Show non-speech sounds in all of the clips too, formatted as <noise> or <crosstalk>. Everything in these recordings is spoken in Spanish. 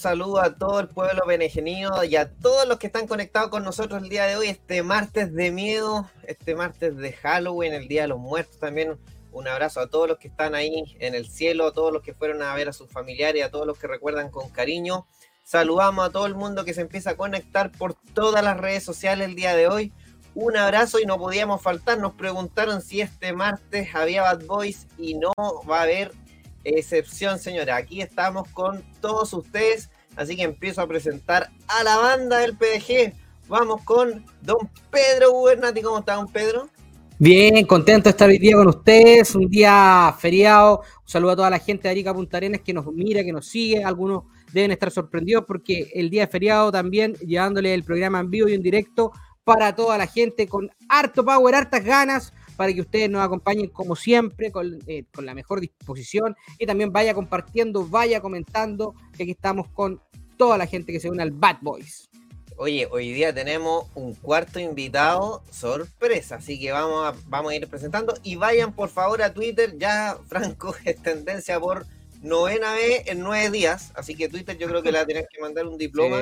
saludo a todo el pueblo benegenio y a todos los que están conectados con nosotros el día de hoy, este martes de miedo, este martes de Halloween, el Día de los Muertos también. Un abrazo a todos los que están ahí en el cielo, a todos los que fueron a ver a sus familiares, a todos los que recuerdan con cariño. Saludamos a todo el mundo que se empieza a conectar por todas las redes sociales el día de hoy. Un abrazo y no podíamos faltar. Nos preguntaron si este martes había Bad Boys y no va a haber excepción, señora. Aquí estamos con todos ustedes, así que empiezo a presentar a la banda del PDG. Vamos con don Pedro Gubernati. ¿Cómo está, don Pedro? Bien, contento de estar hoy día con ustedes, un día feriado. Un saludo a toda la gente de Arica Punta Arenas que nos mira, que nos sigue. Algunos deben estar sorprendidos porque el día de feriado también llevándole el programa en vivo y en directo para toda la gente con harto power, hartas ganas para que ustedes nos acompañen como siempre, eh, con, la mejor disposición y también vaya compartiendo, vaya comentando, que aquí estamos con toda la gente que se une al Bad Boys. Oye, hoy día tenemos un cuarto invitado sorpresa, así que vamos a, vamos a ir presentando y vayan por favor a Twitter, ya Franco <laughs> es tendencia por novena vez en nueve días, así que Twitter yo creo que le va a tener que mandar un diploma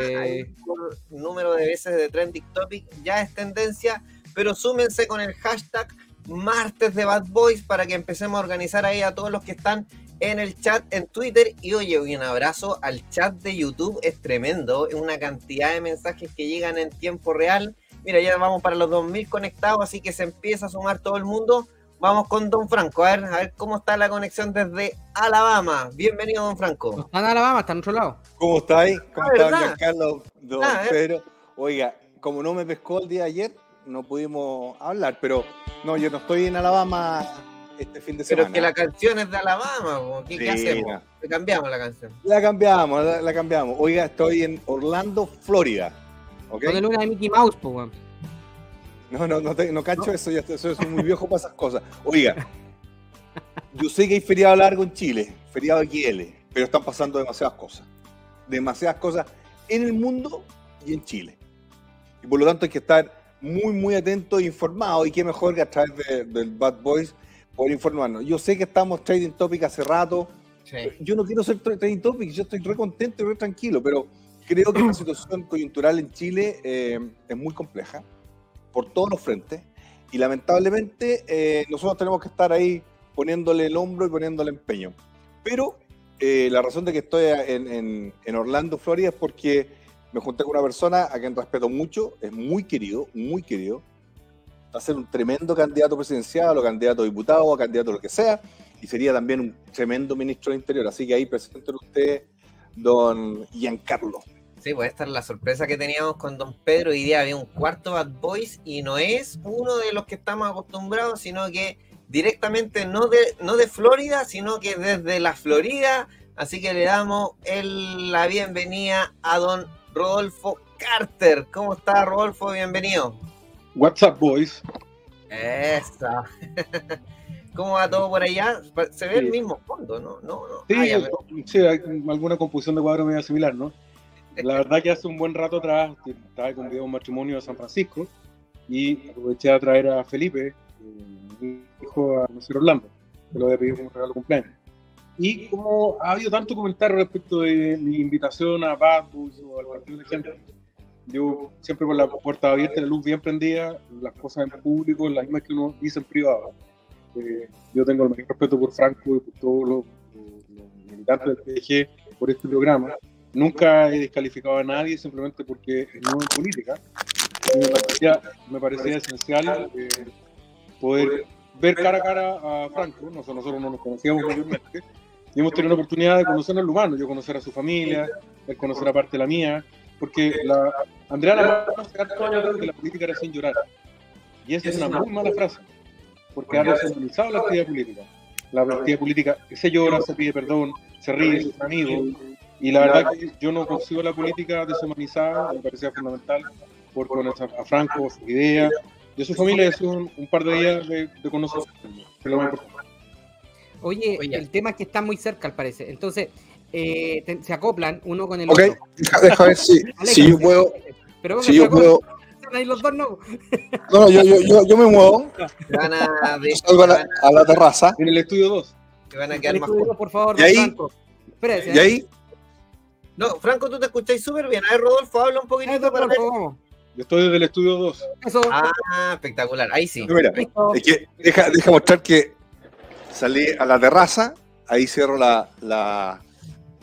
por número de veces de trending topic, ya es tendencia, pero súmense con el hashtag martes de Bad Boys para que empecemos a organizar ahí a todos los que están en el chat en Twitter. Y oye, un abrazo al chat de YouTube, es tremendo, es una cantidad de mensajes que llegan en tiempo real. Mira, ya vamos para los 2000 conectados, así que se empieza a sumar todo el mundo. Vamos con Don Franco, a ver, a ver cómo está la conexión desde Alabama. Bienvenido, Don Franco. está en Alabama, está en otro lado. ¿Cómo está ahí? ¿Cómo está, Carlos? Don ah, ¿eh? Pedro. Oiga, como no me pescó el día de ayer, no pudimos hablar, pero no, yo no estoy en Alabama este fin de semana. Pero es que la canción es de Alabama, ¿qué, hacemos? Le cambiamos la canción. La cambiamos, la, cambiamos. Oiga, estoy en Orlando, Florida. ¿Ok? Con una de Mickey Mouse, pues, No, no, no, no cacho eso, ya soy muy viejo para esas cosas. Oiga, yo sé que hay feriado largo en Chile, feriado XL, pero están pasando demasiadas cosas. Demasiadas cosas en el mundo y en Chile. Y por lo tanto hay que estar muy, muy atento e informado. Y qué mejor que a través del Bad Boys por informarnos. Yo sé que estamos trading topic hace rato. Yo no quiero ser trading topic, yo estoy re contento y re tranquilo, pero creo que la <clears throat> situación coyuntural en Chile eh, es muy compleja por todos los frentes. Y lamentablemente eh, nosotros tenemos que estar ahí poniéndole el hombro y poniéndole empeño. Pero eh, la razón de que estoy en, en Orlando, Florida, es porque me junté con una persona a quien respeto mucho, es muy querido, muy querido. Va a ser un tremendo candidato presidencial o candidato a diputado o candidato a lo que sea, y sería también un tremendo ministro del Interior. Así que ahí presenten usted, don Giancarlo. Sí, pues esta es la sorpresa que teníamos con don Pedro. Hoy día había un cuarto Bad Boys y no es uno de los que estamos acostumbrados, sino que directamente no de, no de Florida, sino que desde la Florida. Así que le damos la bienvenida a don Rodolfo Carter. ¿Cómo está, Rodolfo? Bienvenido. What's up, boys? Esa. <laughs> ¿Cómo va todo por allá? Se ve el mismo fondo, ¿no? no, Sí, ah, sí, hay alguna composición de cuadro medio similar, ¿no? la verdad que hace un buen rato atrás estaba con un matrimonio de San Francisco y aproveché a traer a Felipe, mi hijo a José Orlando, que lo había pedido como regalo de cumpleaños. Y como ha habido tanto comentario respecto de mi invitación a Bad o al partido de gente, yo siempre con la puerta abierta, la luz bien prendida, las cosas en público, las mismas que uno dice en privado. Eh, yo tengo el mayor respeto por Franco y por todos los, militantes del PDG por este programa. Nunca he descalificado a nadie simplemente porque es nuevo en política. me parecía, esencial eh, poder ver cara a cara a Franco. Nosotros, nosotros no nos conocíamos mayormente. Y hemos tenido la oportunidad de conocer al humano, yo conocer a su familia, él conocer a parte de la mía, porque la, Andrea Lamarca hace años que la política era sin llorar. Y esa es una muy mala frase, porque ha deshumanizado la actividad política. La actividad política se llora, se pide perdón, se ríe, es amigo. Y la verdad que yo no consigo la política deshumanizada, me parecía fundamental por conocer a Franco, su idea, a su familia es un, un par de días de, de conocer. Oye, el tema es que está muy cerca, al parecer. Entonces, eh, se acoplan uno con el otro. Ok, deja, ver si, si yo puedo. Pero si yo puedo. los dos no. No, yo, yo, yo, yo me muevo. Van a, de, salgo a, la, a la, terraza. En el estudio 2. Que van a quedar más estudio, por favor, ¿Y ahí? Franco. Espérese, ¿Y ahí? No, Franco, tú te escucháis súper bien. A ver, Rodolfo, habla un poquitito para ver. Yo estoy desde el estudio 2. Eso. Ah, espectacular. Ahí sí. Mira, es que deja, deja mostrar que salí a la terraza, ahí cierro la, la,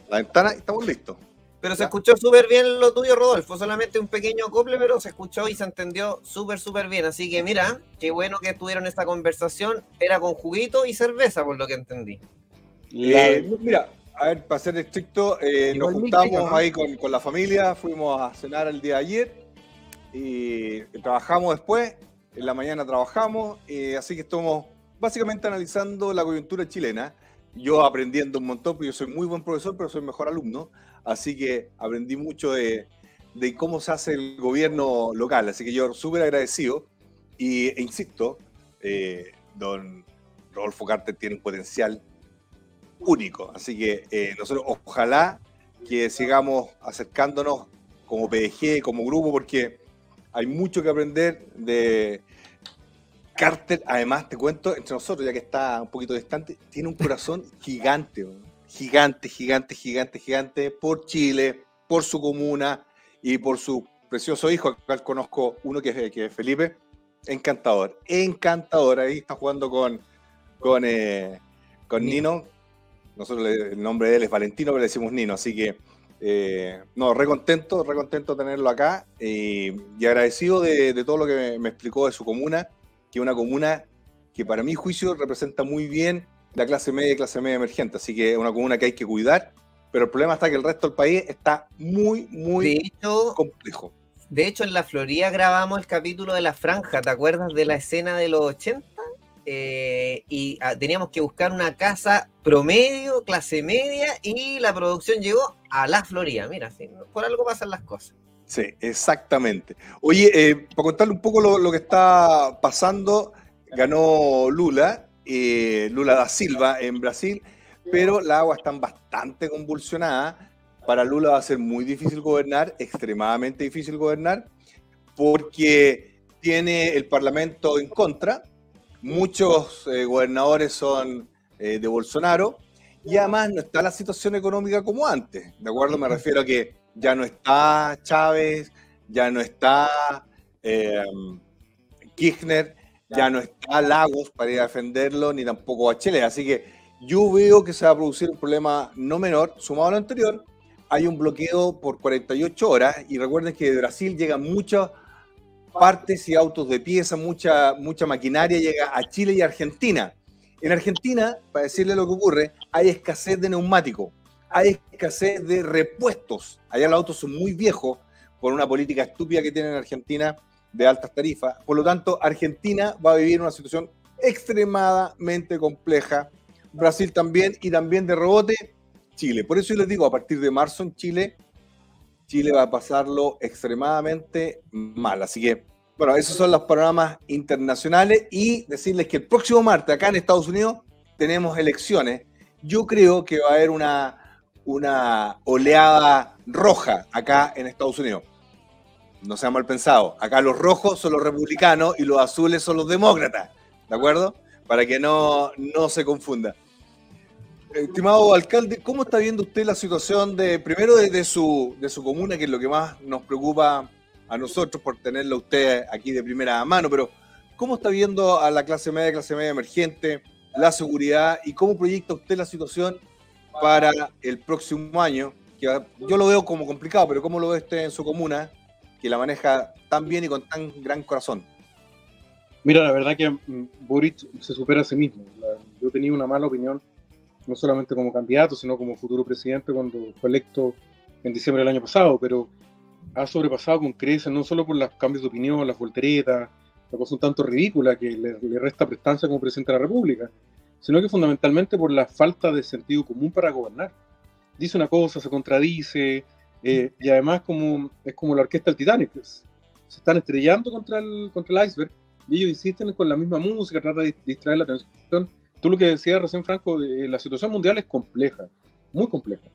la ventana y estamos listos. Pero se escuchó súper bien lo tuyo, Rodolfo. Solamente un pequeño acople, pero se escuchó y se entendió súper, súper bien. Así que mira, qué bueno que tuvieron esta conversación. Era con juguito y cerveza, por lo que entendí. Eh, mira, a ver, para ser estricto, eh, nos juntamos ahí con, con, la familia, fuimos a cenar el día de ayer y trabajamos después. En la mañana trabajamos, eh, así que estamos básicamente analizando la coyuntura chilena yo aprendiendo un montón, porque yo soy muy buen profesor, pero soy mejor alumno, así que aprendí mucho de, cómo se hace el gobierno local, así que yo súper agradecido. Y, e insisto, eh, don Rodolfo Carter tiene un potencial único, así que eh, nosotros ojalá que sigamos acercándonos como PDG, como grupo, porque hay mucho que aprender de, Carter, además, te cuento, entre nosotros, ya que está un poquito distante, tiene un corazón <laughs> gigante, gigante, gigante, gigante, gigante, por Chile, por su comuna y por su precioso hijo, al cual conozco uno que es, que Felipe. Encantador, encantador. Ahí está jugando con, con, eh, con Nino. Nosotros el nombre de él es Valentino, pero le decimos Nino, así que eh, no, re contento, re contento tenerlo acá eh, y agradecido de, de, todo lo que me, me explicó de su comuna que es una comuna que para mi juicio representa muy bien la clase media y clase media emergente, así que es una comuna que hay que cuidar, pero el problema está que el resto del país está muy, muy de hecho, complejo. De hecho, en la Florida grabamos el capítulo de la franja, ¿te acuerdas de la escena de los 80? Eh, y ah, teníamos que buscar una casa promedio, clase media, y la producción llegó a la Florida. Mira, sí, por algo pasan las cosas. Sí, exactamente. Oye, eh, para contarle un poco lo, que está pasando, ganó Lula, eh, Lula da Silva en Brasil, pero las aguas están bastante convulsionadas. Para Lula va a ser muy difícil gobernar, extremadamente difícil gobernar, porque tiene el Parlamento en contra, muchos eh, gobernadores son eh, de Bolsonaro, y además no está la situación económica como antes, ¿de acuerdo? Me refiero a que ya no está Chávez, ya no está eh, Kirchner, ya no está Lagos para ir a defenderlo, ni tampoco Bachelet. Así que yo veo que se va a producir un problema no menor. Sumado a lo anterior, hay un bloqueo por 48 horas y recuerden que de Brasil llegan muchas partes y autos de pieza, mucha, mucha maquinaria llega a Chile y Argentina. En Argentina, para decirle lo que ocurre, hay escasez de neumáticos hay escasez de repuestos. Allá los autos son muy viejos por una política estúpida que tiene en Argentina de altas tarifas. Por lo tanto, Argentina va a vivir una situación extremadamente compleja. Brasil también y también de rebote Chile. Por eso yo les digo, a partir de marzo en Chile, Chile va a pasarlo extremadamente mal. Así que, bueno, esos son los programas internacionales y decirles que el próximo martes acá en Estados Unidos tenemos elecciones. Yo creo que va a haber una una oleada roja acá en Estados Unidos. No sea mal pensado. Acá los rojos son los republicanos y los azules son los demócratas. ¿De acuerdo? Para que no, no se confunda. Estimado alcalde, ¿cómo está viendo usted la situación de, primero de, su, de su comuna, que es lo que más nos preocupa a nosotros por tenerlo usted aquí de primera mano, pero ¿cómo está viendo a la clase media, clase media emergente, la seguridad y cómo proyecta usted la situación para el próximo año? Que yo lo veo como complicado, pero ¿cómo lo ve usted en su comuna, que la maneja tan bien y con tan gran corazón? Mira, la verdad que mm, Boric se supera a sí mismo. Yo tenía una mala opinión no solamente como candidato, sino como futuro presidente cuando fue electo en diciembre del año pasado, pero ha sobrepasado con creces, no solo por los cambios de opinión, las volteretas, la cosa un tanto ridícula que le, resta prestancia como presidente de la República, sino que fundamentalmente por la falta de sentido común para gobernar. Dice una cosa, se contradice, eh, y además como, es como la orquesta del Titanic, se están estrellando contra el, contra el iceberg, y ellos insisten con la misma música, trata de distraer la atención tú lo que decías recién, Franco, la situación mundial es compleja, muy compleja.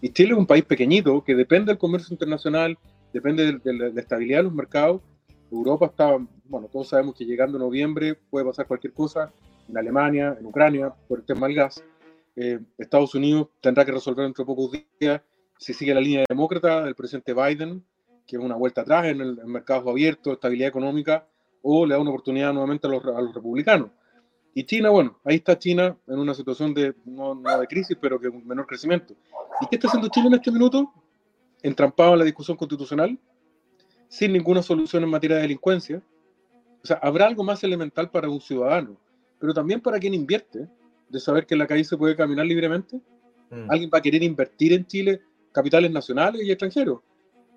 Y Chile es un país pequeñito que depende del comercio internacional, depende de, la, estabilidad de los mercados. Europa está, bueno, todos sabemos que llegando noviembre puede pasar cualquier cosa en Alemania, en Ucrania, por el tema del gas. Eh, Estados Unidos tendrá que resolver dentro de pocos días si sigue la línea demócrata del presidente Biden, que es una vuelta atrás en el mercado abierto, estabilidad económica, o le da una oportunidad nuevamente a los, a los republicanos. Y China, bueno, ahí está China en una situación de, no, de crisis, pero que un menor crecimiento. ¿Y qué está haciendo Chile en este minuto? Entrampado en la discusión constitucional, sin ninguna solución en materia de delincuencia. O sea, habrá algo más elemental para un ciudadano, pero también para quien invierte, de saber que en la calle se puede caminar libremente. Mm. Alguien va a querer invertir en Chile capitales nacionales y extranjeros.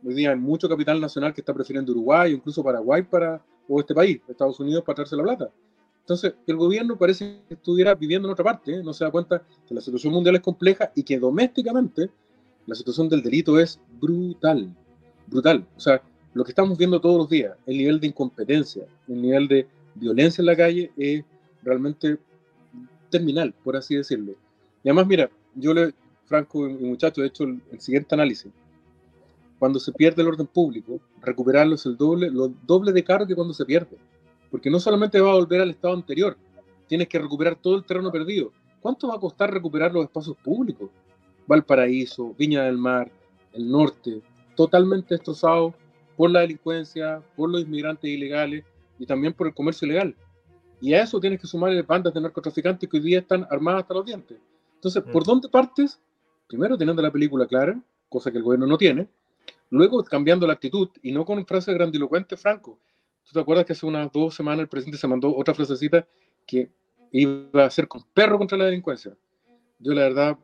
Hoy día hay mucho capital nacional que está prefiriendo Uruguay, incluso Paraguay para, o este país, Estados Unidos, para traerse la plata. Entonces, el gobierno parece que estuviera viviendo en otra parte, ¿eh? no se da cuenta que la situación mundial es compleja y que domésticamente la situación del delito es brutal, brutal. O sea, lo que estamos viendo todos los días, el nivel de incompetencia, el nivel de violencia en la calle es realmente terminal, por así decirlo. Y además, mira, yo le, Franco y muchachos, he hecho el, siguiente análisis. Cuando se pierde el orden público, recuperarlo es el doble, lo doble de caro que cuando se pierde porque no solamente va a volver al estado anterior, tienes que recuperar todo el terreno perdido. ¿Cuánto va a costar recuperar los espacios públicos? Valparaíso, Viña del Mar, el norte, totalmente destrozados por la delincuencia, por los inmigrantes ilegales y también por el comercio ilegal. Y a eso tienes que sumarle bandas de narcotraficantes que hoy día están armadas hasta los dientes. Entonces, ¿por mm. dónde partes? Primero teniendo la película clara, cosa que el gobierno no tiene. Luego cambiando la actitud y no con frases grandilocuentes, Franco. ¿Tú te acuerdas que hace unas dos semanas el presidente se mandó otra frasecita que iba a ser con perro contra la delincuencia? Yo la verdad,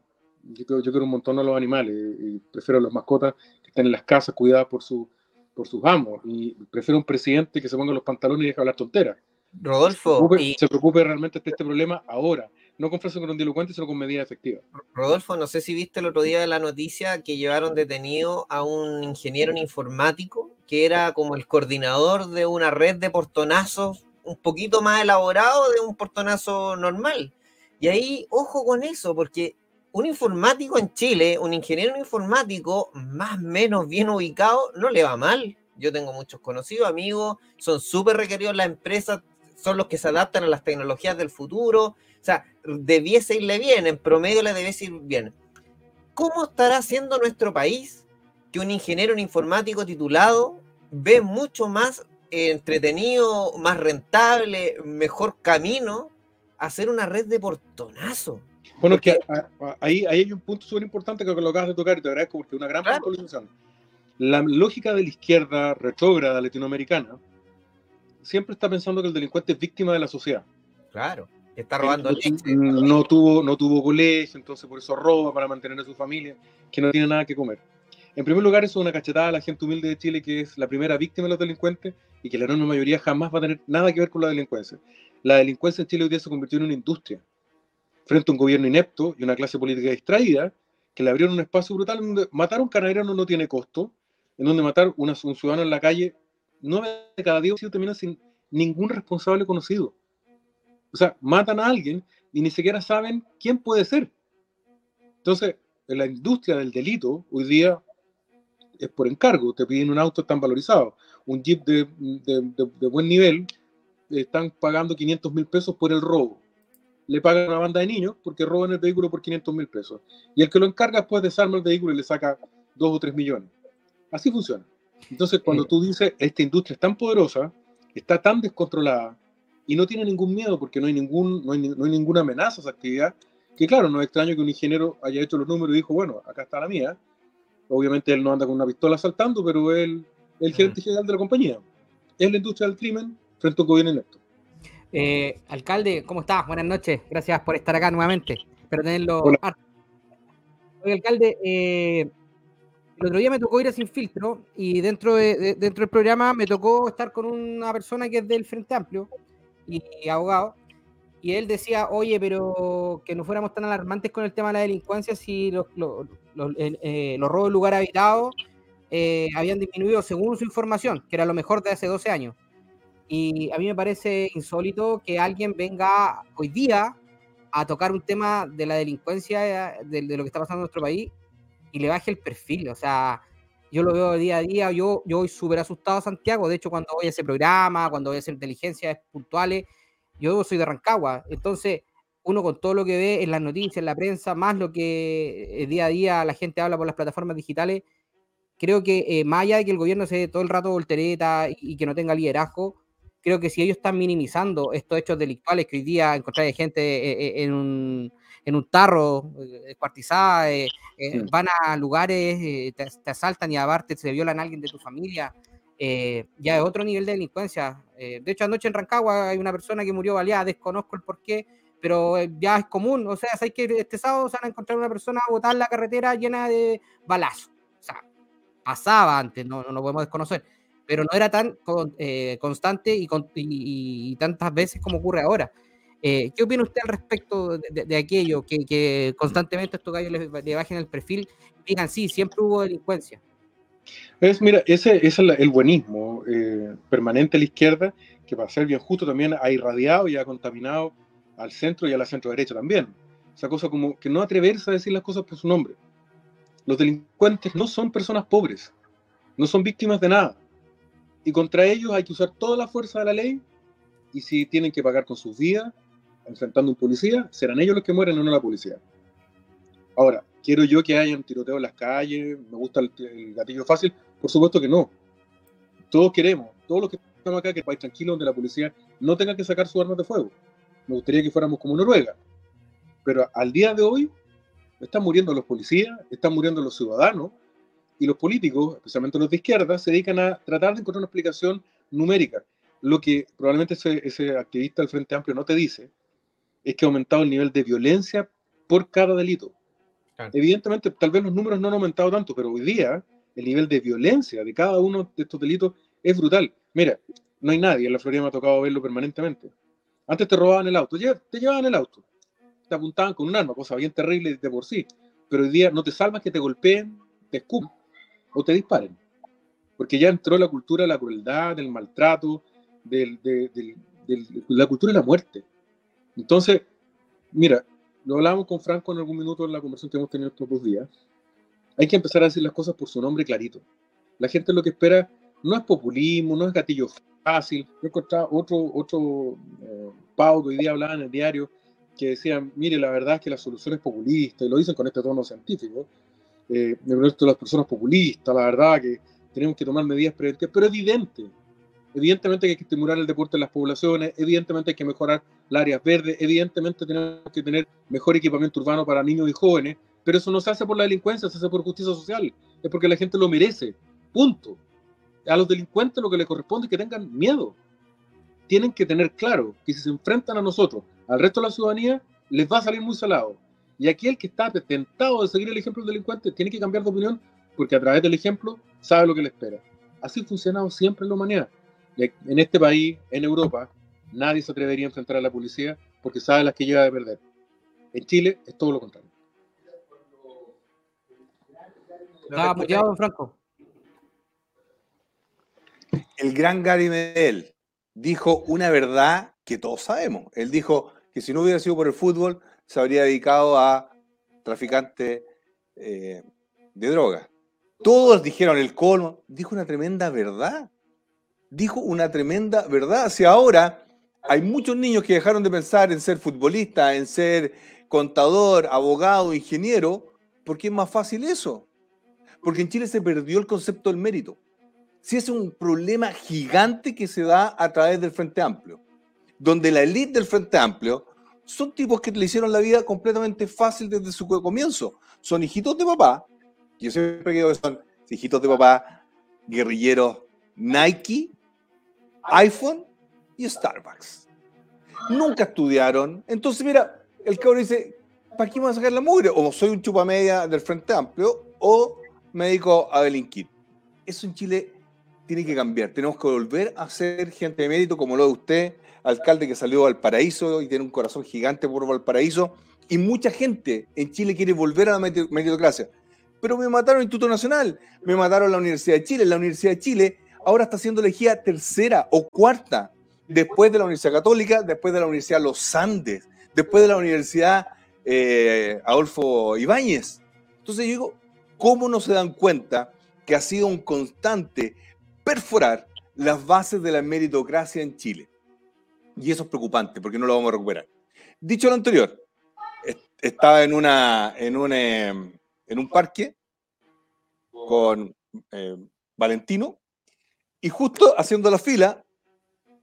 yo, yo quiero un montón a los animales y prefiero a las mascotas que estén en las casas cuidadas por, su, por sus amos y prefiero un presidente que se ponga los pantalones y deje hablar tonteras. Rodolfo. Se preocupe, se preocupe realmente de este problema ahora no con frases grandilocuentes, sino con medidas efectivas. Rodolfo, no sé si viste el otro día de la noticia que llevaron detenido a un ingeniero en informático que era como el coordinador de una red de portonazos un poquito más elaborado de un portonazo normal. Y ahí, ojo con eso, porque un informático en Chile, un ingeniero informático más o menos bien ubicado, no le va mal. Yo tengo muchos conocidos, amigos, son súper requeridos las empresas, son los que se adaptan a las tecnologías del futuro. O sea, debiese irle bien, en promedio le debiese ir bien. ¿Cómo estará haciendo nuestro país que un ingeniero en informático titulado ve mucho más entretenido, más rentable, mejor camino hacer una red de portonazo? Bueno, que ahí, hay un punto súper importante que lo acabas de tocar y te agradezco porque es una gran claro. La lógica de la izquierda retrógrada latinoamericana siempre está pensando que el delincuente es víctima de la sociedad. Claro, está robando leche. No tuvo, no tuvo colegio, entonces por eso roba para mantener a su familia, que no tiene nada que comer. En primer lugar, eso es una cachetada a la gente humilde de Chile, que es la primera víctima de los delincuentes y que la enorme mayoría jamás va a tener nada que ver con la delincuencia. La delincuencia en Chile hoy día se convirtió en una industria, frente a un gobierno inepto y una clase política distraída, que le abrieron un espacio brutal donde matar a un canadiano no tiene costo, en donde matar a un ciudadano en la calle nueve de cada diez terminan sin ningún responsable conocido. O sea, matan a alguien y ni siquiera saben quién puede ser. Entonces, en la industria del delito, hoy día es por encargo, te piden un auto tan valorizado. Un jeep de, de buen nivel, están pagando 500 mil pesos por el robo le pagan a una banda de niños porque roban el vehículo por 500 mil pesos. Y el que lo encarga después desarma el vehículo y le saca 2 o 3 millones. Así funciona. Entonces, cuando tú dices, esta industria es tan poderosa, está tan descontrolada y no tiene ningún miedo porque no hay, ningún, no hay, no hay ninguna amenaza a esa actividad, que claro, no es extraño que un ingeniero haya hecho los números y dijo, bueno, acá está la mía. Obviamente él no anda con una pistola saltando, pero él es el gerente general de la compañía. Es la industria del crimen frente a un gobierno inepto. Eh, alcalde, ¿cómo estás? Buenas noches. Gracias por estar acá nuevamente. Espero tenerlo. Oye, alcalde, eh, el otro día me tocó ir a Sin Filtro y dentro, de, dentro del programa me tocó estar con una persona que es del Frente Amplio y, abogado. Y él decía, oye, pero que no fuéramos tan alarmantes con el tema de la delincuencia si los, los, los, eh, los robos de lugar habitado habían disminuido según su información, que era lo mejor de hace 12 años. Y a mí me parece insólito que alguien venga hoy día a tocar un tema de la delincuencia, de, lo que está pasando en nuestro país, y le baje el perfil. O sea, yo lo veo día a día, yo, yo voy súper asustado a Santiago, de hecho cuando voy a ese programa, cuando voy a hacer inteligencias puntuales, yo soy de Rancagua, entonces uno con todo lo que ve en las noticias, en la prensa, más lo que eh, día a día la gente habla por las plataformas digitales, creo que eh, más allá de que el gobierno se dé todo el rato voltereta y, y que no tenga liderazgo, creo que si ellos están minimizando estos hechos delictuales que hoy día encontrar gente eh, eh, en un, en un tarro, eh, descuartizada, van a lugares, te, asaltan y aparte se violan a alguien de tu familia, ya es otro nivel de delincuencia. de hecho, anoche en Rancagua hay una persona que murió baleada, desconozco el por qué, pero ya es común. O sea, hay que este sábado se van a encontrar una persona botada en la carretera llena de balazos. O sea, pasaba antes, no, no lo podemos desconocer pero no era tan eh, constante y, tantas veces como ocurre ahora. Eh, ¿Qué opina usted al respecto de, aquello que, constantemente estos gallos le, bajen el perfil y digan, sí, siempre hubo delincuencia? Es, mira, ese, es el, buenismo eh, permanente a la izquierda, que para ser bien justo también ha irradiado y ha contaminado al centro y a la centro derecha también. Esa cosa como que no atreverse a decir las cosas por su nombre. Los delincuentes no son personas pobres, no son víctimas de nada y contra ellos hay que usar toda la fuerza de la ley y si tienen que pagar con sus vidas enfrentando a un policía, serán ellos los que mueren, no la policía. Ahora, ¿quiero yo que haya un tiroteo en las calles? ¿Me gusta el, gatillo fácil? Por supuesto que no. Todos queremos, todos los que estamos acá, que el país tranquilo donde la policía no tenga que sacar sus armas de fuego. Me gustaría que fuéramos como Noruega. Pero al día de hoy están muriendo los policías, están muriendo los ciudadanos, y los políticos, especialmente los de izquierda, se dedican a tratar de encontrar una explicación numérica. Lo que probablemente ese, activista del Frente Amplio no te dice es que ha aumentado el nivel de violencia por cada delito. Evidentemente, tal vez los números no han aumentado tanto, pero hoy día el nivel de violencia de cada uno de estos delitos es brutal. Mira, no hay nadie, en la Florida me ha tocado verlo permanentemente. Antes te robaban el auto, te llevaban el auto, te apuntaban con un arma, cosa bien terrible de por sí, pero hoy día no te salvas que te golpeen, te escupen o te disparen. Porque ya entró la cultura de la crueldad, del maltrato, de la cultura de la muerte. Entonces, mira, lo hablábamos con Franco en algún minuto en la conversación que hemos tenido estos dos días. Hay que empezar a decir las cosas por su nombre clarito. La gente lo que espera no es populismo, no es gatillo fácil. Yo encontraba otro, otro eh, Pau que hoy día hablaba en el diario que decía, mire, la verdad es que la solución es populista, y lo dicen con este tono científico, eh, de las personas populistas, la verdad que tenemos que tomar medidas preventivas, pero evidente, evidentemente hay que estimular el deporte en las poblaciones, evidentemente hay que mejorar las áreas verdes, evidentemente tenemos que tener mejor equipamiento urbano para niños y jóvenes, pero eso no se hace por la delincuencia, se hace por justicia social, es porque la gente lo merece, punto. A los delincuentes lo que les corresponde es que tengan miedo. Tienen que tener claro que si se enfrentan a nosotros, al resto de la ciudadanía, les va a salir muy salado y aquel que está tentado de seguir el ejemplo del delincuente tiene que cambiar de opinión porque a través del ejemplo sabe lo que le espera. Así ha funcionado siempre en la humanidad. En este país, en Europa, nadie se atrevería a enfrentar a la policía porque sabe las que llega de perder. En Chile es todo lo contrario. Estaba apoyado, Franco. El gran Gary Medel dijo una verdad que todos sabemos. Él dijo que si no hubiera sido por el fútbol, se habría dedicado a traficante eh, de droga. Todos dijeron el colmo. Dijo una tremenda verdad. Dijo una tremenda verdad. Si ahora hay muchos niños que dejaron de pensar en ser futbolista, en ser contador, abogado, ingeniero, porque es más fácil eso. Porque en Chile se perdió el concepto del mérito. Si es un problema gigante que se da a través del Frente Amplio, donde la élite del Frente Amplio son tipos que le hicieron la vida completamente fácil desde su comienzo. Son hijitos de papá, yo siempre digo que son hijitos de papá, guerrilleros Nike, iPhone y Starbucks. Nunca estudiaron. Entonces, mira, el cabrón dice, ¿para qué me a sacar la mugre? O soy un chupamedia del Frente Amplio o me dedico a delinquir. Eso en Chile tiene que cambiar. Tenemos que volver a ser gente de mérito como lo de usted, alcalde que salió al paraíso y tiene un corazón gigante por Valparaíso. Y mucha gente en Chile quiere volver a la meritocracia. Pero me mataron el Instituto Nacional, me mataron la Universidad de Chile. La Universidad de Chile ahora está siendo elegida tercera o cuarta después de la Universidad Católica, después de la Universidad Los Andes, después de la Universidad eh, Adolfo Ibáñez. Entonces yo digo, ¿cómo no se dan cuenta que ha sido un constante perforar las bases de la meritocracia en Chile? Y eso es preocupante porque no lo vamos a recuperar. Dicho lo anterior, estaba en, una, en, un, em, en un parque con eh, Valentino y justo haciendo la fila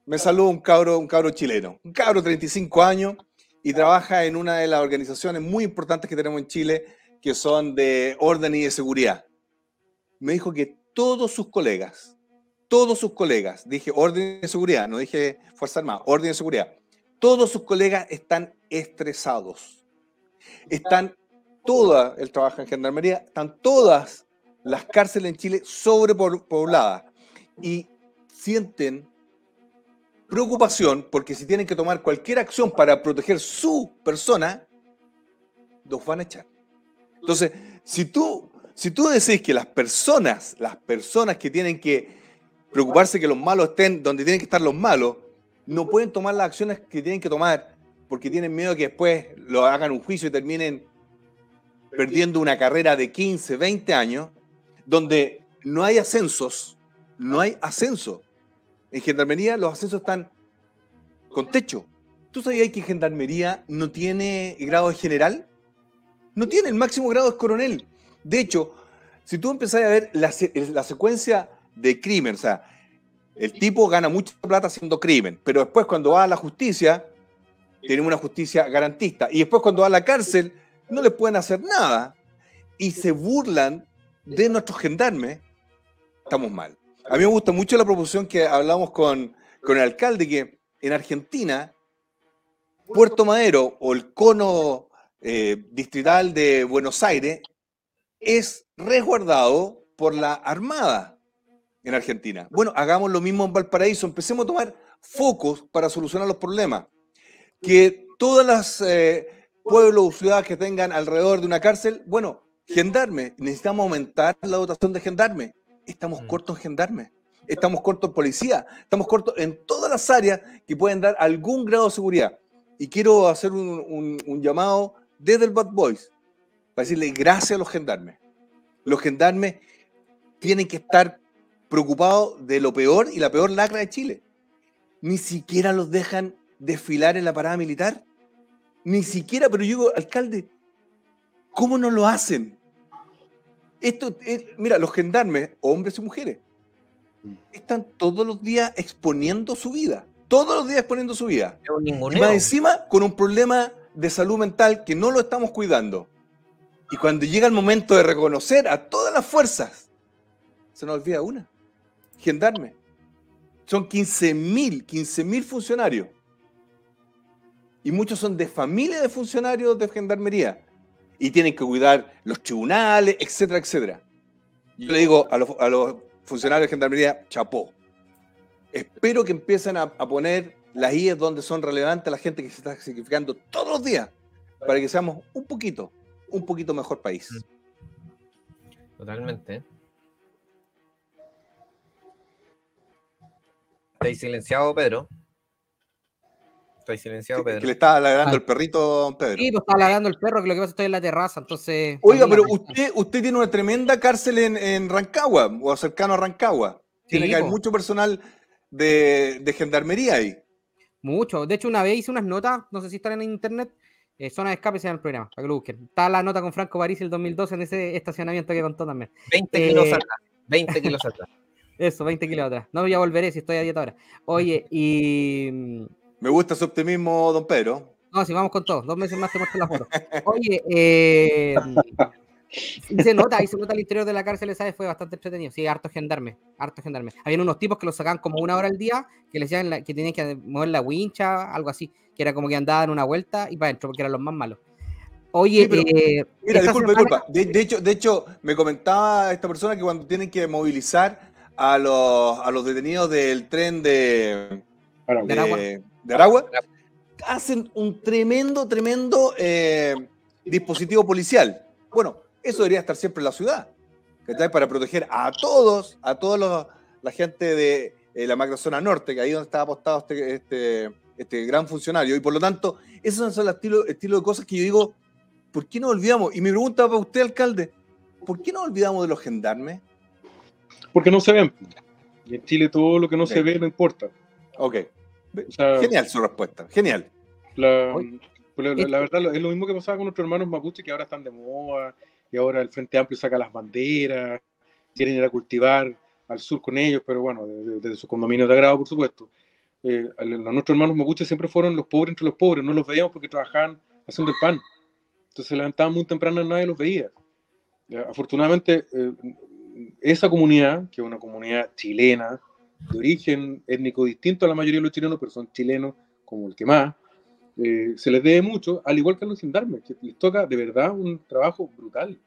me saludó un cabro, un cabro chileno, un cabro de 35 años y trabaja en una de las organizaciones muy importantes que tenemos en Chile, que son de orden y de seguridad. Me dijo que todos sus colegas, todos sus colegas, dije orden y seguridad, no dije Fuerza Armada, orden y seguridad, todos sus colegas están estresados. Están todas, él trabaja en gendarmería, están todas las cárceles en Chile sobrepobladas y sienten preocupación porque si tienen que tomar cualquier acción para proteger su persona, los van a echar. Entonces, si tú, si tú decís que las personas, las personas que tienen que preocuparse que los malos estén donde tienen que estar los malos, no pueden tomar las acciones que tienen que tomar porque tienen miedo que después lo hagan un juicio y terminen perdiendo una carrera de 15, 20 años, donde no hay ascensos, no hay ascenso. En Gendarmería los ascensos están con techo. ¿Tú sabías que Gendarmería no tiene grado de general? No tiene, el máximo grado es coronel. De hecho, si tú empezás a ver la, la secuencia de crimen, o sea, el tipo gana mucha plata haciendo crimen, pero después cuando va a la justicia, tiene una justicia garantista, y después cuando va a la cárcel, no le pueden hacer nada, y se burlan de nuestros gendarmes, estamos mal. A mí me gusta mucho la proposición que hablamos con, con el alcalde, que en Argentina, Puerto Madero o el cono eh, distrital de Buenos Aires es resguardado por la Armada en Argentina. Bueno, hagamos lo mismo en Valparaíso, empecemos a tomar focos para solucionar los problemas. Que todas las eh, pueblos o ciudades que tengan alrededor de una cárcel, bueno, gendarme, necesitamos aumentar la dotación de gendarme estamos mm. cortos en gendarme, estamos cortos en policía, estamos cortos en todas las áreas que pueden dar algún grado de seguridad. Y quiero hacer un, llamado desde el Bad Boys para decirle gracias a los gendarmes. Los gendarmes tienen que estar preocupados de lo peor y la peor lacra de Chile. Ni siquiera los dejan desfilar en la parada militar. Ni siquiera, pero yo digo, alcalde, ¿cómo no lo hacen? Esto, mira, los gendarmes, hombres y mujeres, mm. están todos los días exponiendo su vida. Todos los días exponiendo su vida. Y más encima con un problema de salud mental que no lo estamos cuidando. Y cuando llega el momento de reconocer a todas las fuerzas, se nos olvida una. Gendarme. Son 15.000, 15.000 funcionarios. Y muchos son de familia de funcionarios de gendarmería y tienen que cuidar los tribunales, etcétera, etcétera. Yo le digo a los, funcionarios de Gendarmería, chapó. Espero que empiecen a, poner las IES donde son relevantes la gente que se está sacrificando todos los días para que seamos un poquito, un poquito mejor país. Totalmente. ¿Estáis silenciado, Pedro? Estoy silenciado, Pedro. que le estaba ladrando Ah. el perrito don Pedro. Sí, pues está ladrando el perro, que lo que pasa es que estoy en la terraza, entonces. Oiga, pero usted, usted tiene una tremenda cárcel en, en Rancagua, o cercano a Rancagua. Tiene Sí, que haber mucho personal de, de gendarmería ahí. Mucho. De hecho, una vez hice unas notas, no sé si están en internet, eh, zona de escape se llama el programa, para que lo busquen. Está la nota con Franco París el 2012 en ese estacionamiento que contó también. 20 kilos Eh, atrás. 20 kilos atrás. <laughs> Eso, 20 kilos atrás. No, ya volveré si estoy a dieta ahora. Oye, y. Me gusta su optimismo, don Pedro. No, si vamos con todo. Dos meses más te muestro la foto. Oye, eh, hice nota, hice nota al interior de la cárcel, ¿sabes? Fue bastante entretenido. Sí, harto gendarme, harto gendarme. Habían unos tipos que los sacaban como una hora al día, que les decían la- que tenían que mover la wincha, algo así, que era como que andaban una vuelta y para adentro, porque eran los más malos. Oye, Sí, pero- eh, Mira, disculpa, semana- disculpa. De, de hecho, de hecho, me comentaba esta persona que cuando tienen que movilizar a los, a los detenidos del tren de, De de, de Aragua, hacen un tremendo, tremendo eh, dispositivo policial. Bueno, eso debería estar siempre en la ciudad, ¿cachai? Para proteger a todos, a toda la gente de eh, la macrozona norte, que ahí donde estaba apostado este, este, este gran funcionario. Y por lo tanto, esos son los estilos estilo de cosas que yo digo, ¿por qué no olvidamos? Y mi pregunta para usted, alcalde, ¿por qué no olvidamos de los gendarmes? Porque no se ven. Y en Chile todo lo que no Ok. se ve no importa. Ok, O sea, genial su respuesta, genial. La, la- la- verdad es lo mismo que pasaba con nuestros hermanos mapuche que ahora están de moda y ahora el Frente Amplio saca las banderas, quieren ir a cultivar al sur con ellos, pero bueno, desde de, sus condominios de agrado, por supuesto. Eh, a nuestros hermanos mapuche siempre fueron los pobres entre los pobres, no los veíamos porque trabajaban haciendo el pan. Entonces se levantaban muy temprano y nadie los veía. Ya, afortunadamente, eh, esa comunidad, que es una comunidad chilena, de origen étnico distinto a la mayoría de los chilenos, pero son chilenos como el que más, eh, se les debe mucho, al igual que a los gendarmes, que les toca de verdad un trabajo brutal.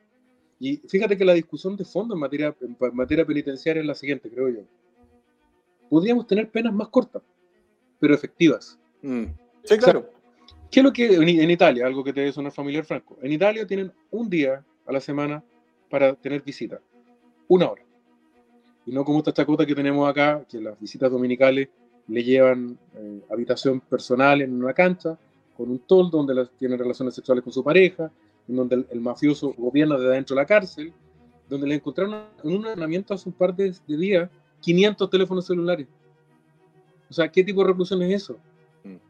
Y fíjate que la discusión de fondo en materia, en materia penitenciaria es la siguiente, creo yo. Podríamos tener penas más cortas, pero efectivas. Mm. Sí, claro. ¿Qué es lo que en, en Italia, algo que te debe sonar familiar, Franco? En Italia tienen un día a la semana para tener visita, una hora. Y no como esta chacota que tenemos acá, que las visitas dominicales le llevan eh, habitación personal en una cancha, con un toldo donde las, tienen relaciones sexuales con su pareja, en donde el, el mafioso gobierna desde dentro de la cárcel, donde le encontraron en un allanamiento hace un par de, de días 500 teléfonos celulares. O sea, ¿qué tipo de reclusión es eso?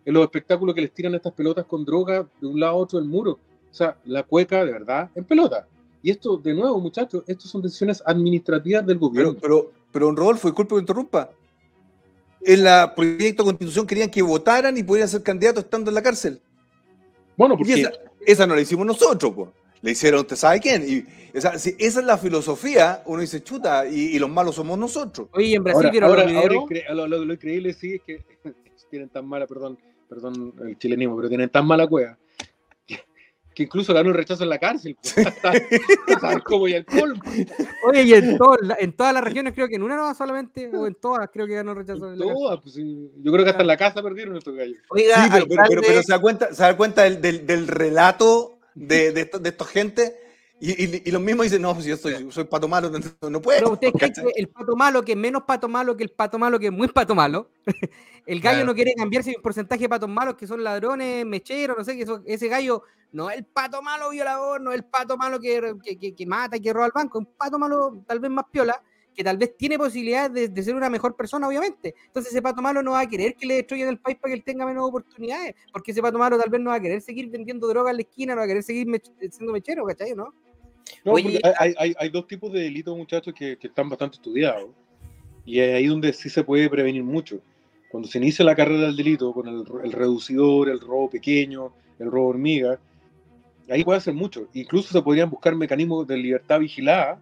en los espectáculos que les tiran estas pelotas con droga de un lado a otro del muro. O sea, la cueca de verdad en pelota. Y esto, de nuevo, muchachos, estos son decisiones administrativas del gobierno. Pero, pero, pero don Rodolfo, disculpe que interrumpa. En la proyecto de constitución querían que votaran y pudieran ser candidatos estando en la cárcel. bueno, porque esa, esa no la hicimos nosotros, pues. La hicieron usted sabe quién. Y esa, si esa es la filosofía, uno dice chuta, y, y los malos somos nosotros. Oye, en Brasil ahora, vieron ahora, ahora incre- lo, lo- lo increíble sí es que <laughs> tienen tan mala, perdón, perdón el chilenismo, pero tienen tan mala cueva que incluso ganó el rechazo en la cárcel. pues. ¿Sabes <laughs> cómo ya el colmo? Oye, y en, todo- en todas las regiones, creo que en una no solamente, o en todas, creo que ganó rechazo. en la cárcel. Todas, pues, sí. Yo creo que hasta en la casa perdieron estos gallos. Oiga, Sí, pero, pero, pero- pero se da cuenta, se da cuenta del, del- del relato de, de, esto- de esta gente y, y- y los mismos dicen, no, pues yo soy, soy pato malo, <laughs> no, no puedo. Pero ustedes creen ¿cachai? que el pato malo, que es menos pato malo que el pato malo, que es muy pato malo, <laughs> el gallo Claro. no quiere cambiarse un porcentaje de patos malos que son ladrones, mecheros, no sé, que eso- ese gallo no es el pato malo violador, no es el pato malo que, que, que- que mata y que roba el banco, es un pato malo tal vez más piola, que tal vez tiene posibilidades de, de ser una mejor persona, obviamente. Entonces ese pato malo no va a querer que le destruyan el país para que él tenga menos oportunidades, porque ese pato malo tal vez no va a querer seguir vendiendo droga en la esquina, no va a querer seguir mech- siendo mechero, ¿cachai? ¿No? No, Oye, hay, hay, hay dos tipos de delitos, muchachos, que, que están bastante estudiados. Y es ahí donde sí se puede prevenir mucho. Cuando se inicia la carrera del delito, con el, el reducidor, el robo pequeño, el robo hormiga, ahí puede hacer mucho. Incluso se podrían buscar mecanismos de libertad vigilada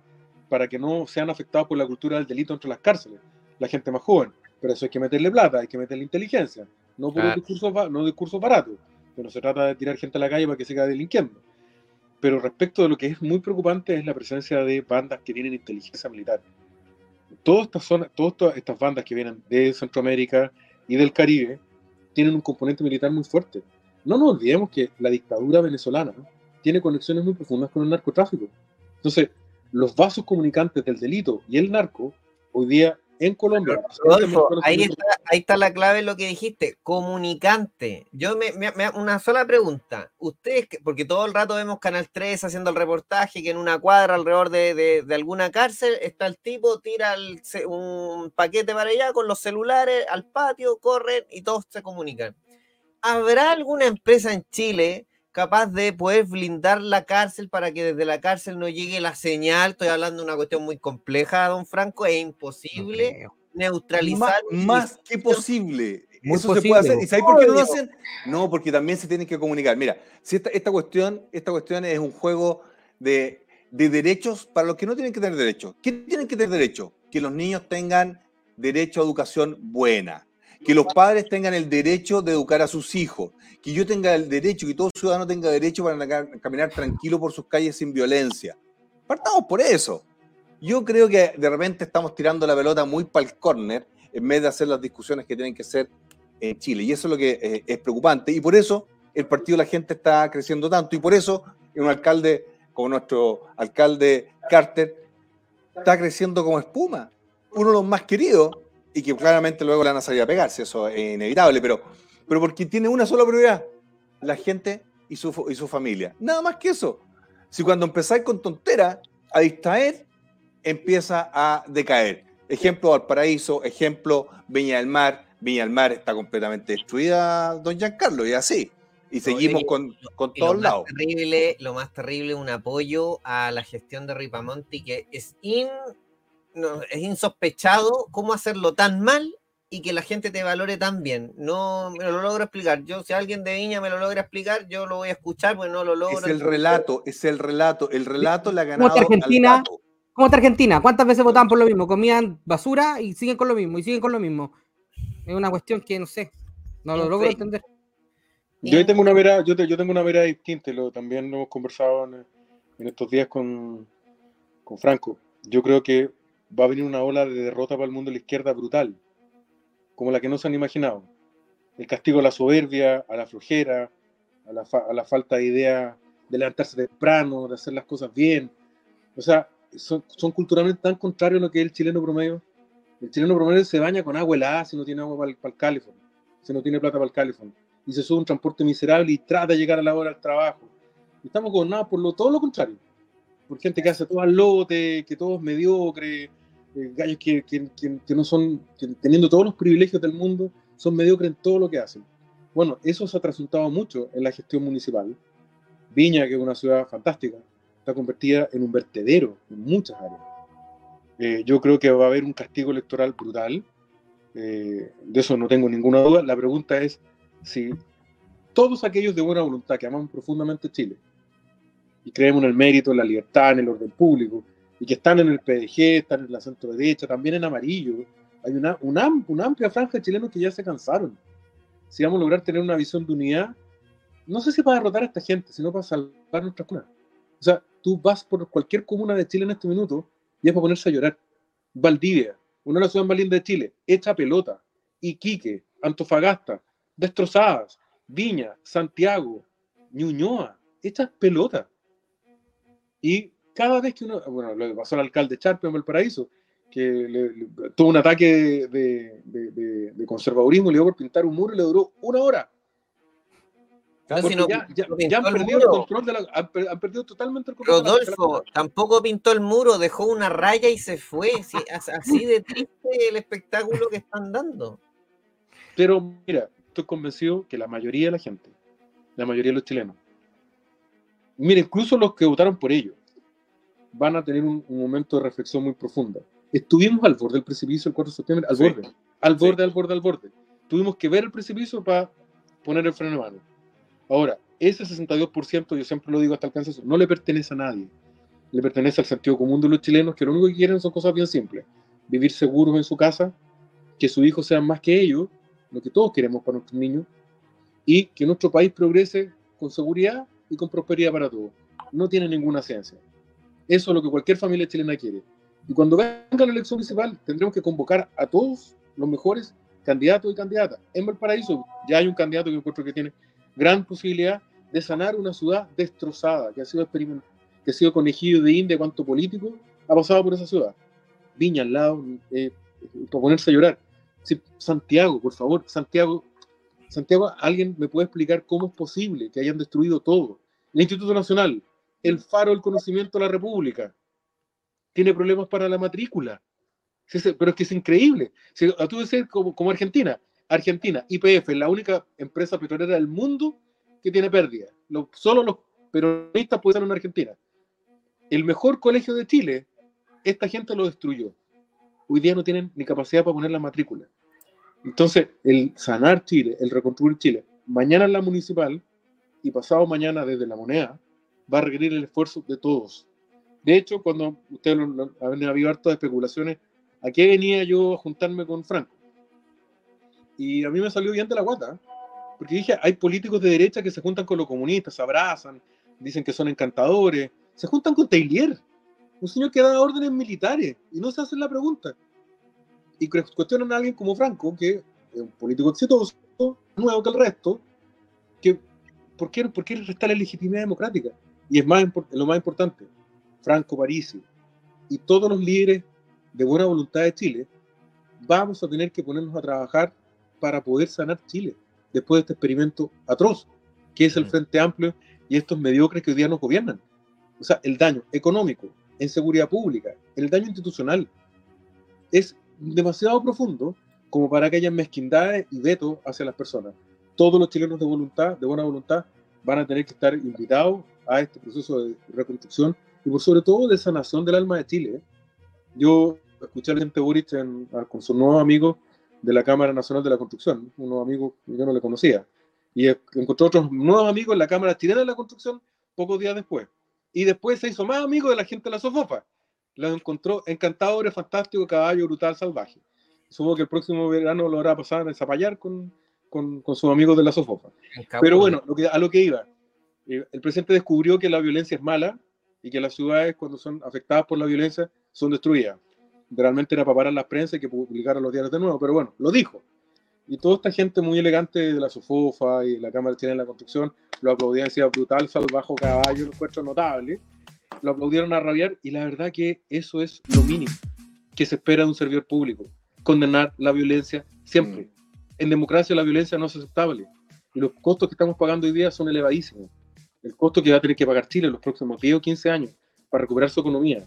para que no sean afectados por la cultura del delito entre las cárceles, la gente más joven. Pero eso hay que meterle plata, hay que meterle inteligencia, no por Claro. discursos, no discursos baratos. No se trata de tirar gente a la calle para que siga delinquiendo. Pero respecto de lo que es muy preocupante es la presencia de bandas que tienen inteligencia militar. Todas estas, zonas, todas estas- bandas que vienen de Centroamérica y del Caribe tienen un componente militar muy fuerte. No nos olvidemos que la dictadura venezolana tiene conexiones muy profundas con el narcotráfico. Entonces, los vasos comunicantes del delito y el narco hoy día en Colombia. Rodolfo, ahí está, ahí está la clave de lo que dijiste, comunicante. Yo me, una sola pregunta. Ustedes, porque todo el rato vemos Canal 3 haciendo el reportaje que en una cuadra alrededor de, de, alguna cárcel está el tipo, tira un paquete para allá con los celulares al patio, corren y todos se comunican. ¿Habrá alguna empresa en Chile capaz de poder blindar la cárcel para que desde la cárcel no llegue la señal. Estoy hablando de una cuestión muy compleja, don Franco, es imposible neutralizar. Más, que posible. Eso se puede hacer. ¿Y sabéis por qué no lo hacen? No, porque también se tienen que comunicar. Mira, si esta, cuestión, esta cuestión es un juego de, de derechos para los que no tienen que tener derechos. ¿Qué tienen que tener derecho? Que los niños tengan derecho a educación buena, que los padres tengan el derecho de educar a sus hijos, que yo tenga el derecho, que todo ciudadano tenga derecho para caminar tranquilo por sus calles sin violencia. Partamos por eso. Yo creo que de repente estamos tirando la pelota muy para el córner en vez de hacer las discusiones que tienen que ser en Chile. Y eso es lo que eh, es preocupante. Y por eso el partido de la gente está creciendo tanto. Y por eso un alcalde como nuestro alcalde Carter está creciendo como espuma. Uno de los más queridos y que claramente luego le van a salir a pegarse, eso es inevitable, pero pero porque tiene una sola prioridad, la gente y su, y su familia. Nada más que eso. Si cuando empezáis con tontera a distraer, empieza a decaer. Ejemplo Valparaíso, ejemplo Viña del Mar. Viña del Mar está completamente destruida, don Giancarlo, y así. Y seguimos con, con todos lados. Terrible, lo más terrible, un apoyo a la gestión de Ripamonti que es, in, es insospechado cómo hacerlo tan mal y que la gente te valore tan bien. No me lo logro explicar. Yo, si alguien de Viña me lo logra explicar, yo lo voy a escuchar, pues no lo logro. Es el relato, es el relato. El relato la ganado. ¿Cómo está Argentina? ¿Cómo está Argentina? ¿Cuántas veces votaban por lo mismo? Comían basura y siguen con lo mismo, y siguen con lo mismo. Es una cuestión que no sé. No lo logro entender. Yo tengo una vera, yo, yo tengo una vera distinta, lo, también lo hemos conversado en, en estos días con, con Franco. Yo creo que va a venir una ola de derrota para el mundo de la izquierda brutal como la que no se han imaginado. El castigo a la soberbia, a la flojera, a la, falta de idea de levantarse temprano, de hacer las cosas bien. O sea, son, culturalmente tan contrarios a lo que es el chileno promedio. El chileno promedio se baña con agua helada si no tiene agua para el, para si no tiene plata para el califón. Y se sube un transporte miserable y trata de llegar a la hora del trabajo. Estamos gobernados por lo, todo lo contrario. Por gente que hace todo al lote, que todo es mediocre, eh, gallos que, que, que, no son, teniendo todos los privilegios del mundo, son mediocres en todo lo que hacen. Bueno, eso se ha resultado mucho en la gestión municipal. Viña, que es una ciudad fantástica, está convertida en un vertedero en muchas áreas. Eh, yo creo que va a haber un castigo electoral brutal. Eh, de eso no tengo ninguna duda. La pregunta es si todos aquellos de buena voluntad que aman profundamente Chile y creemos en el mérito, en la libertad, en el orden público, y que están en el PDG, están en la centro derecha, también en amarillo. Hay una, una, una, amplia franja de chilenos que ya se cansaron. Si vamos a lograr tener una visión de unidad, no sé si para derrotar a esta gente, sino para salvar nuestra comuna. O sea, tú vas por cualquier comuna de Chile en este minuto y es para ponerse a llorar. Valdivia, una de las ciudades más lindas de Chile, hecha pelota. Iquique, Antofagasta, destrozadas. Viña, Santiago, Ñuñoa, hechas pelota. Y cada vez que uno, bueno, lo pasó al alcalde Charpe en Valparaíso, que tuvo un ataque de, de, de, conservadurismo, le dio por pintar un muro y le duró una hora. ya, ya, han perdido el control de la, han, perdido totalmente el control. Rodolfo, tampoco pintó el muro, dejó una raya y se fue. así de triste el espectáculo que están dando. Pero mira, estoy convencido que la mayoría de la gente, la mayoría de los chilenos, mira, incluso los que votaron por ellos, van a tener un, momento de reflexión muy profunda. Estuvimos al borde del precipicio el 4 de septiembre, al borde, al borde, al borde, al borde. Tuvimos que ver el precipicio para poner el freno de mano. Ahora, ese 62%, yo siempre lo digo hasta alcance, no le pertenece a nadie. Le pertenece al sentido común de los chilenos, que lo único que quieren son cosas bien simples. Vivir seguros en su casa, que sus hijos sean más que ellos, lo que todos queremos para nuestros niños, y que nuestro país progrese con seguridad y con prosperidad para todos. No tiene ninguna ciencia. Eso es lo que cualquier familia chilena quiere. Y cuando venga la elección municipal, tendremos que convocar a todos los mejores candidatos y candidatas. En Valparaíso ya hay un candidato que encuentro que tiene gran posibilidad de sanar una ciudad destrozada, que ha sido experimentada, que ha sido conejillo de India cuanto político ha pasado por esa ciudad. Viña al lado, eh, para ponerse a llorar. Sí, Santiago, por favor, Santiago, Santiago, ¿alguien me puede explicar cómo es posible que hayan destruido todo? El Instituto Nacional, el faro del conocimiento de la República, tiene problemas para la matrícula. Pero es que es increíble. Tú como, Argentina, Argentina, IPF, la única empresa petrolera del mundo que tiene pérdida. solo los peronistas pueden en Argentina. El mejor colegio de Chile, esta gente lo destruyó. Hoy día no tienen ni capacidad para poner la matrícula. Entonces, el sanar Chile, el reconstruir Chile, mañana en la municipal y pasado mañana desde la moneda, va a requerir el esfuerzo de todos. De hecho, cuando ustedes han habido hartas especulaciones, ¿a qué venía yo a juntarme con Franco? Y a mí me salió bien de la guata, porque dije, hay políticos de derecha que se juntan con los comunistas, se abrazan, dicen que son encantadores, se juntan con Taylor, un señor que da órdenes militares y no se hacen la pregunta y cuestionan a alguien como Franco, que es un político exitoso, nuevo que el resto, que ¿por qué, por qué restar la legitimidad democrática? Y es más, lo más importante, Franco Parisi y todos los líderes de buena voluntad de Chile, vamos a tener que ponernos a trabajar para poder sanar Chile después de este experimento atroz, que es el. Frente Amplio y estos mediocres que hoy día nos gobiernan. O sea, el daño económico, en seguridad pública, el daño institucional, es demasiado profundo como para que haya mezquindades y veto hacia las personas. Todos los chilenos de voluntad, de buena voluntad, van a tener que estar invitados a este proceso de reconstrucción y sobre todo de sanación del alma de Chile. Yo escuché al presidente Boric con sus nuevos amigos de la Cámara Nacional de la Construcción, unos amigos que yo no le conocía, y encontró otros nuevos amigos en la Cámara Chilena de la Construcción pocos días después. Y después se hizo más amigo de la gente de la Sofofa, lo encontró encantador, fantástico, caballo brutal, salvaje. Supongo que el próximo verano lo hará pasar en Zapallar con, con, con sus amigos de la Sofofa. Pero bueno, lo que, a lo que iba. Eh, el presidente descubrió que la violencia es mala y que las ciudades, cuando son afectadas por la violencia, son destruidas. Realmente era para parar las prensa y que publicaran los diarios de nuevo, pero bueno, lo dijo. Y toda esta gente muy elegante de la Sofofa y la Cámara Chilena de la Construcción lo aplaudían, decía brutal, salvaje, caballo, un encuentro notable lo aplaudieron a rabiar y la verdad que eso es lo mínimo que se espera de un servidor público, condenar la violencia siempre. Mm. En democracia la violencia no es aceptable y los costos que estamos pagando hoy día son elevadísimos. El costo que va a tener que pagar Chile en los próximos 10 o 15 años para recuperar su economía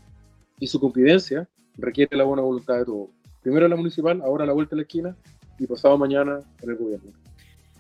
y su convivencia requiere la buena voluntad de todos. Primero la municipal, ahora la vuelta a la esquina y pasado mañana en el gobierno.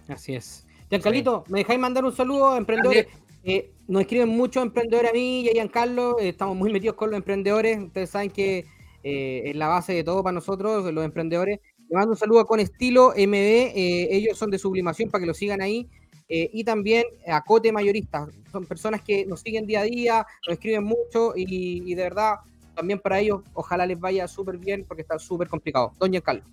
Así es. Giancarlito, ¿me dejáis mandar un saludo a emprendedores? Eh, nos escriben muchos emprendedores a mí y a Giancarlo, eh, estamos muy metidos con los emprendedores, ustedes saben que eh, es la base de todo para nosotros, los emprendedores. Le mando un saludo Con Estilo MD, eh, ellos son de sublimación para que lo sigan ahí. y también a Cote Mayoristas, son personas que nos siguen día a día, nos escriben mucho y, y de verdad, también para ellos, ojalá les vaya súper bien porque está súper complicado. Doña Carlos.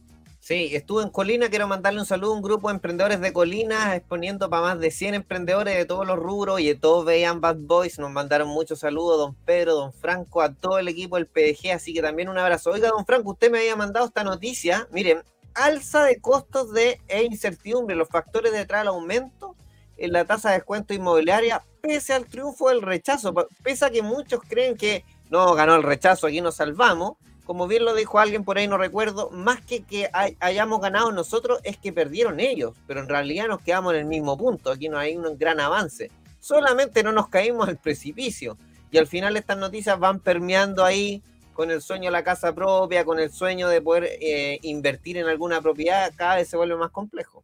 Sí, estuve en Colina, quiero mandarle un saludo a un grupo de emprendedores de Colina, exponiendo para más de 100 emprendedores de todos los rubros y de todos veían Bad Boys, nos mandaron muchos saludos, don Pedro, don Franco, a todo el equipo del PDG, así que también un abrazo. Oiga, don Franco, usted me había mandado esta noticia, miren, alza de costos de e incertidumbre, los factores detrás del aumento en la tasa de descuento inmobiliaria, pese al triunfo del rechazo, pese a que muchos creen que no, ganó el rechazo, aquí nos salvamos, como bien lo dijo alguien por ahí, no recuerdo, más que que hayamos ganado nosotros es que perdieron ellos, pero en realidad nos quedamos en el mismo punto, aquí no hay un gran avance, solamente no nos caímos al precipicio y al final estas noticias van permeando ahí con el sueño de la casa propia, con el sueño de poder eh, invertir en alguna propiedad, cada vez se vuelve más complejo.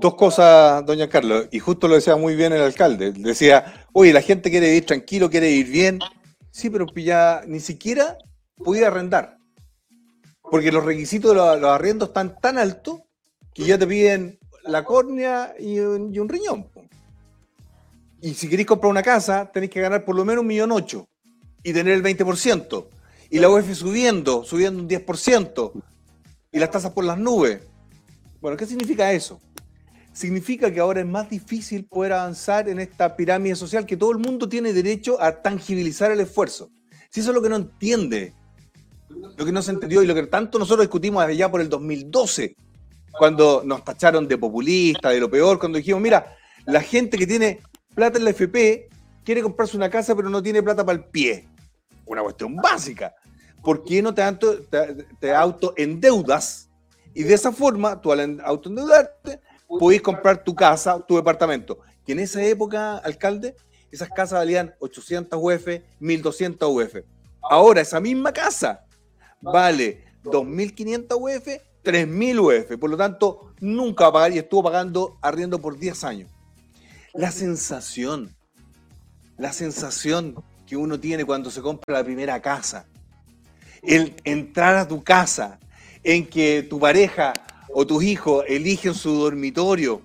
Dos cosas, doña Carlos, y justo lo decía muy bien el alcalde. Decía, oye, la gente quiere vivir tranquilo, quiere vivir bien. Sí, pero ya ni siquiera pudiera arrendar. Porque los requisitos de los, arriendos están tan altos que ya te piden la córnea y un, riñón. Y si queréis comprar una casa, tenéis que ganar por lo menos un millón ocho y tener el 20%. Y la UEF subiendo, subiendo un 10%. Y las tasas por las nubes. Bueno, ¿qué significa eso? Significa que ahora es más difícil poder avanzar en esta pirámide social que todo el mundo tiene derecho a tangibilizar el esfuerzo. Si eso es lo que no entiende lo que no se entendió y lo que tanto nosotros discutimos desde ya por el 2012, cuando nos tacharon de populista, de lo peor, cuando dijimos, mira, la gente que tiene plata en la FP quiere comprarse una casa pero no tiene plata para el pie. Una cuestión básica. ¿por qué no te, te autoendeudas? Y de esa forma, tú al autoendeudarte, podés comprar tu casa, tu departamento. Que en esa época, alcalde, esas casas valían 800 UF, 1200 UF. Ahora, esa misma casa vale 2500 UF, 3000 UF. Por lo tanto, nunca va a pagar y estuvo pagando arriendo por 10 años. La sensación, la sensación que uno tiene cuando se compra la primera casa, el entrar a tu casa, en que tu pareja o tus hijos eligen su dormitorio,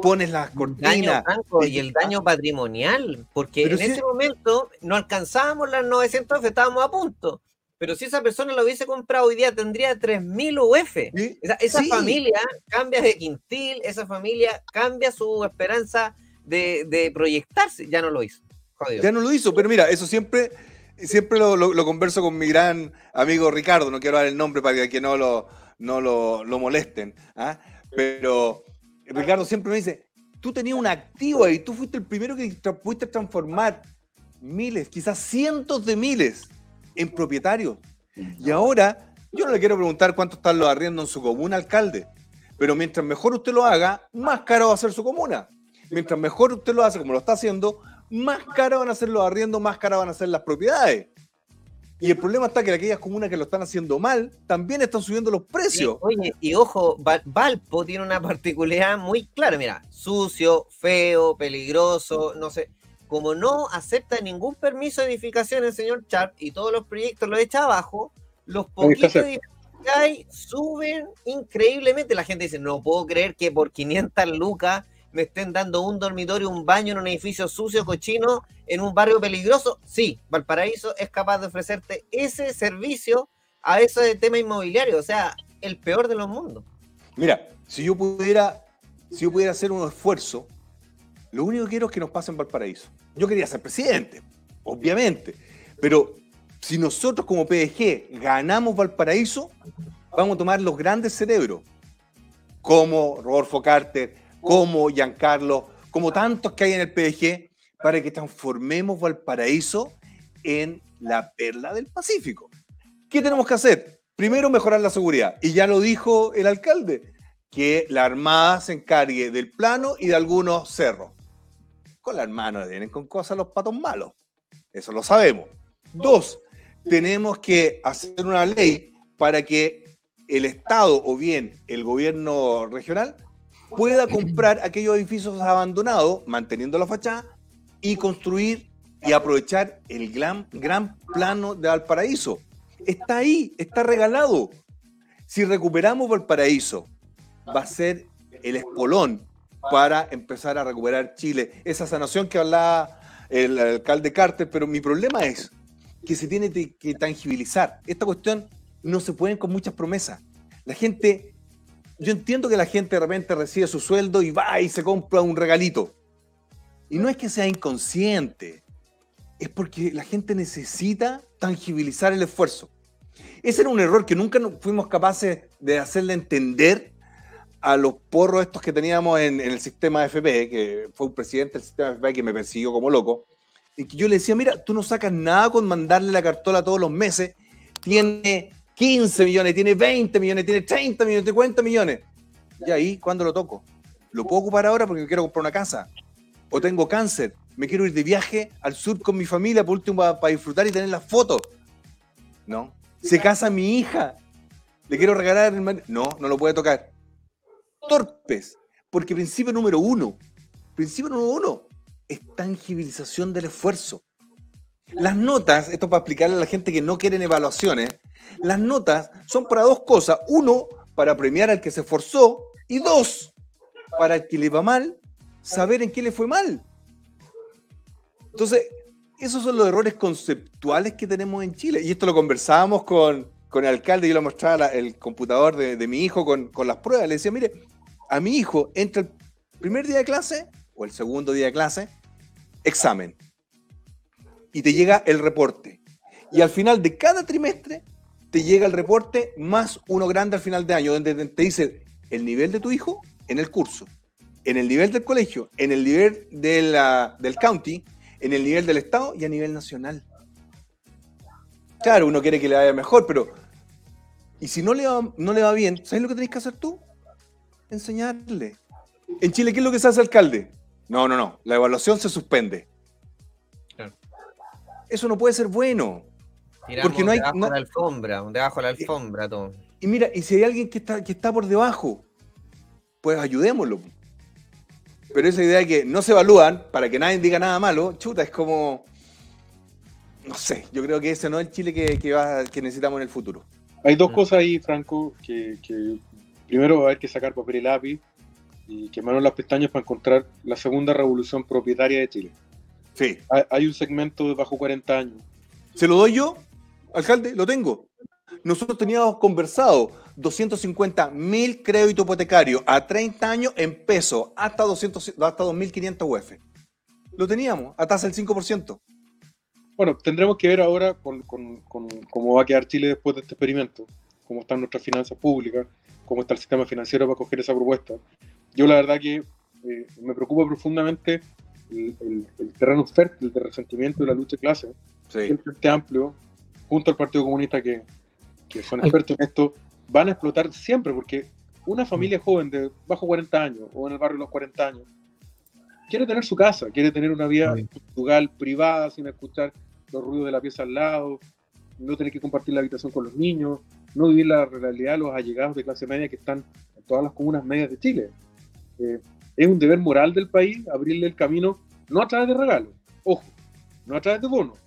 pones las cortinas. y el daño patrimonial, porque en ese momento no alcanzábamos las 900 estábamos a punto. Pero si esa persona lo hubiese comprado hoy día, tendría 3.000 UF. Esa, familia cambia de quintil, esa familia cambia su esperanza de, proyectarse. Ya no lo hizo. Ya no lo hizo, pero mira, eso siempre, siempre lo, converso con mi gran amigo Ricardo, no quiero dar el nombre para que no lo, no lo, molesten. ¿ah? Pero Ricardo siempre me dice, tú tenías un activo ahí, tú fuiste el primero que pudiste transformar miles, quizás cientos de miles en propietarios. Y ahora, yo no le quiero preguntar cuánto están los arriendos en su comuna, alcalde, pero mientras mejor usted lo haga, más caro va a ser su comuna. Mientras mejor usted lo hace como lo está haciendo, más caro van a ser los arriendos, más caras van a ser las propiedades. Y el problema está que aquellas comunas que lo están haciendo mal también están subiendo los precios. oye, y ojo, Valpo tiene una <laughs> particularidad muy clara, mira, sucio, feo, peligroso, no sé. Como no acepta ningún permiso de edificación el señor Char y todos los proyectos lo echa abajo, los poquitos edificios que hay suben increíblemente. La gente dice, no puedo creer que por 500 lucas me estén dando un dormitorio, un baño en un edificio sucio, cochino, en un barrio peligroso. Sí, Valparaíso es capaz de ofrecerte ese servicio a ese tema inmobiliario, o sea, el peor de los mundos. Mira, si yo pudiera, si yo pudiera hacer un esfuerzo, lo único que quiero es que nos pasen Valparaíso. Yo quería ser presidente, obviamente, pero si nosotros como PDG ganamos Valparaíso, vamos a tomar los grandes cerebros, como Rodolfo Carter, como Giancarlo, como tantos que hay en el PDG, para que transformemos Valparaíso en la perla del Pacífico. ¿Qué tenemos que hacer? Primero, mejorar la seguridad. Y ya lo dijo el alcalde, que la Armada se encargue del plano y de algunos cerros. Con la Armada no vienen con cosas los patos malos. Eso lo sabemos. Dos, tenemos que hacer una ley para que el Estado o bien el gobierno regional pueda comprar aquellos edificios abandonados, manteniendo la fachada, y construir y aprovechar el gran, gran plano de Valparaíso. Está ahí, está regalado. Si recuperamos Valparaíso, va a ser el espolón para empezar a recuperar Chile. Esa sanación que hablaba el alcalde Carter, pero mi problema es que se tiene que tangibilizar. Esta cuestión no se puede con muchas promesas. La gente yo entiendo que la gente de repente recibe su sueldo y va y se compra un regalito. Y no es que sea inconsciente, es porque la gente necesita tangibilizar el esfuerzo. Ese era un error que nunca fuimos capaces de hacerle entender a los porros estos que teníamos en, el sistema FP, que fue un presidente del sistema FP que me persiguió como loco, y que yo le decía, mira, tú no sacas nada con mandarle la cartola todos los meses, tiene 15 millones, tiene 20 millones, tiene 30 millones, tiene 40 millones. Y ahí, ¿cuándo lo toco? ¿Lo puedo ocupar ahora porque quiero comprar una casa? ¿O tengo cáncer? ¿Me quiero ir de viaje al sur con mi familia por último para, disfrutar y tener las fotos? No. Se casa mi hija. ¿Le quiero regalar el No, no lo puede tocar. Torpes. Porque principio número uno, principio número uno, es tangibilización del esfuerzo. Las notas, esto para explicarle a la gente que no quieren evaluaciones, las notas son para dos cosas. Uno, para premiar al que se esforzó. Y dos, para el que le va mal, saber en qué le fue mal. Entonces, esos son los errores conceptuales que tenemos en Chile. Y esto lo conversábamos con, el alcalde, yo le mostraba el computador de, mi hijo con, con, las pruebas. Le decía, mire, a mi hijo entra el primer día de clase o el segundo día de clase, examen. Y te llega el reporte. Y al final de cada trimestre te llega el reporte más uno grande al final de año, donde te dice el nivel de tu hijo en el curso, en el nivel del colegio, en el nivel de del county, en el nivel del estado y a nivel nacional. Claro, uno quiere que le vaya mejor, pero. Y si no le va, no le va bien, ¿sabes lo que tenés que hacer tú? Enseñarle. En Chile, ¿qué es lo que se hace alcalde? No, no, no. La evaluación se suspende. Claro. Eso no puede ser bueno. Porque no hay- debajo no- de la alfombra, debajo de la alfombra todo. Y mira, y si hay alguien que está, que está por debajo, pues ayudémoslo. Pero esa idea de que no se evalúan para que nadie diga nada malo, chuta, es como. No sé, yo creo que ese no es el Chile que, que va, que necesitamos en el futuro. Hay dos Mm. cosas ahí, Franco, que, que primero va a haber que sacar papel y lápiz y quemarnos las pestañas para encontrar la segunda revolución propietaria de Chile. Sí. Hay, hay un segmento de bajo 40 años. ¿Se lo doy yo, alcalde? Lo tengo. Nosotros teníamos conversado 250 mil crédito hipotecario a 30 años en peso hasta, 200, hasta 2.500 UF. Lo teníamos a tasa del 5%. Bueno, tendremos que ver ahora con, con- con cómo va a quedar Chile después de este experimento, cómo están nuestras finanzas públicas, cómo está el sistema financiero para coger esa propuesta. Yo la verdad que eh, me preocupa profundamente el, el- el terreno fértil de resentimiento de la lucha de clase. Sí. el Frente Amplio, junto al Partido Comunista, que, que son expertos en esto, van a explotar siempre, porque una familia joven de bajo 40 años o en el barrio de los 40 años quiere tener su casa, quiere tener una vida Sí. frugal, privada, sin escuchar los ruidos de la pieza al lado, no tener que compartir la habitación con los niños, no vivir la realidad de los allegados de clase media que están en todas las comunas medias de Chile. Eh, es un deber moral del país abrirle el camino, no a través de regalos, ojo, no a través de bonos,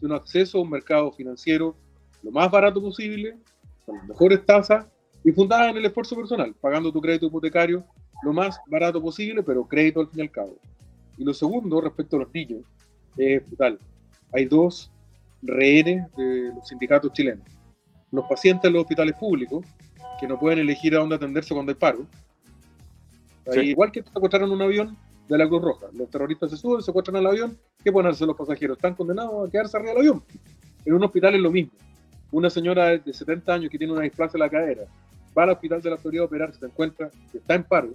sino acceso a un mercado financiero lo más barato posible, con las mejores tasas y fundada en el esfuerzo personal, pagando tu crédito hipotecario lo más barato posible, pero crédito al fin y al cabo. Y lo segundo, respecto a los niños, es brutal. Hay dos rehenes de los sindicatos chilenos. Los pacientes en los hospitales públicos, que no pueden elegir a dónde atenderse cuando hay paro. Ahí, Sí. Igual que secuestraron un avión de la Cruz Roja. Los terroristas se suben, secuestran al avión. ¿Qué pueden hacer los pasajeros? Están condenados a quedarse arriba del avión. En un hospital es lo mismo. Una señora de 70 años que tiene una displasia en la cadera va al hospital de la autoridad a operar, se encuentra que está en paro.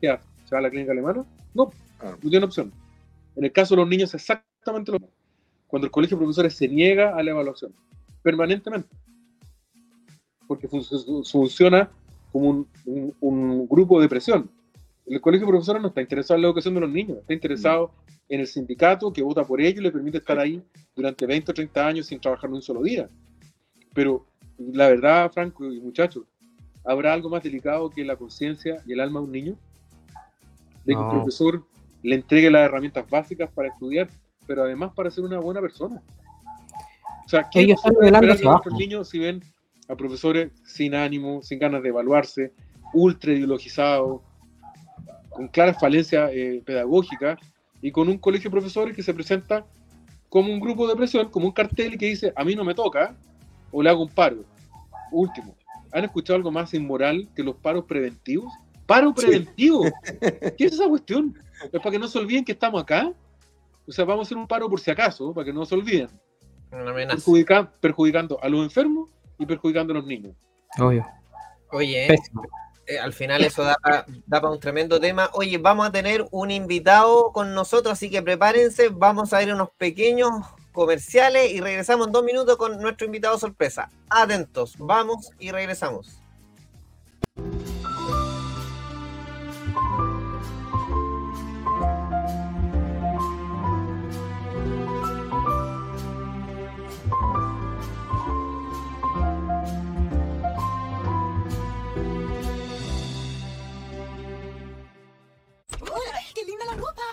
¿Qué hace? ¿Se va a la clínica alemana? No, Claro. no tiene opción. En el caso de los niños es exactamente lo mismo. Cuando el colegio de profesores se niega a la evaluación, permanentemente, porque fun- fun- funciona como un, un- un grupo de presión. El colegio de profesores no está interesado en la educación de los niños, está interesado en el sindicato que vota por ellos y le permite estar ahí durante 20 o 30 años sin trabajar un solo día. Pero la verdad, Franco y muchachos, ¿habrá algo más delicado que la conciencia y el alma de un niño? De que No. un profesor le entregue las herramientas básicas para estudiar, pero además para ser una buena persona. O sea, ¿qué Ellos hacia de nuestros niños si ven a profesores sin ánimo, sin ganas de evaluarse, ultra ideologizados, con claras falencias eh, pedagógicas y con un colegio de profesores que se presenta como un grupo de presión, como un cartel que dice a mí no me toca o le hago un paro. Último, ¿han escuchado algo más inmoral que los paros preventivos? ¡Paro Sí. preventivo! <laughs> ¿Qué es esa cuestión? ¿Es para que no se olviden que estamos acá? O sea, vamos a hacer un paro por si acaso, para que no se olviden, Una amenaza. perjudica- perjudicando a los enfermos y perjudicando a los niños. Obvio. Oye, eh, al final eso da para un tremendo tema. Oye, vamos a tener un invitado con nosotros, así que prepárense. Vamos a ir a unos pequeños comerciales y regresamos en dos minutos con nuestro invitado sorpresa. Atentos, vamos y regresamos.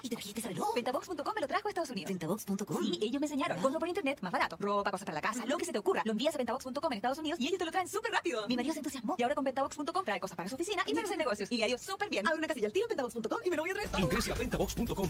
¿Y te trajiste ese reloj? Ventabox.com me lo trajo a Estados Unidos. Ventabox.com. Sí, ellos me enseñaron. Compro por internet, más barato. Ropa, cosas para la casa, lo que se te ocurra. Lo envías a Ventabox.com en Estados Unidos y ellos te lo traen súper rápido. Mi marido se entusiasmó y ahora con Ventabox.com trae cosas para su oficina y menos en negocios. Y le ha ido súper bien. Abre una casilla al tiro en Ventabox.com y me lo voy a traer todo. A Ventabox.com.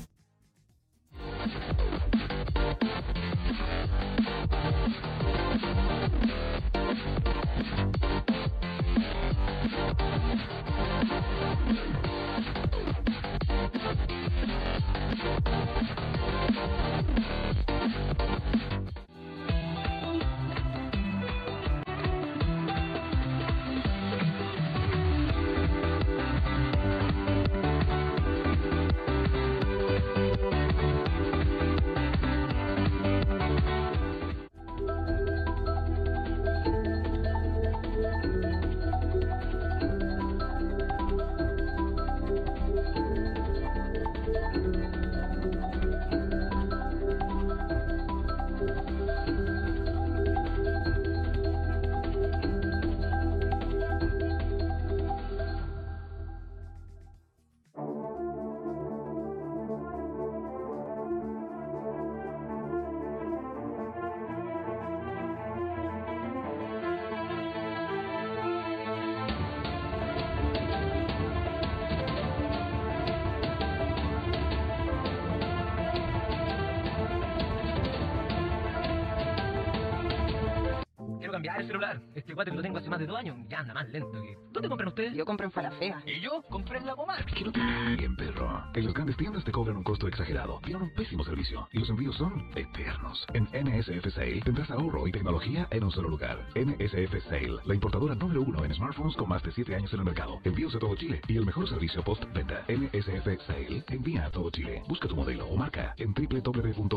Más de dos años. Ya anda más lento que. ¿Dónde compran ustedes? Yo compro en Falafea. Y yo compré en la pomar. Que no te bien, perro. En las grandes tiendas te cobran un costo exagerado, tienen un pésimo servicio y los envíos son eternos. En NSF Sale tendrás ahorro y tecnología en un solo lugar. NSF Sale, la importadora número uno en smartphones con más de 7 años en el mercado. Envíos a todo Chile y el mejor servicio post-venta. NSF Sale envía a todo Chile. Busca tu modelo o marca en www.nsfsale.cl.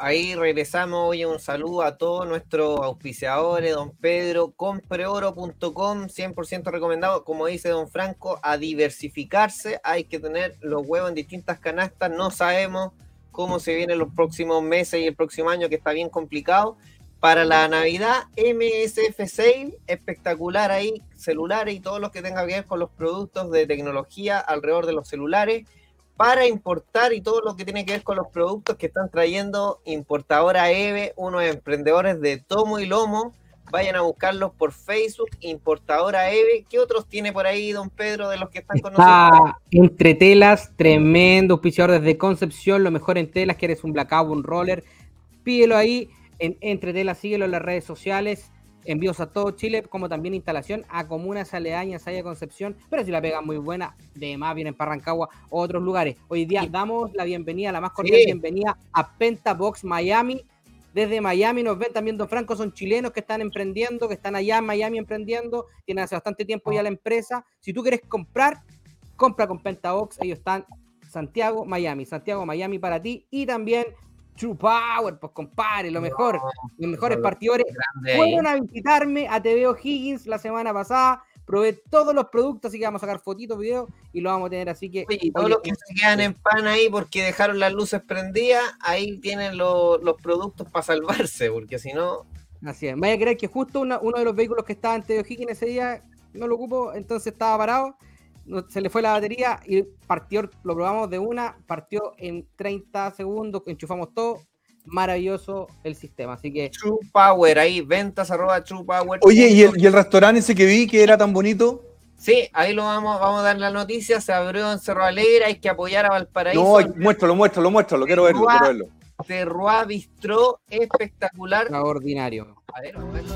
Ahí regresamos. Oye, un saludo a todos nuestros auspiciadores, don Pedro, compreoro.com, 100% recomendado. Como dice don Franco, a diversificarse. Hay que tener los huevos en distintas canastas. No sabemos cómo se vienen los próximos meses y el próximo año, que está bien complicado. Para la Navidad, MSF Sale, espectacular ahí, celulares y todo lo que tenga que ver con los productos de tecnología alrededor de los celulares para importar y todo lo que tiene que ver con los productos que están trayendo importadora EVE, unos emprendedores de tomo y lomo. Vayan a buscarlos por Facebook, importadora EVE. ¿Qué otros tiene por ahí, don Pedro, de los que están con nosotros? Entre telas, tremendo auspiciador desde Concepción, lo mejor en telas, quieres un blackout, un roller, pídelo ahí en Entre Telas, síguelo en las redes sociales, envíos a todo Chile, como también instalación a comunas aledañas allá a Concepción, pero si la pegan muy buena, de más vienen para Rancagua o otros lugares. Hoy día damos la bienvenida, la más cordial Sí. bienvenida a Pentabox Miami. Desde Miami nos ven también, Don Franco, son chilenos que están emprendiendo, que están allá en Miami emprendiendo, tienen hace bastante tiempo ya la empresa. Si tú quieres comprar, compra con Pentabox, ellos están Santiago, Miami, Santiago, Miami para ti y también True Power, pues compadre, lo mejor, los mejores partidores Grande fueron a visitarme a TV O'Higgins la semana pasada. Probé todos los productos, así que vamos a sacar fotitos, videos y lo vamos a tener. Así que, Oye, y todos los que se quedan en pan ahí porque dejaron las luces prendidas, ahí tienen lo- los productos para salvarse, porque si no, así es. Vaya a creer que justo una- uno de los vehículos que estaba en TV O'Higgins ese día no lo ocupo, entonces estaba parado. Se le fue la batería y partió, lo probamos de una, partió en 30 segundos, enchufamos todo. Maravilloso el sistema, así que True Power, ahí, ventas arroba True Power. Oye, ¿y el, y el restaurante ese que vi que era tan bonito? Sí, ahí lo vamos, vamos a dar la noticia, se abrió en Cerro Alegre, hay que apoyar a Valparaíso. No, muéstralo, muéstralo, muéstralo, quiero verlo, quiero verlo. Terroir Bistró, espectacular. extraordinario. A ver, vamos a verlo.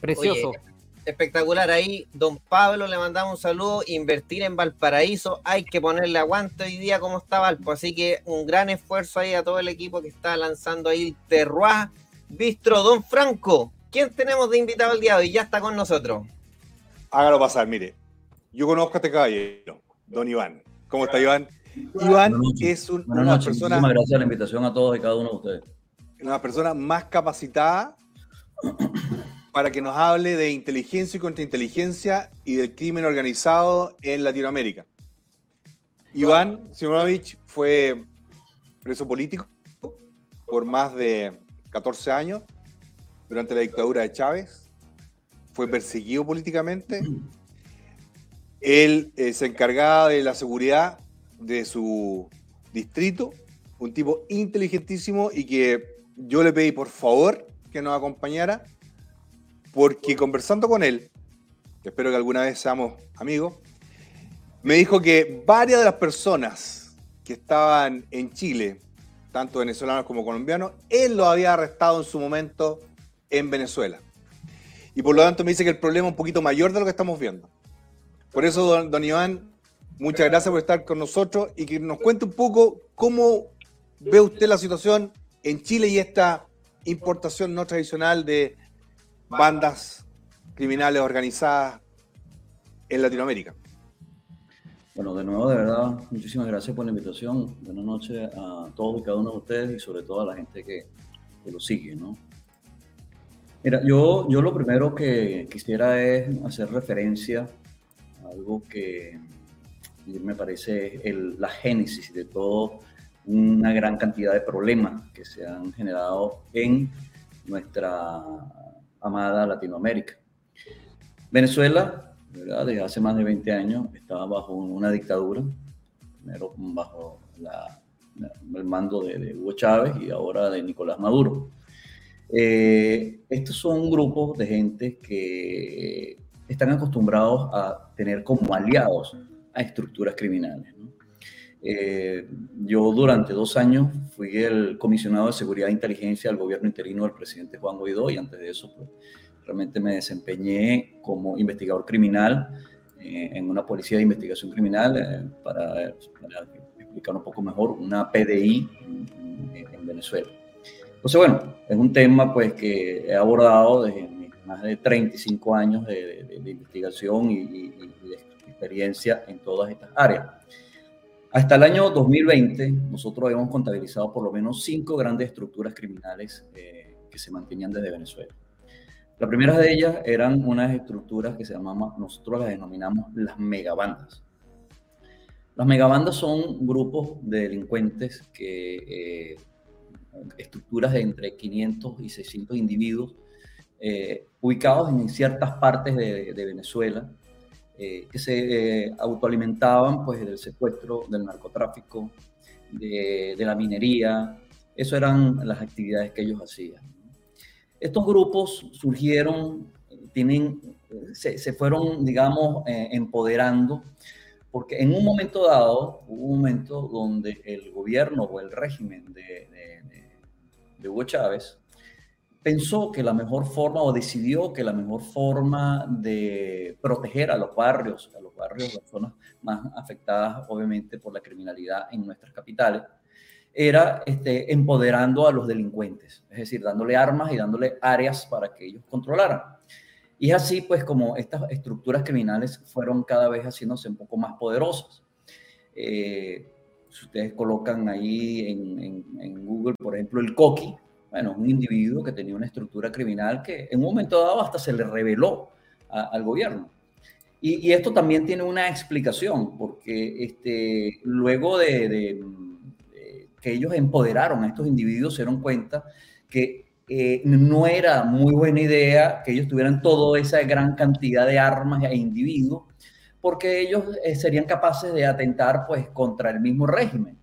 Precioso. Oye, espectacular ahí, don Pablo, le mandamos un saludo, invertir en Valparaíso, hay que ponerle aguante hoy día como está Valpo, así que un gran esfuerzo ahí a todo el equipo que está lanzando ahí Terroir Bistro, don Franco, ¿quién tenemos de invitado el día de hoy? Ya está con nosotros. Hágalo pasar, mire. Yo conozco a este caballero, don Iván. ¿Cómo está Iván? Iván es un- una noches, persona muchísimas gracias por la invitación a todos y cada uno de ustedes. una persona más capacitada para que nos hable de inteligencia y contrainteligencia y del crimen organizado en Latinoamérica. Iván Simonovich fue preso político por más de 14 años durante la dictadura de Chávez. Fue perseguido políticamente. Él eh, se encargaba de la seguridad de su distrito, un tipo inteligentísimo y que yo le pedí por favor que nos acompañara, porque conversando con él, que espero que alguna vez seamos amigos, me dijo que varias de las personas que estaban en Chile, tanto venezolanos como colombianos, él los había arrestado en su momento en Venezuela. Y por lo tanto me dice que el problema es un poquito mayor de lo que estamos viendo. Por eso, don, don Iván, Muchas gracias por estar con nosotros y que nos cuente un poco cómo ve usted la situación en Chile y esta importación no tradicional de bandas criminales organizadas en Latinoamérica. Bueno, de nuevo, de verdad, muchísimas gracias por la invitación. Buenas noches a todos y cada uno de ustedes y sobre todo a la gente que, que lo sigue, ¿no? Mira, yo, yo lo primero que quisiera es hacer referencia a algo que me parece el, la génesis de todo una gran cantidad de problemas que se han generado en nuestra amada Latinoamérica. Venezuela, desde hace más de 20 años, estaba bajo una dictadura, primero bajo el mando de, de, Hugo Chávez y ahora de Nicolás Maduro. Eh, estos son grupos de gente que están acostumbrados a tener como aliados a estructuras criminales. Eh, yo durante dos años fui el comisionado de seguridad e inteligencia del gobierno interino del presidente Juan Guaidó y antes de eso pues, realmente me desempeñé como investigador criminal eh, en una policía de investigación criminal eh, para, para, explicar un poco mejor una PDI en, en, Venezuela. Entonces bueno, es un tema pues que he abordado desde más de 35 años de, de, de investigación y, y, y de experiencia en todas estas áreas. Hasta el año 2020, nosotros hemos contabilizado por lo menos cinco grandes estructuras criminales eh, que se mantenían desde Venezuela. La primera de ellas eran unas estructuras que se llamaban, nosotros las denominamos las megabandas. Las megabandas son grupos de delincuentes que, eh, estructuras de entre 500 y 600 individuos eh, ubicados en ciertas partes de, de Venezuela, eh, que se eh, autoalimentaban pues, del secuestro, del narcotráfico, de, de, la minería. Eso eran las actividades que ellos hacían. Estos grupos surgieron, tienen, se, se fueron, digamos, eh, empoderando, porque en un momento dado, hubo un momento donde el gobierno o el régimen de, de, de Hugo Chávez pensó que la mejor forma o decidió que la mejor forma de proteger a los barrios, a los barrios, las zonas más afectadas obviamente por la criminalidad en nuestras capitales, era este, empoderando a los delincuentes, es decir, dándole armas y dándole áreas para que ellos controlaran. Y es así pues como estas estructuras criminales fueron cada vez haciéndose un poco más poderosas. Eh, si ustedes colocan ahí en, en, Google, por ejemplo, el coqui, bueno, un individuo que tenía una estructura criminal que en un momento dado hasta se le reveló al gobierno. Y, esto también tiene una explicación, porque este, luego de, que ellos empoderaron a estos individuos, se dieron cuenta que eh, no era muy buena idea que ellos tuvieran toda esa gran cantidad de armas e individuos, porque ellos eh, serían capaces de atentar pues, contra el mismo régimen.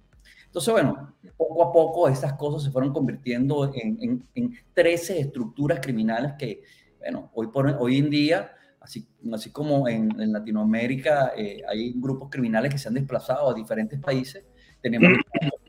Entonces, bueno, poco a poco esas cosas se fueron convirtiendo en, en, en 13 estructuras criminales que, bueno, hoy, por, hoy en día, así, así como en, en Latinoamérica eh, hay grupos criminales que se han desplazado a diferentes países, tenemos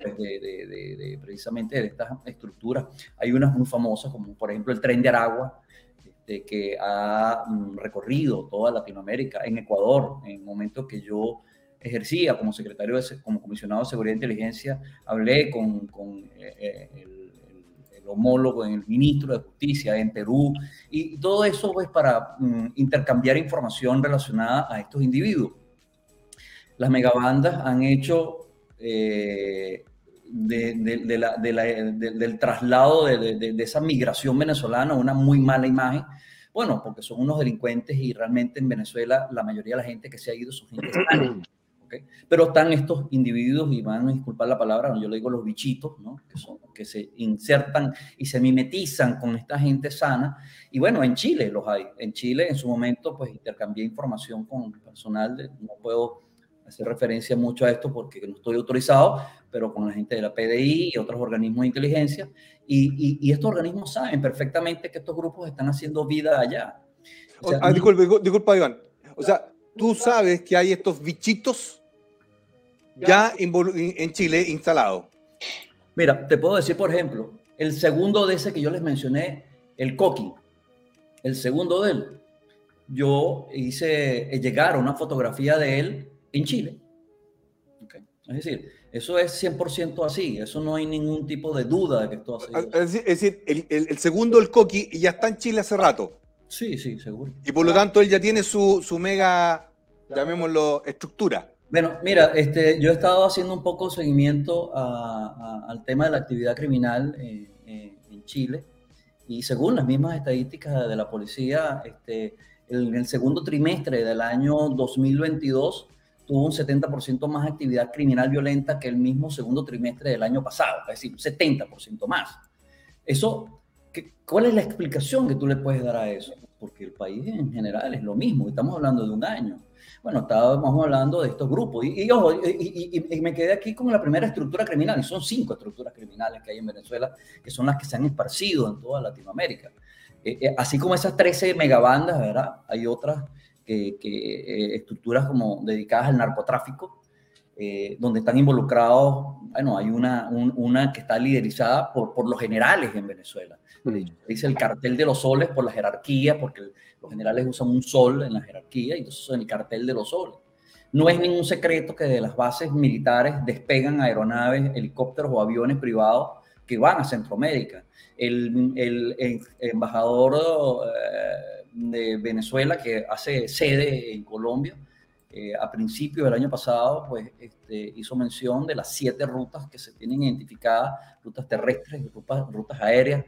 pues, de, de, de, de, precisamente de estas estructuras. Hay unas muy famosas, como por ejemplo el tren de Aragua, este, que ha mm, recorrido toda Latinoamérica, en Ecuador, en momentos que yo ejercía como secretario, de, como comisionado de Seguridad e Inteligencia, hablé con, con eh, el, el, el, homólogo, el ministro de Justicia en Perú, y todo eso es pues, para um, intercambiar información relacionada a estos individuos. Las megabandas han hecho eh, del traslado de, esa migración venezolana una muy mala imagen, bueno, porque son unos delincuentes y realmente en Venezuela la mayoría de la gente que se ha ido son gente ¿okay? Pero están estos individuos, y van a disculpar la palabra, yo le digo los bichitos, ¿no? que, son, que se insertan y se mimetizan con esta gente sana. Y bueno, en Chile los hay. En Chile, en su momento, pues intercambié información con personal, de, no puedo hacer referencia mucho a esto porque no estoy autorizado, pero con la gente de la PDI y otros organismos de inteligencia. Y, y, y estos organismos saben perfectamente que estos grupos están haciendo vida allá. O sea, ah, disculpa, disculpa, Iván. O sea, tú sabes que hay estos bichitos ya en Chile instalados. Mira, te puedo decir, por ejemplo, el segundo de ese que yo les mencioné, el Coqui, el segundo de él, yo hice llegar una fotografía de él en Chile, Es decir, eso es 100% así, eso no hay ningún tipo de duda de que esto ha sido. Es decir, es decir, el, el- el segundo, el Coqui, ya está en Chile hace rato. Sí, sí, seguro. Y por lo tanto él ya tiene su, su mega, llamémoslo, estructura. Bueno, mira, este, yo he estado haciendo un poco seguimiento a- a- al tema de la actividad criminal eh, eh, en Chile y según las mismas estadísticas de la policía, este, en el segundo trimestre del año 2022 tuvo un 70% más actividad criminal violenta que el mismo segundo trimestre del año pasado, es decir, un 70% más. Eso, ¿qué- ¿cuál es la explicación que tú le puedes dar a eso? Porque el país en general es lo mismo, estamos hablando de un año. Bueno, estábamos hablando de estos grupos. Y, y, y- y me quedé aquí con la primera estructura criminal, y son cinco estructuras criminales que hay en Venezuela, que son las que se han esparcido en toda Latinoamérica. Eh, eh, así como esas 13 megabandas, ¿verdad? Hay otras que, que, eh, estructuras como dedicadas al narcotráfico, eh, donde están involucrados, bueno, hay una, un- una que está liderizada por, por los generales en Venezuela. Dice el cartel de los soles por la jerarquía, porque los generales usan un sol en la jerarquía, y entonces son el cartel de los soles. No es ningún secreto que de las bases militares despegan aeronaves, helicópteros o aviones privados que van a Centroamérica. El, el- el embajador eh, de Venezuela que hace sede en Colombia, eh, a principios del año pasado, pues este, hizo mención de las siete rutas que se tienen identificadas, rutas terrestres, rutas, rutas aéreas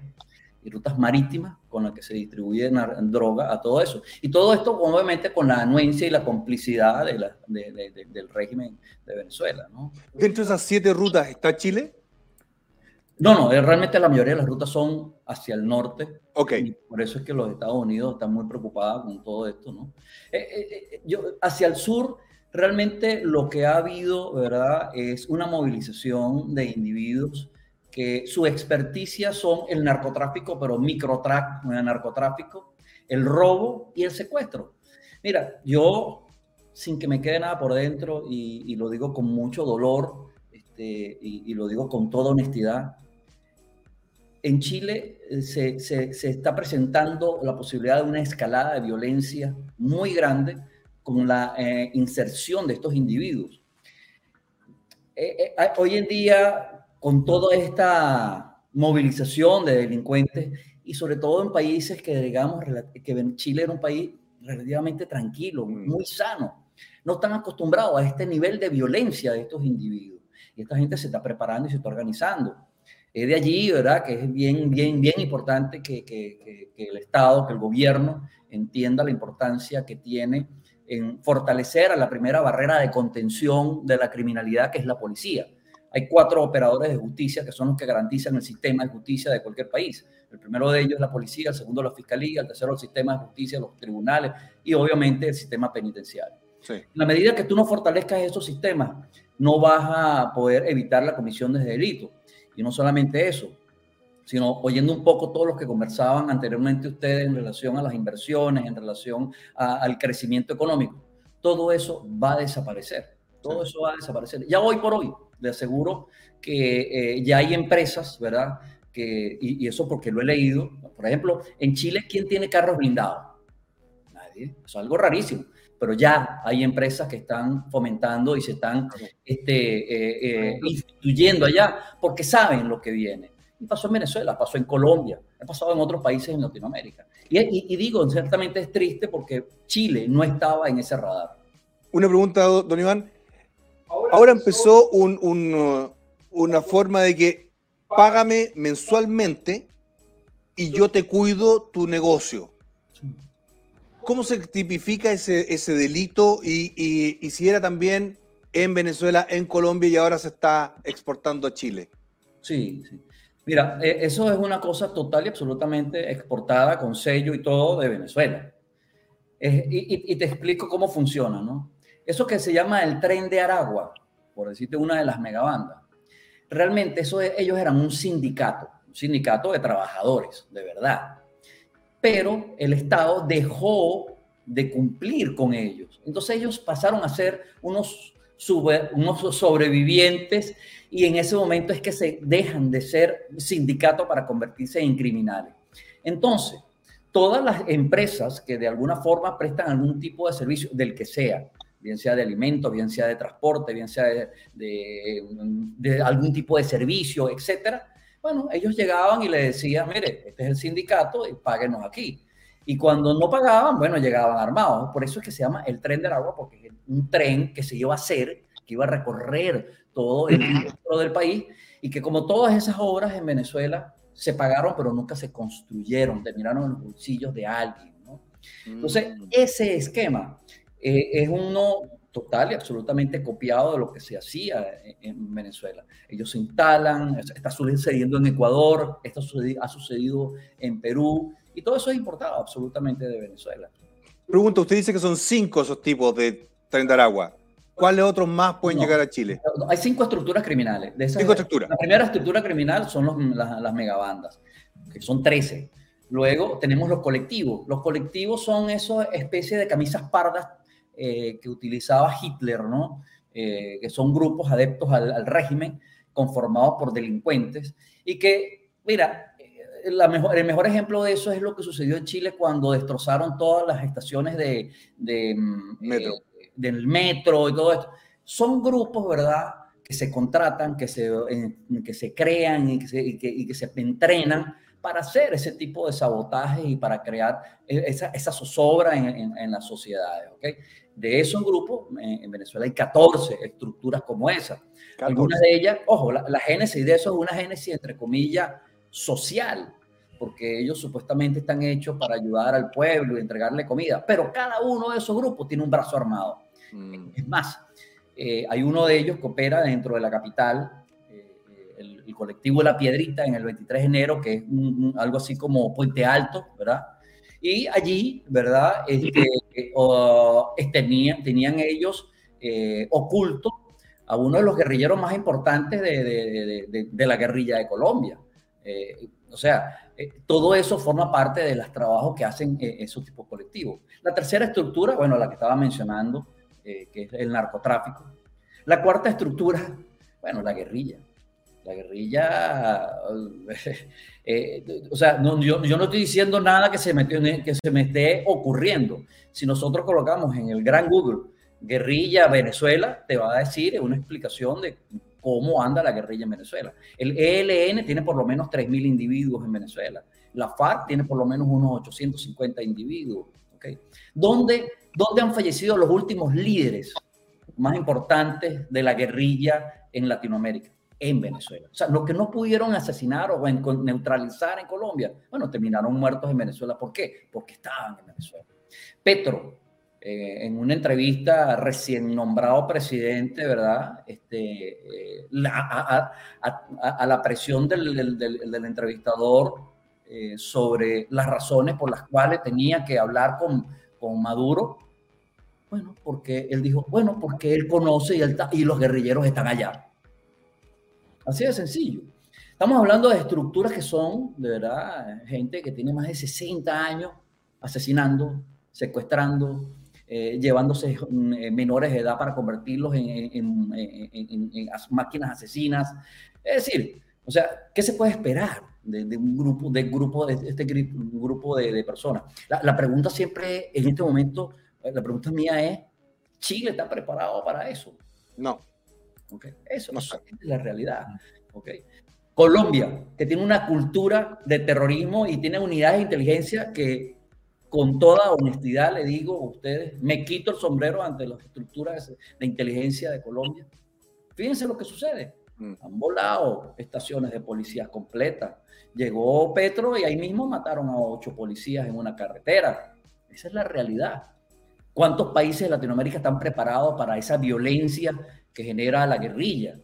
y rutas marítimas con las que se distribuye droga a todo eso. Y todo esto obviamente con la anuencia y la complicidad de la- de- de- de- del régimen de Venezuela. ¿no? Dentro de esas siete rutas está Chile. No, no, eh, realmente la mayoría de las rutas son hacia el norte. Ok. Y por eso es que los Estados Unidos están muy preocupados con todo esto, ¿no? Eh, eh, yo, hacia el sur, realmente lo que ha habido, ¿verdad? Es una movilización de individuos su experticia son el narcotráfico, pero microtrack, narcotráfico, el robo y el secuestro. Mira, yo, sin que me quede nada por dentro, y, lo digo con mucho dolor, este, y, lo digo con toda honestidad, en Chile eh, se, se- está presentando la posibilidad de una escalada de violencia muy grande con la eh, inserción de estos individuos. Eh, eh, hoy en día, con toda esta movilización de delincuentes, y sobre todo en países que, digamos, que Chile era un país relativamente tranquilo, muy sano, no están acostumbrados a este nivel de violencia de estos individuos. Y esta gente se está preparando y se está organizando. Es de allí, ¿verdad? Que es bien, bien, bien importante que, que- que- que el Estado, que el gobierno entienda la importancia que tiene en fortalecer a la primera barrera de contención de la criminalidad, que es la policía. Hay cuatro operadores de justicia que son los que garantizan el sistema de justicia de cualquier país. El primero de ellos es la policía, el segundo la fiscalía, el tercero el sistema de justicia, los tribunales y obviamente el sistema penitenciario. Sí. En la medida que tú no fortalezcas esos sistemas, no vas a poder evitar la comisión de delitos. Y no solamente eso, sino oyendo un poco todos los que conversaban anteriormente ustedes en relación a las inversiones, en relación a- al crecimiento económico. Todo eso va a desaparecer. Todo eso va a desaparecer. Ya hoy por hoy, le aseguro que eh, ya hay empresas, ¿verdad? Que, y, y eso porque lo he leído. Por ejemplo, en Chile, ¿quién tiene carros blindados? Nadie. Es algo rarísimo. Pero ya hay empresas que están fomentando y se están este, eh, eh, instituyendo allá porque saben lo que viene. Y pasó en Venezuela, pasó en Colombia, ha pasado en otros países en Latinoamérica. Y, y- y digo, ciertamente es triste porque Chile no estaba en ese radar. Una pregunta, do- don Iván. Ahora empezó un- un, uh, una forma de que págame mensualmente y yo te cuido tu negocio. ¿Cómo se tipifica ese, ese delito y, y- y si era también en Venezuela, en Colombia y ahora se está exportando a Chile? Sí, sí. Mira, eh, eso es una cosa total y absolutamente exportada con sello y todo de Venezuela. Y- y te explico cómo funciona, ¿no? Eso que se llama el tren de Aragua, por decirte una de las megabandas, realmente eso es- ellos eran un sindicato, un sindicato de trabajadores, de verdad. Pero el Estado dejó de cumplir con ellos. Entonces ellos pasaron a ser unos, unos sobrevivientes y en ese momento es que se dejan de ser sindicato para convertirse en criminales. Entonces, todas las empresas que de alguna forma prestan algún tipo de servicio, del que sea, bien sea de alimentos, bien sea de transporte, bien sea de, de- de algún tipo de servicio, etcétera, bueno, ellos llegaban y le decían, mire, este es el sindicato y páguenos aquí. Y cuando no pagaban, bueno, llegaban armados. Por eso es que se llama el tren del agua, porque es un tren que se iba a hacer, que iba a recorrer todo el centro del país y que como todas esas obras en Venezuela se pagaron, pero nunca se construyeron, terminaron en los bolsillos de alguien. ¿no? Entonces, Mm. ese esquema eh, es uno total y absolutamente copiado de lo que se hacía en, en Venezuela. Ellos se instalan, está sucediendo en Ecuador, esto ha sucedido en Perú, y todo eso es importado absolutamente de Venezuela. Pregunta, usted dice que son cinco esos tipos de tren de Aragua. ¿Cuáles otros más pueden No. llegar a Chile? Hay cinco estructuras criminales. De esas- Cinco estructuras. La primera estructura criminal son los- las, las megabandas, que son 13. Luego tenemos los colectivos. Los colectivos son esas especies de camisas pardas eh, que utilizaba Hitler, ¿no? Eh, que son grupos adeptos al, al régimen conformados por delincuentes y que, mira, eh, la mejor, el mejor ejemplo de eso es lo que sucedió en Chile cuando destrozaron todas las estaciones de, de, mm, Metro. eh, del metro y todo esto. Son grupos, ¿verdad? Que se contratan, que se, que se crean y que se, y que, y que se entrenan para hacer ese tipo de sabotajes y para crear eh, esa, esa zozobra en, en, en las sociedades. ¿ok? De esos grupos, en, en Venezuela hay 14 estructuras como esa. Algunas de ellas, ojo, la, la génesis de eso es una génesis, entre comillas, social, porque ellos supuestamente están hechos para ayudar al pueblo y entregarle comida, pero cada uno de esos grupos tiene un brazo armado. Mm. Es más, eh, hay uno de ellos que opera dentro de la capital, eh, eh, el, el colectivo La Piedrita, en el 23 de enero, que es un- un- algo así como Puente Alto, ¿verdad? Y allí, ¿verdad? Este, o- tenían, tenían ellos eh, oculto a uno de los guerrilleros más importantes de, de- de- de- de la guerrilla de Colombia. Eh, o sea, eh, todo eso forma parte de los trabajos que hacen eh, esos tipos colectivos. La tercera estructura, bueno, la que estaba mencionando, eh, que es el narcotráfico. La cuarta estructura, bueno, la guerrilla. La guerrilla, <laughs> eh, o sea, yo, no estoy diciendo nada que se, me, que se me esté ocurriendo. Si nosotros colocamos en el gran Google guerrilla Venezuela, te va a decir una explicación de cómo anda la guerrilla en Venezuela. El ELN tiene por lo menos 3.000 individuos en Venezuela. La FARC tiene por lo menos unos 850 individuos. ¿okay? ¿Dónde, ¿Dónde han fallecido los últimos líderes más importantes de la guerrilla en Latinoamérica? En Venezuela. O sea, los que no pudieron asesinar o en- neutralizar en Colombia, bueno, terminaron muertos en Venezuela. ¿Por qué? Porque estaban en Venezuela. Petro, eh, en una entrevista recién nombrado presidente, ¿verdad? Este, eh, la- a, a- a- a la presión del, del- del- del entrevistador eh, sobre las razones por las cuales tenía que hablar con, con Maduro. Bueno, porque él dijo, bueno, porque él conoce y, él ta- y los guerrilleros están allá. Así de sencillo. Estamos hablando de estructuras que son, de verdad, gente que tiene más de 60 años asesinando, secuestrando, eh, llevándose mm, eh, menores de edad para convertirlos en, en- en- en- en- en as- máquinas asesinas. Es decir, o sea, ¿qué se puede esperar de, de un grupo, de grupo, de este grupo de, de personas? La, la pregunta siempre, en este momento, la pregunta mía es, ¿Chile está preparado para eso? No. ¿Ok? Eso No es sé. la realidad. ¿ok? Colombia, que tiene una cultura de terrorismo y tiene unidades de inteligencia que, con toda honestidad, le digo a ustedes, me quito el sombrero ante las estructuras de inteligencia de Colombia. Fíjense lo que sucede. Mm. Han volado estaciones de policías completas. Llegó Petro y ahí mismo mataron a ocho policías en una carretera. Esa es la realidad. ¿Cuántos países de Latinoamérica están preparados para esa violencia que genera la guerrilla?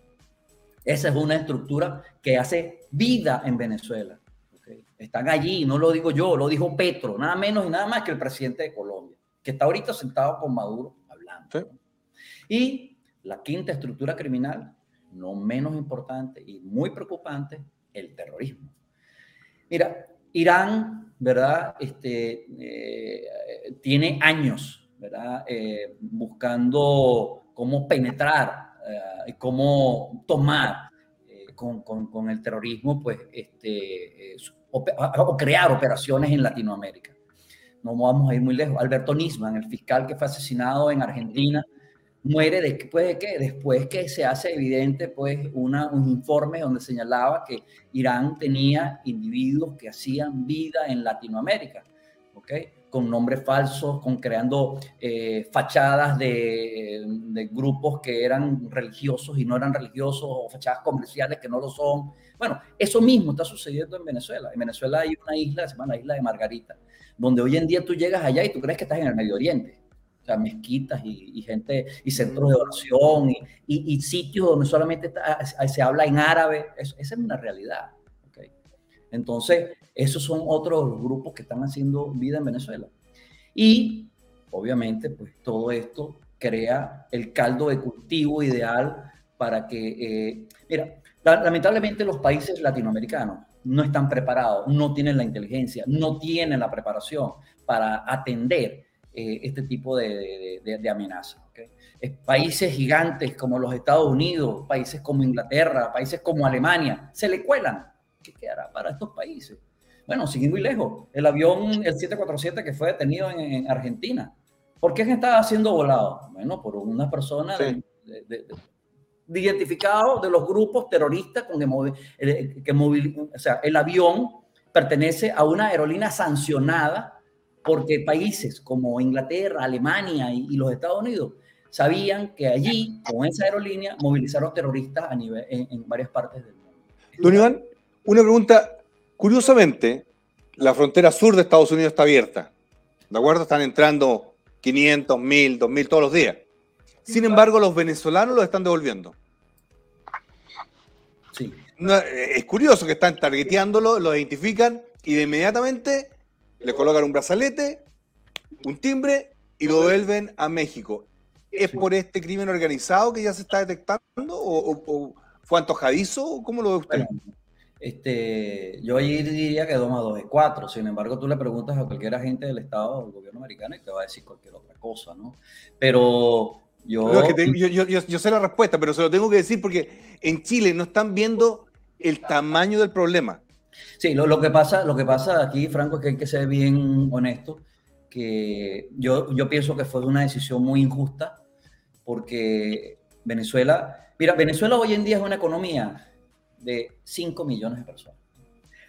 Esa es una estructura que hace vida en Venezuela. ¿ok? Están allí, no lo digo yo, lo dijo Petro, nada menos y nada más que el presidente de Colombia, que está ahorita sentado con Maduro hablando. Sí. ¿no? Y la quinta estructura criminal, no menos importante y muy preocupante, el terrorismo. Mira, Irán, ¿verdad? Este, eh, tiene años, ¿verdad? Eh, buscando cómo penetrar eh, y cómo tomar eh, con, con- con el terrorismo, pues, este, eh, ope- o crear operaciones en Latinoamérica. No vamos a ir muy lejos. Alberto Nisman, el fiscal que fue asesinado en Argentina, muere después de qué? Después que se hace evidente pues una, un informe donde señalaba que Irán tenía individuos que hacían vida en Latinoamérica, ¿ok? Con nombres falsos, con creando eh, fachadas de, de grupos que eran religiosos y no eran religiosos, o fachadas comerciales que no lo son. Bueno, eso mismo está sucediendo en Venezuela. En Venezuela hay una isla, se llama la isla de Margarita, donde hoy en día tú llegas allá y tú crees que estás en el Medio Oriente o sea, mezquitas y, y gente y centros de oración y, y, y sitios donde solamente está- se habla en árabe. Eso- esa es una realidad. ¿ok? Entonces, esos son otros grupos que están haciendo vida en Venezuela. Y, obviamente, pues todo esto crea el caldo de cultivo ideal para que, eh, mira, la- lamentablemente los países latinoamericanos no están preparados, no tienen la inteligencia, no tienen la preparación para atender eh, este tipo de, de, de- de amenazas. países gigantes como los Estados Unidos, países como Inglaterra, países como Alemania, se le cuelan. ¿Qué quedará para estos países? Bueno, sin ir muy lejos, el avión, el 747 que fue detenido en, en Argentina. ¿Por qué estaba siendo volado? Bueno, por una persona Sí. de- de- de- de identificado de los grupos terroristas con que, eh, que movil- o sea, el avión pertenece a una aerolínea sancionada porque países como Inglaterra, Alemania y, y los Estados Unidos sabían que allí, con esa aerolínea, movilizaron terroristas a nivel, en, en varias partes del mundo. Don Iván, una pregunta. Curiosamente, la frontera sur de Estados Unidos está abierta. ¿De acuerdo? Están entrando 500, 1000, 2000 todos los días. Sin embargo, los venezolanos los están devolviendo. Sí. No, eh, es curioso que están targeteándolo, lo identifican y de inmediatamente le colocan un brazalete, un timbre y lo devuelven a México. ¿Es por este crimen organizado que ya se está detectando o, o- o fue antojadizo? ¿Cómo lo ve usted? Bueno, este, yo allí diría que 2 más 2 es 4. Sin embargo, tú le preguntas a cualquier agente del Estado o del gobierno americano y te va a decir cualquier otra cosa, ¿no? Pero yo... No, es que te- yo, yo- yo- yo sé la respuesta, pero se lo tengo que decir porque en Chile no están viendo el tamaño del problema. Sí, lo, lo que pasa, lo que pasa aquí, Franco, es que hay que ser bien honesto, que yo, yo pienso que fue una decisión muy injusta, porque Venezuela, mira, Venezuela hoy en día es una economía de 5 millones de personas.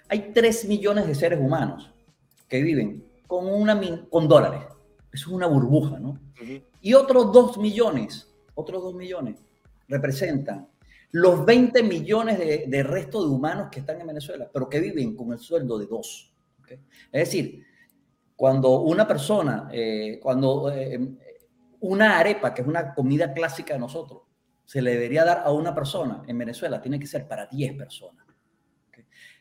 Hay 3 millones de seres humanos que viven con, una, con dólares. Eso es una burbuja, ¿no? Y otros 2 millones, otros 2 millones representan los 20 millones de, de resto de humanos que están en Venezuela, pero que viven con el sueldo de 2. Es decir, cuando una persona, eh, cuando eh, una arepa, que es una comida clásica de nosotros, se le debería dar a una persona en Venezuela, tiene que ser para 10 personas.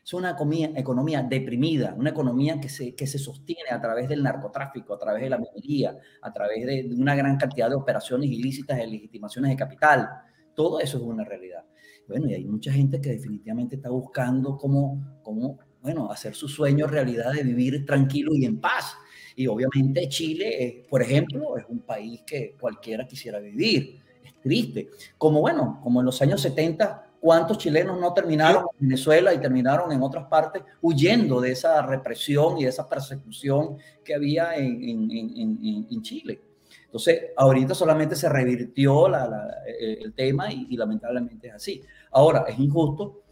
Es una economía deprimida, una economía que se, que se sostiene a través del narcotráfico, a través de la minería, a través de, una gran cantidad de operaciones ilícitas de legitimaciones de capital. Todo eso es una realidad. Bueno, y hay mucha gente que definitivamente está buscando cómo, cómo bueno, hacer su sueño realidad de vivir tranquilo y en paz. Y obviamente Chile, por ejemplo, es un país que cualquiera quisiera vivir. Triste. Como bueno, como en los años 70, ¿cuántos chilenos no terminaron en Venezuela y terminaron en otras partes huyendo de esa represión y de esa persecución que había en, en- en- en- Chile? Entonces, ahorita solamente se revirtió la- la- el, el tema y, lamentablemente es así. Ahora, es injusto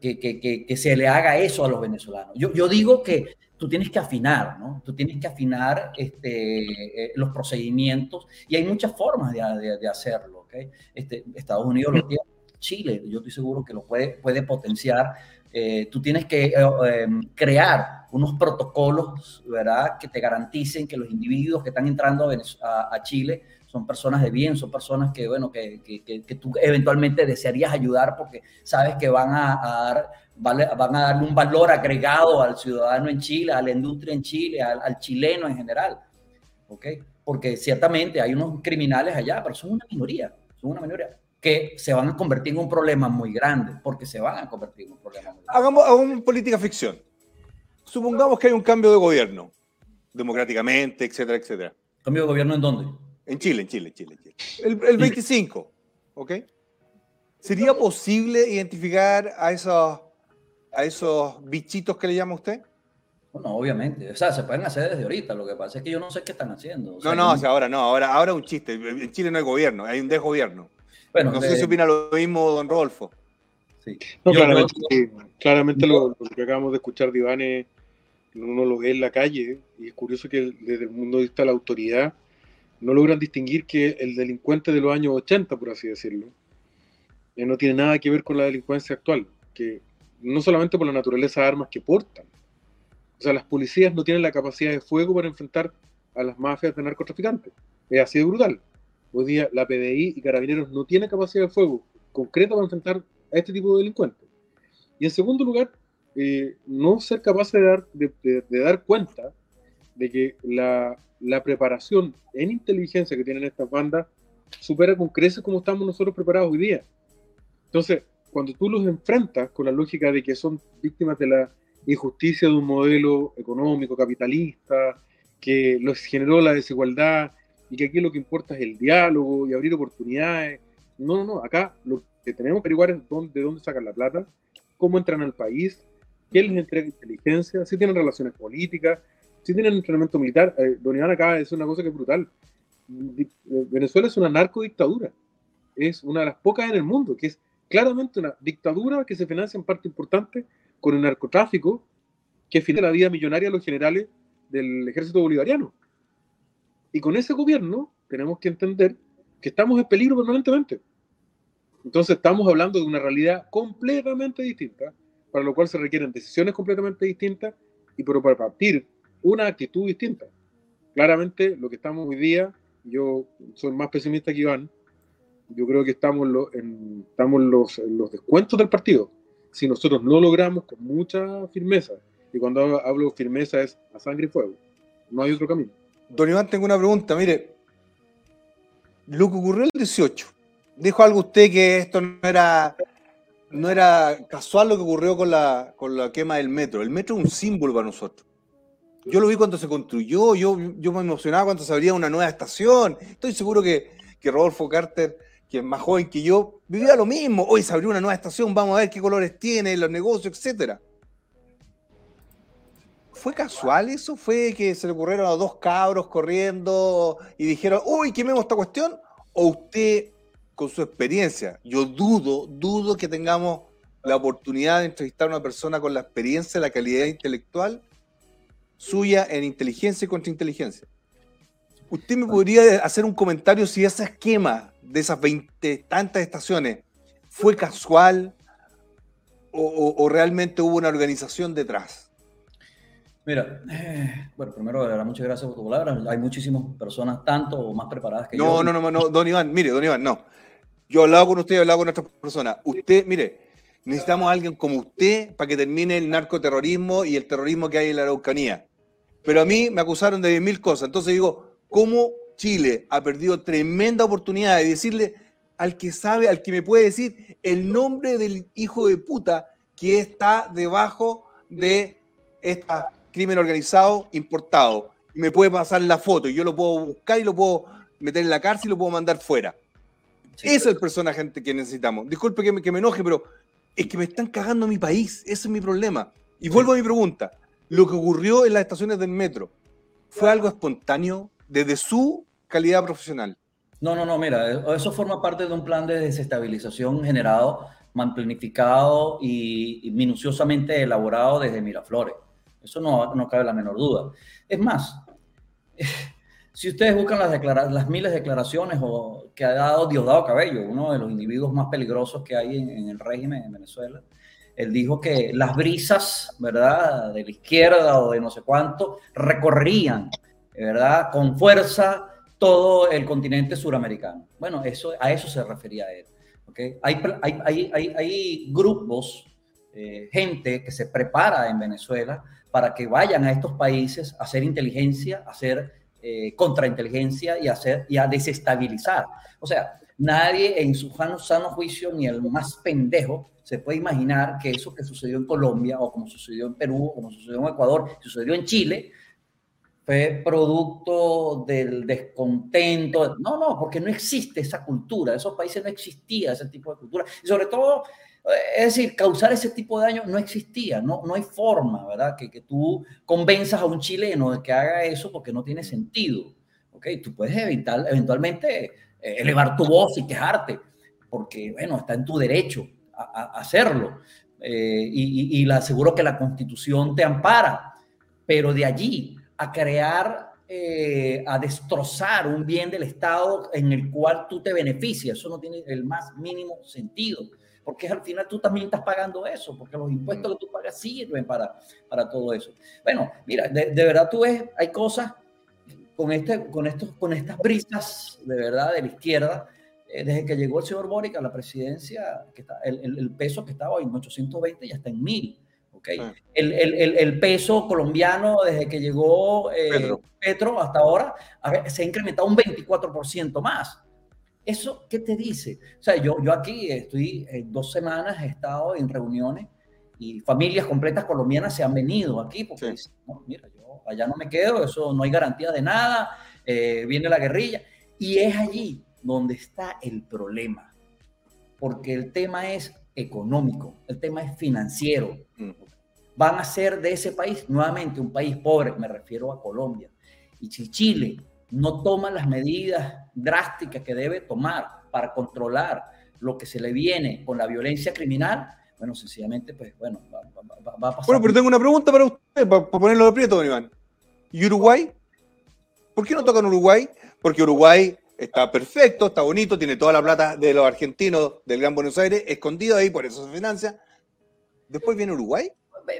que, que- que- se le haga eso a los venezolanos. Yo, yo digo que tú tienes que afinar, ¿no? Tú tienes que afinar este, eh, los procedimientos y hay muchas formas de hacerlo, ¿ok? Este, Estados Unidos lo tiene, Chile, yo estoy seguro que lo puede, puede potenciar. Eh, tú tienes que eh, eh, crear unos protocolos, ¿verdad? Que te garanticen que los individuos que están entrando a, a- a Chile son personas de bien, son personas que, bueno, que, que- que- tú eventualmente desearías ayudar porque sabes que van a, a dar, van a darle un valor agregado al ciudadano en Chile, a la industria en Chile, al, al chileno en general, ¿ok? Porque ciertamente hay unos criminales allá, pero son una minoría, son una minoría que se van a convertir en un problema muy grande, porque se van a convertir en un problema muy grande. Hagamos, hagamos política ficción. Supongamos que hay un cambio de gobierno, democráticamente, etcétera, etcétera. ¿Cambio de gobierno en dónde? En Chile, en Chile, en Chile. en Chile. El, el 25, ¿ok? ¿Sería posible identificar a esos, a esos bichitos que le llama usted? Bueno, obviamente. O sea, se pueden hacer desde ahorita. Lo que pasa es que yo no sé qué están haciendo. O sea, No, no, o sea, ahora no, ahora, ahora un chiste. En Chile no hay gobierno, hay un desgobierno. bueno, No de- sé si opina lo mismo don Rodolfo. sí. No, Yo- claramente, yo- sí. claramente lo, lo que acabamos de escuchar de Iván es- uno lo ve en la calle y es curioso que desde el mundo de vista de la autoridad no logran distinguir que el delincuente de los años 80, por así decirlo, eh, no tiene nada que ver con la delincuencia actual, que no solamente por la naturaleza de armas que portan, o sea, las policías no tienen la capacidad de fuego para enfrentar a las mafias de narcotraficantes, es así de brutal. Hoy día la PDI y Carabineros no tienen capacidad de fuego concreta para enfrentar a este tipo de delincuentes. Y en segundo lugar, eh, no ser capaces de dar, de, dar cuenta de que la, la preparación en inteligencia que tienen estas bandas supera con creces como estamos nosotros preparados hoy día. Entonces, cuando tú los enfrentas con la lógica de que son víctimas de la injusticia de un modelo económico, capitalista, que los generó la desigualdad y que aquí lo que importa es el diálogo y abrir oportunidades. No, no, no. Acá lo que tenemos que averiguar es dónde, de dónde sacan la plata, cómo entran al país, quién les entrega inteligencia, si tienen relaciones políticas, si tienen entrenamiento militar. Eh, don Iván acaba de decir una cosa que es brutal. Eh, Venezuela es una narcodictadura. Es una de las pocas en el mundo, que es claramente una dictadura que se financia en parte importante con el narcotráfico, que financia la vida millonaria de los generales del ejército bolivariano. Y con ese gobierno tenemos que entender que estamos en peligro permanentemente. Entonces estamos hablando de una realidad completamente distinta, para lo cual se requieren decisiones completamente distintas y pero para partir una actitud distinta. Claramente lo que estamos hoy día, yo soy más pesimista que Iván, yo creo que estamos, en estamos los, en los descuentos del partido. Si nosotros no logramos con mucha firmeza, y cuando hablo- firmeza es a sangre y fuego, no hay otro camino. Don Iván, tengo una pregunta. Mire, lo que ocurrió el 18, dijo algo usted que esto no era, no era casual lo que ocurrió con la, con la quema del metro. El metro es un símbolo para nosotros. Yo lo vi cuando se construyó, yo, yo me emocionaba cuando se abría una nueva estación. Estoy seguro que, que Rodolfo Carter, que es más joven que yo, vivía lo mismo. Hoy se abrió una nueva estación, vamos a ver qué colores tiene, los negocios, etcétera. ¿Fue casual eso? ¿Fue que se le ocurrieron a dos cabros corriendo y dijeron, uy, quememos esta cuestión? ¿O usted, con su experiencia, yo dudo, dudo que tengamos la oportunidad de entrevistar a una persona con la experiencia, la calidad intelectual suya en inteligencia y contrainteligencia? ¿Usted me podría hacer un comentario si ese esquema de esas 20 tantas estaciones fue casual o, o- o realmente hubo una organización detrás? Mira, eh, bueno, primero, de muchas gracias por tu palabra. Hay muchísimas personas, tanto o más preparadas que No, yo. no, no, no, don Iván, mire, don Iván, no. Yo he hablado con usted, he hablado con otras personas. Usted, mire, necesitamos a alguien como usted para que termine el narcoterrorismo y el terrorismo que hay en la Araucanía. Pero a mí me acusaron de mil cosas. Entonces digo, ¿cómo Chile ha perdido tremenda oportunidad de decirle al que sabe, al que me puede decir el nombre del hijo de puta que está debajo de este crimen organizado importado? Y me puede pasar la foto y yo lo puedo buscar y lo puedo meter en la cárcel y lo puedo mandar fuera. Sí, Ese es el personaje que necesitamos. Disculpe que me, que me enoje, pero es que me están cagando mi país. Ese es mi problema. Y vuelvo a mi pregunta. Lo que ocurrió en las estaciones del metro, ¿fue algo espontáneo desde su calidad profesional? No, no, no, mira, eso forma parte de un plan de desestabilización generado, planificado y, minuciosamente elaborado desde Miraflores. Eso no, no cabe la menor duda. Es más, <laughs> si ustedes buscan las, las miles de declaraciones o, que ha dado Diosdado Cabello, uno de los individuos más peligrosos que hay en, en el régimen en Venezuela, él dijo que las brisas, ¿verdad?, de la izquierda o de no sé cuánto, recorrían, ¿verdad?, con fuerza todo el continente suramericano. Bueno, eso, a eso se refería él. ¿okay? Hay, hay, hay, hay, grupos, eh, gente que se prepara en Venezuela para que vayan a estos países a hacer inteligencia, a hacer eh, contrainteligencia y hacer, y a desestabilizar. O sea, nadie en su sano juicio, ni el más pendejo, se puede imaginar que eso que sucedió en Colombia, o como sucedió en Perú, o como sucedió en Ecuador, sucedió en Chile, fue producto del descontento. No, no, porque no existe esa cultura. En esos países no existía ese tipo de cultura. Y sobre todo, Es decir, causar ese tipo de daño no existía, no, no hay forma, ¿verdad? Que, que tú convenzas a un chileno de que haga eso porque no tiene sentido. ¿ok? Tú puedes evitar, eventualmente eh, elevar tu voz y quejarte, porque, bueno, está en tu derecho a, a hacerlo. Eh, y, y, y le aseguro que la constitución te ampara, pero de allí a crear eh, a destrozar un bien del Estado en el cual tú te beneficias. Eso no tiene el más mínimo sentido, porque al final tú también estás pagando eso, porque los impuestos que tú pagas sirven para, para todo eso. Bueno, mira, de, de verdad tú ves, hay cosas con, este, con, estos, con estas brisas de verdad de la izquierda, eh, desde que llegó el señor Boric a la presidencia, que está, el, el, peso que estaba en 820 ya está en 1000. Okay. El, el, el, peso colombiano desde que llegó eh, Petro. Petro. hasta ahora se ha incrementado un 24% más. ¿Eso qué te dice? O sea, yo, yo aquí estoy eh, dos semanas, he estado en reuniones y familias completas colombianas se han venido aquí porque sí. dicen, no, mira, yo allá no me quedo, eso no hay garantía de nada, eh, viene la guerrilla. Y es allí donde está el problema, porque el tema es económico, el tema es financiero. Van a ser de ese país nuevamente un país pobre, me refiero a Colombia. Y si Chile no toma las medidas drásticas que debe tomar para controlar lo que se le viene con la violencia criminal, bueno, sencillamente, pues bueno, va, a pasar. Bueno, pero tengo una pregunta para usted, para, ponerlo de prieto, don Iván. ¿Y Uruguay? ¿Por qué no tocan Uruguay? Porque Uruguay está perfecto, está bonito, tiene toda la plata de los argentinos del Gran Buenos Aires escondido ahí, por eso se financia. Después viene Uruguay.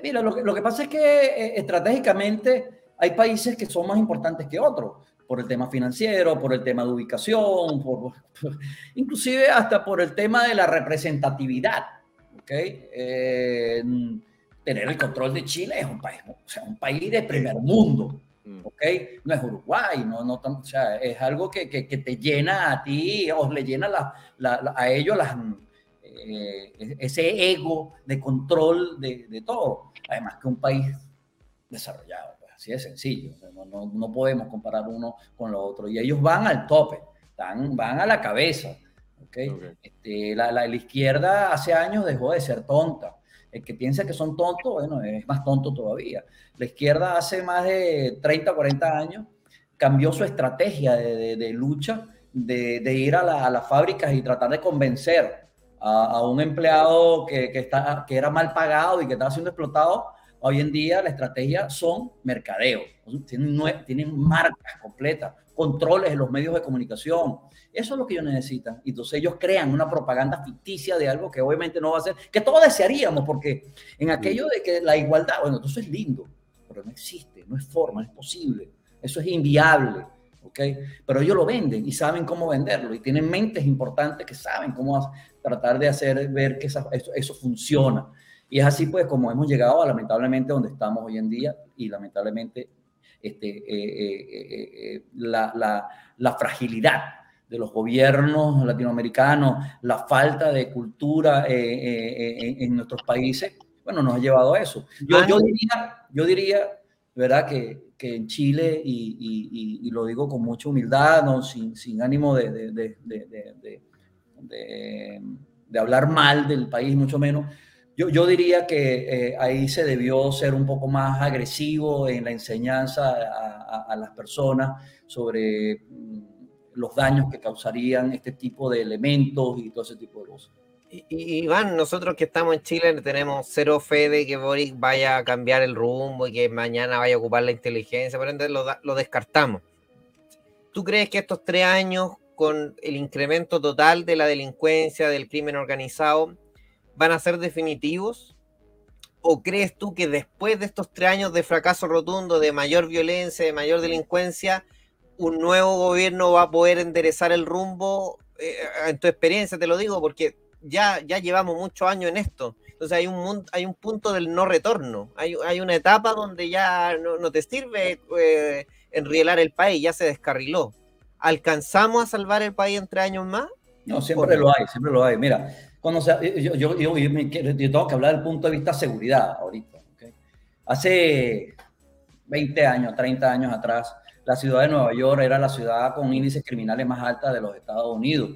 Mira, lo que, lo que pasa es que eh, estratégicamente hay países que son más importantes que otros, por el tema financiero, por el tema de ubicación, por, por, inclusive hasta por el tema de la representatividad. ¿okay? Eh, tener el control de Chile es un país, o sea, un país de primer mundo. ¿ok? No es Uruguay, no, no, o sea, es algo que, que, que te llena a ti, o le llena la, la, la, a ellos las, eh, ese ego de control de, de, todo. Además que un país desarrollado, pues así de sencillo. No, no, no, podemos comparar uno con lo otro. Y ellos van al tope, están, van a la cabeza. ¿okay? okay. Este, la, la, la, izquierda hace años dejó de ser tonta. El que piensa que son tontos, bueno, es más tonto todavía. La izquierda hace más de 30, 40 años cambió su estrategia de, de, de lucha, de, de ir a, la, a, las fábricas y tratar de convencer a, un empleado que, que, está, que era mal pagado y que estaba siendo explotado, hoy en día la estrategia son mercadeo, tienen, tienen marcas completas, controles en los medios de comunicación. Eso es lo que ellos necesitan. Entonces ellos crean una propaganda ficticia de algo que obviamente no va a ser, que todos desearíamos, porque en aquello de que la igualdad, bueno, eso es lindo, pero no existe, no es forma, es posible, eso es inviable. ¿okay? Pero ellos lo venden y saben cómo venderlo y tienen mentes importantes que saben cómo tratar de hacer ver que esa, eso, eso, funciona. Y es así pues como hemos llegado a lamentablemente donde estamos hoy en día y lamentablemente este, eh, eh, eh, la, la, la, fragilidad de los gobiernos latinoamericanos, la falta de cultura en nuestros países, bueno, nos ha llevado a eso. Yo, yo diría, yo diría, ¿verdad? Que, que en Chile, y, y, y, lo digo con mucha humildad, ¿no? sin, sin ánimo de, de, de, de, hablar mal del país, mucho menos, yo, yo diría que eh, ahí se debió ser un poco más agresivo en la enseñanza a, a, a las personas sobre mm, los daños que causarían este tipo de elementos y todo ese tipo de cosas. Iván, nosotros que estamos en Chile tenemos cero fe de que Boric vaya a cambiar el rumbo y que mañana vaya a ocupar la inteligencia, por ende lo, lo descartamos. ¿Tú crees que estos tres años, con el incremento total de la delincuencia, del crimen organizado, van a ser definitivos? ¿O crees tú que después de estos tres años de fracaso rotundo, de mayor violencia, de mayor delincuencia, un nuevo gobierno va a poder enderezar el rumbo? Eh, en tu experiencia te lo digo, porque ya, ya llevamos muchos años en esto. Entonces hay un, hay un punto del no retorno. Hay, hay una etapa donde ya no, no te sirve eh, enrielar el país, ya se descarriló. ¿Alcanzamos a salvar el país en tres años más? No, siempre lo hay, siempre lo hay. Mira, cuando se, yo, yo, yo, yo, tengo que hablar del punto de vista de seguridad ahorita. ¿okay? Hace 20 años, 30 años atrás, la ciudad de Nueva York era la ciudad con índices criminales más alta de los Estados Unidos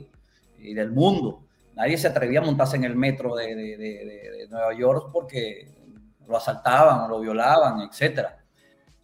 y del mundo nadie se atrevía a montarse en el metro de, de- de- de- de Nueva York porque lo asaltaban o lo violaban, etcétera.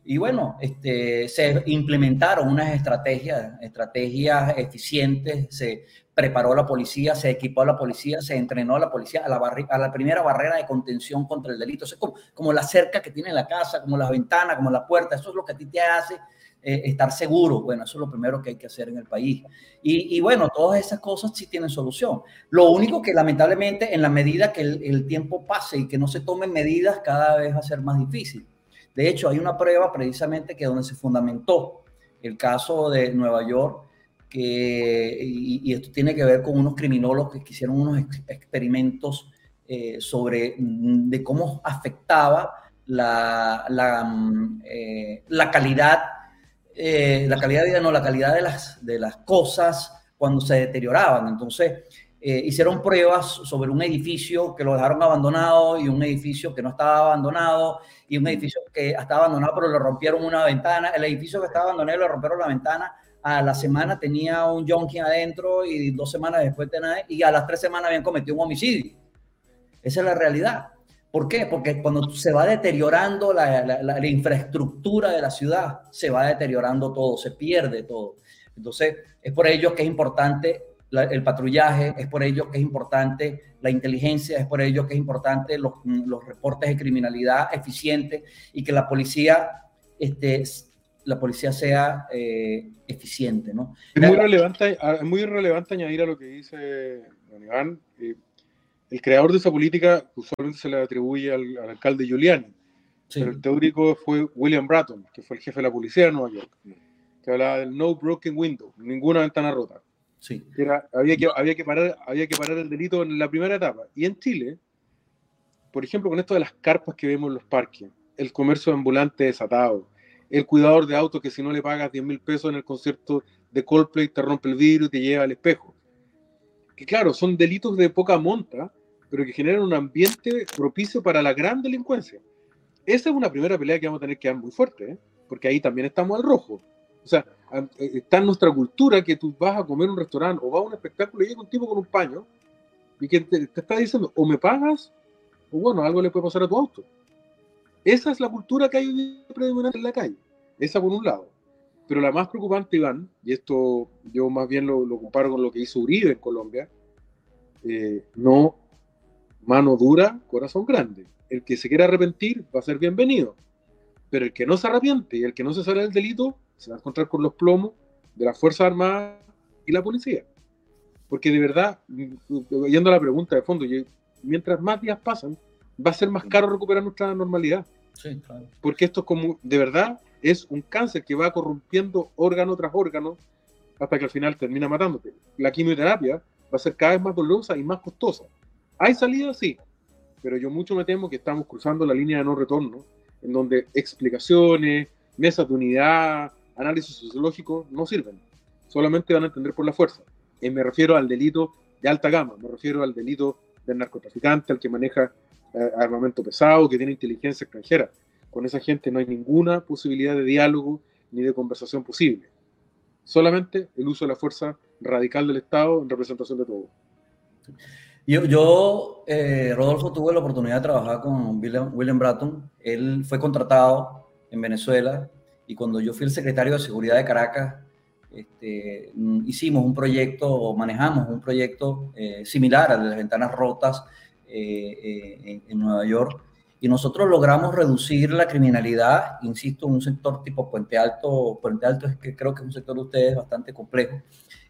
Y bueno, este, se implementaron unas estrategias, estrategias eficientes, se preparó la policía, se equipó a la policía, se entrenó a la policía a la, primera barrera de contención contra el delito. Eso es como, como la cerca que tiene la casa, como las ventanas, como la puerta, eso es lo que a ti te hace eh, estar seguro. Bueno, eso es lo primero que hay que hacer en el país. Y, y bueno, todas esas cosas sí tienen solución. Lo único que lamentablemente en la medida que el, el tiempo pase y que no se tomen medidas, cada vez va a ser más difícil. De hecho, hay una prueba precisamente que donde se fundamentó el caso de Nueva York, que, y, esto tiene que ver con unos criminólogos que hicieron unos ex- experimentos eh, sobre mm, de cómo afectaba la, la, mm, eh, calidad, eh, la calidad de vida, no, la calidad de las, de las cosas cuando se deterioraban. Entonces, eh, hicieron pruebas sobre un edificio que lo dejaron abandonado y un edificio que no estaba abandonado y un edificio que estaba abandonado pero le rompieron una ventana. El edificio que estaba abandonado le rompieron la ventana. A la semana tenía un junkie adentro y dos semanas después tenía, y a las tres semanas habían cometido un homicidio. Esa es la realidad. ¿Por qué? Porque cuando se va deteriorando la, la- la- la infraestructura de la ciudad, se va deteriorando todo, se pierde todo. Entonces, es por ello que es importante la- el patrullaje, es por ello que es importante la inteligencia, es por ello que es importante los, los reportes de criminalidad eficientes y que la policía, este, la policía sea eh, eficiente, ¿no? Es muy relevante, es muy relevante añadir a lo que dice don Iván. eh, el creador de esa política usualmente se le atribuye al, al alcalde Giuliani, Sí. pero el teórico fue William Bratton, que fue el jefe de la policía de Nueva York, que hablaba del no broken window, ninguna ventana rota. Sí. Era- había, que, había, que parar, había que parar el delito en la primera etapa. Y en Chile, por ejemplo, con esto de las carpas que vemos en los parques, el comercio ambulante desatado, el cuidador de autos que si no le pagas 10 mil pesos en el concierto de Coldplay te rompe el vidrio y te lleva al espejo. Que claro, son delitos de poca monta, pero que generan un ambiente propicio para la gran delincuencia. Esa es una primera pelea que vamos a tener que dar muy fuerte, ¿eh? porque ahí también estamos al rojo. O sea, está en nuestra cultura que tú vas a comer en un restaurante o vas a un espectáculo y llega un tipo con un paño y que te, te está diciendo o me pagas o bueno, algo le puede pasar a tu auto. Esa es la cultura que hay predominante en la calle. Esa por un lado. Pero la más preocupante, Iván, y esto yo más bien lo, lo comparo con lo que hizo Uribe en Colombia, eh, no mano dura, corazón grande. El que se quiera arrepentir va a ser bienvenido. Pero el que no se arrepiente y el que no se sale del delito se va a encontrar con los plomos de las Fuerzas Armadas y la policía. Porque de verdad, mm, yendo a la pregunta de fondo, mientras más días pasan, va a ser más caro recuperar nuestra normalidad. Sí, claro. Porque esto es como, de verdad, es un cáncer que va corrompiendo órgano tras órgano hasta que al final termina matándote. La quimioterapia va a ser cada vez más dolorosa y más costosa. ¿Hay salida? Sí, pero yo mucho me temo que estamos cruzando la línea de no retorno, en donde explicaciones, mesas de unidad, análisis sociológico no sirven. Solamente van a entender por la fuerza. Y me refiero al delito de alta gama, me refiero al delito del narcotraficante, al que maneja eh, armamento pesado, que tiene inteligencia extranjera. Con esa gente no hay ninguna posibilidad de diálogo ni de conversación posible. Solamente el uso de la fuerza radical del Estado en representación de todos. Yo, yo eh, Rodolfo, tuve la oportunidad de trabajar con William, William Bratton. Él fue contratado en Venezuela y cuando yo fui el secretario de Seguridad de Caracas, este, hicimos un proyecto, o manejamos un proyecto eh, similar al de las ventanas rotas eh, eh, en, en Nueva York. Y nosotros logramos reducir la criminalidad, insisto, en un sector tipo Puente Alto. Puente Alto es que creo que es un sector de ustedes bastante complejo.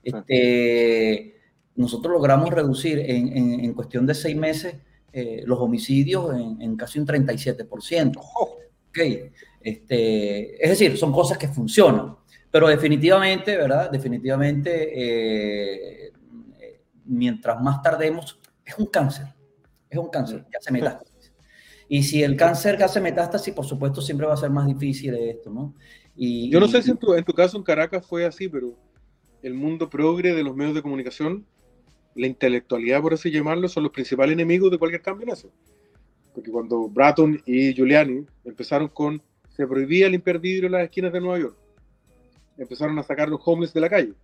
Este, nosotros logramos reducir en, en- en cuestión de seis meses eh, los homicidios en, en casi un 37%. Ok, este, es decir, son cosas que funcionan, pero definitivamente, ¿verdad? Definitivamente, eh, eh, mientras más tardemos, es un cáncer, es un cáncer, ya se metástasis. Y si el cáncer ya hace metástasis, por supuesto, siempre va a ser más difícil esto, ¿no? Y, Yo no y- sé si en tu, en tu caso en Caracas fue así, pero el mundo progre de los medios de comunicación, la intelectualidad, por así llamarlo, son los principales enemigos de cualquier cambio en eso. Porque cuando Bratton y Giuliani empezaron con se prohibía limpiar vidrio en las esquinas de Nueva York, empezaron a sacar los homeless de la calle.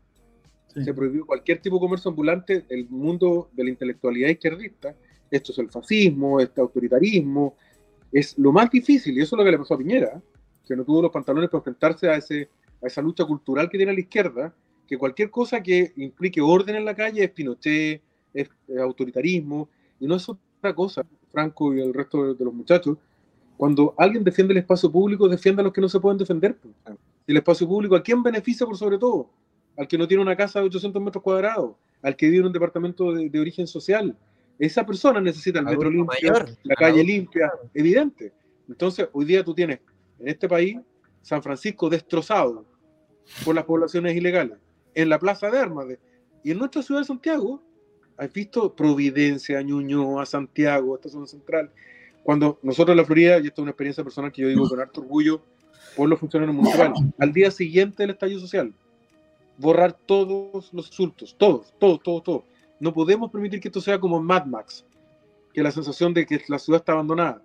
Sí. se prohibió cualquier tipo de comercio ambulante del mundo de la intelectualidad izquierdista. Esto es el fascismo, este autoritarismo, es lo más difícil, y eso es lo que le pasó a Piñera, que no tuvo los pantalones para enfrentarse a, ese, a esa lucha cultural que tiene la izquierda, que cualquier cosa que implique orden en la calle es Pinochet, es, es autoritarismo, y no es otra cosa, Franco y el resto de, de los muchachos, cuando alguien defiende el espacio público, defiende a los que no se pueden defender. el espacio público, ¿a quién beneficia por sobre todo? Al que no tiene una casa de 800 metros cuadrados, al que vive en un departamento de, de origen social. Esa persona necesita el metro limpio, la calle limpia, evidente. Entonces, hoy día tú tienes en este país San Francisco destrozado por las poblaciones ilegales, en la Plaza de Armas. de- y en nuestra ciudad de Santiago, has visto Providencia, Ñuñoa, Santiago, esta zona central. Cuando nosotros en la Florida, y esto es una experiencia personal que yo digo con harto orgullo por los funcionarios municipales, al día siguiente del estallido social, borrar todos los insultos, todos, todos, todos, todos. No podemos permitir que esto sea como Mad Max, que la sensación de que la ciudad está abandonada.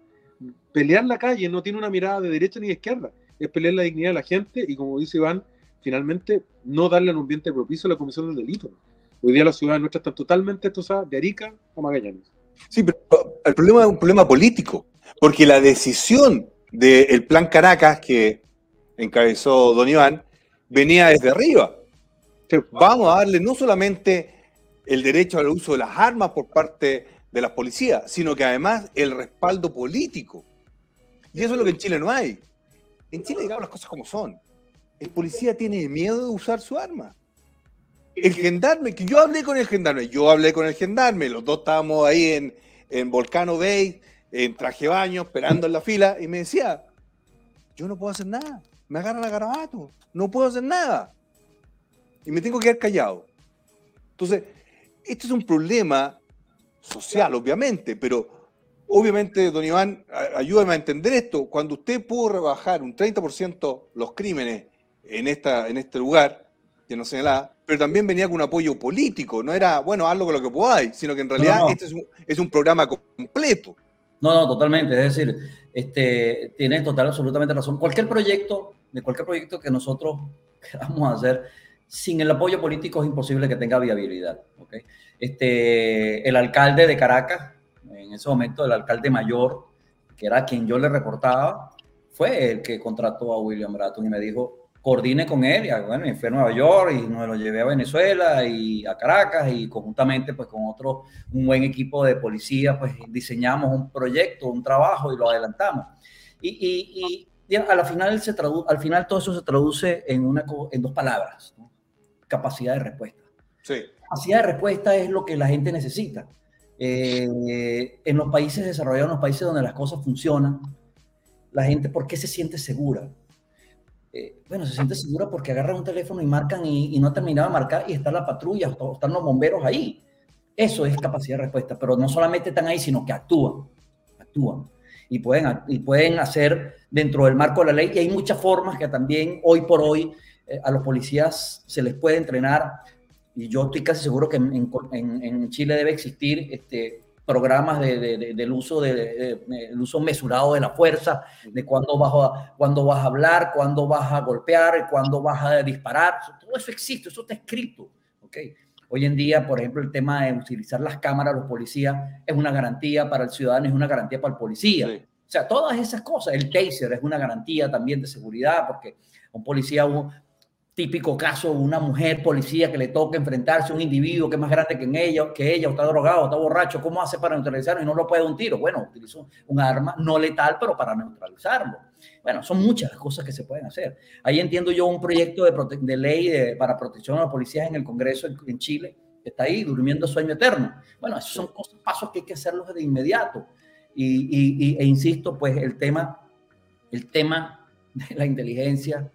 Pelear la calle no tiene una mirada de derecha ni de izquierda, es pelear la dignidad de la gente y como dice Iván, finalmente no darle un ambiente propicio a la comisión del delito. Hoy día las ciudades nuestras están totalmente destrozadas de Arica a Magallanes. Sí, pero el problema es un problema político, porque la decisión del plan Caracas que encabezó don Iván venía desde arriba. Vamos a darle no solamente el derecho al uso de las armas por parte de las policías, sino que además el respaldo político. Y eso es lo que en Chile no hay. En Chile, digamos las cosas como son. El policía tiene miedo de usar su arma. El gendarme, que yo hablé con el gendarme, yo hablé con el gendarme, los dos estábamos ahí en, en Volcano Bay, en traje baño, esperando en la fila, y me decía, yo no puedo hacer nada, me agarran a garabato, no puedo hacer nada. Y me tengo que quedar callado. Entonces, este es un problema social, obviamente, pero obviamente, don Iván, ayúdame a entender esto. Cuando usted pudo rebajar un 30% los crímenes en, esta, en este lugar, que no señalaba, pero también venía con un apoyo político, no era, bueno, hazlo con lo que podáis, sino que en realidad no. este es un, es un programa completo. No, no, totalmente. Es decir, este, tienes total, absolutamente razón. Cualquier proyecto, de cualquier proyecto que nosotros queramos hacer, sin el apoyo político es imposible que tenga viabilidad. ¿ok? Este, el alcalde de Caracas, en ese momento el alcalde mayor, que era quien yo le reportaba, fue el que contrató a William Bratton y me dijo, coordine con él, y bueno, y fue a Nueva York y nos lo llevé a Venezuela y a Caracas y conjuntamente pues con otro, un buen equipo de policía, pues diseñamos un proyecto, un trabajo y lo adelantamos. Y, y, a la final se tradu al final todo eso se traduce en, una, en dos palabras, ¿no? capacidad de respuesta. Sí. Capacidad de respuesta es lo que la gente necesita. Eh, en los países desarrollados, en los países donde las cosas funcionan, la gente, ¿por qué se siente segura? Eh, bueno, se siente segura porque agarran un teléfono y marcan y, no ha terminado de marcar y está la patrulla o están los bomberos ahí. Eso es capacidad de respuesta, pero no solamente están ahí, sino que actúan, actúan y pueden, y pueden hacer dentro del marco de la ley. Y hay muchas formas que también hoy por hoy eh, a los policías se les puede entrenar. Y yo estoy casi seguro que en Chile debe existir este, programas de- de- de- del uso, de, el uso mesurado de la fuerza, de cuándo vas, a, cuándo vas a hablar, cuándo vas a golpear, cuándo vas a disparar. Todo eso existe, eso está escrito. ¿ok? Hoy en día, por ejemplo, el tema de utilizar las cámaras, los policías, es una garantía para el ciudadano, es una garantía para el policía. Sí. O sea, todas esas cosas. El taser es una garantía también de seguridad, porque un policía, típico caso, una mujer policía que le toca enfrentarse a un individuo que es más grande que ella, que ella, o está drogado, o está borracho, ¿cómo hace para neutralizarlo y no lo puede un tiro? Bueno, utilizó un arma no letal, pero para neutralizarlo. Bueno, son muchas las cosas que se pueden hacer. Ahí entiendo yo un proyecto de, de ley de- para protección a los policías en el Congreso en, Chile, que está ahí durmiendo sueño eterno. Bueno, esos son cosas, pasos que hay que hacerlos de inmediato. Y, e insisto, pues el tema, el tema de la inteligencia.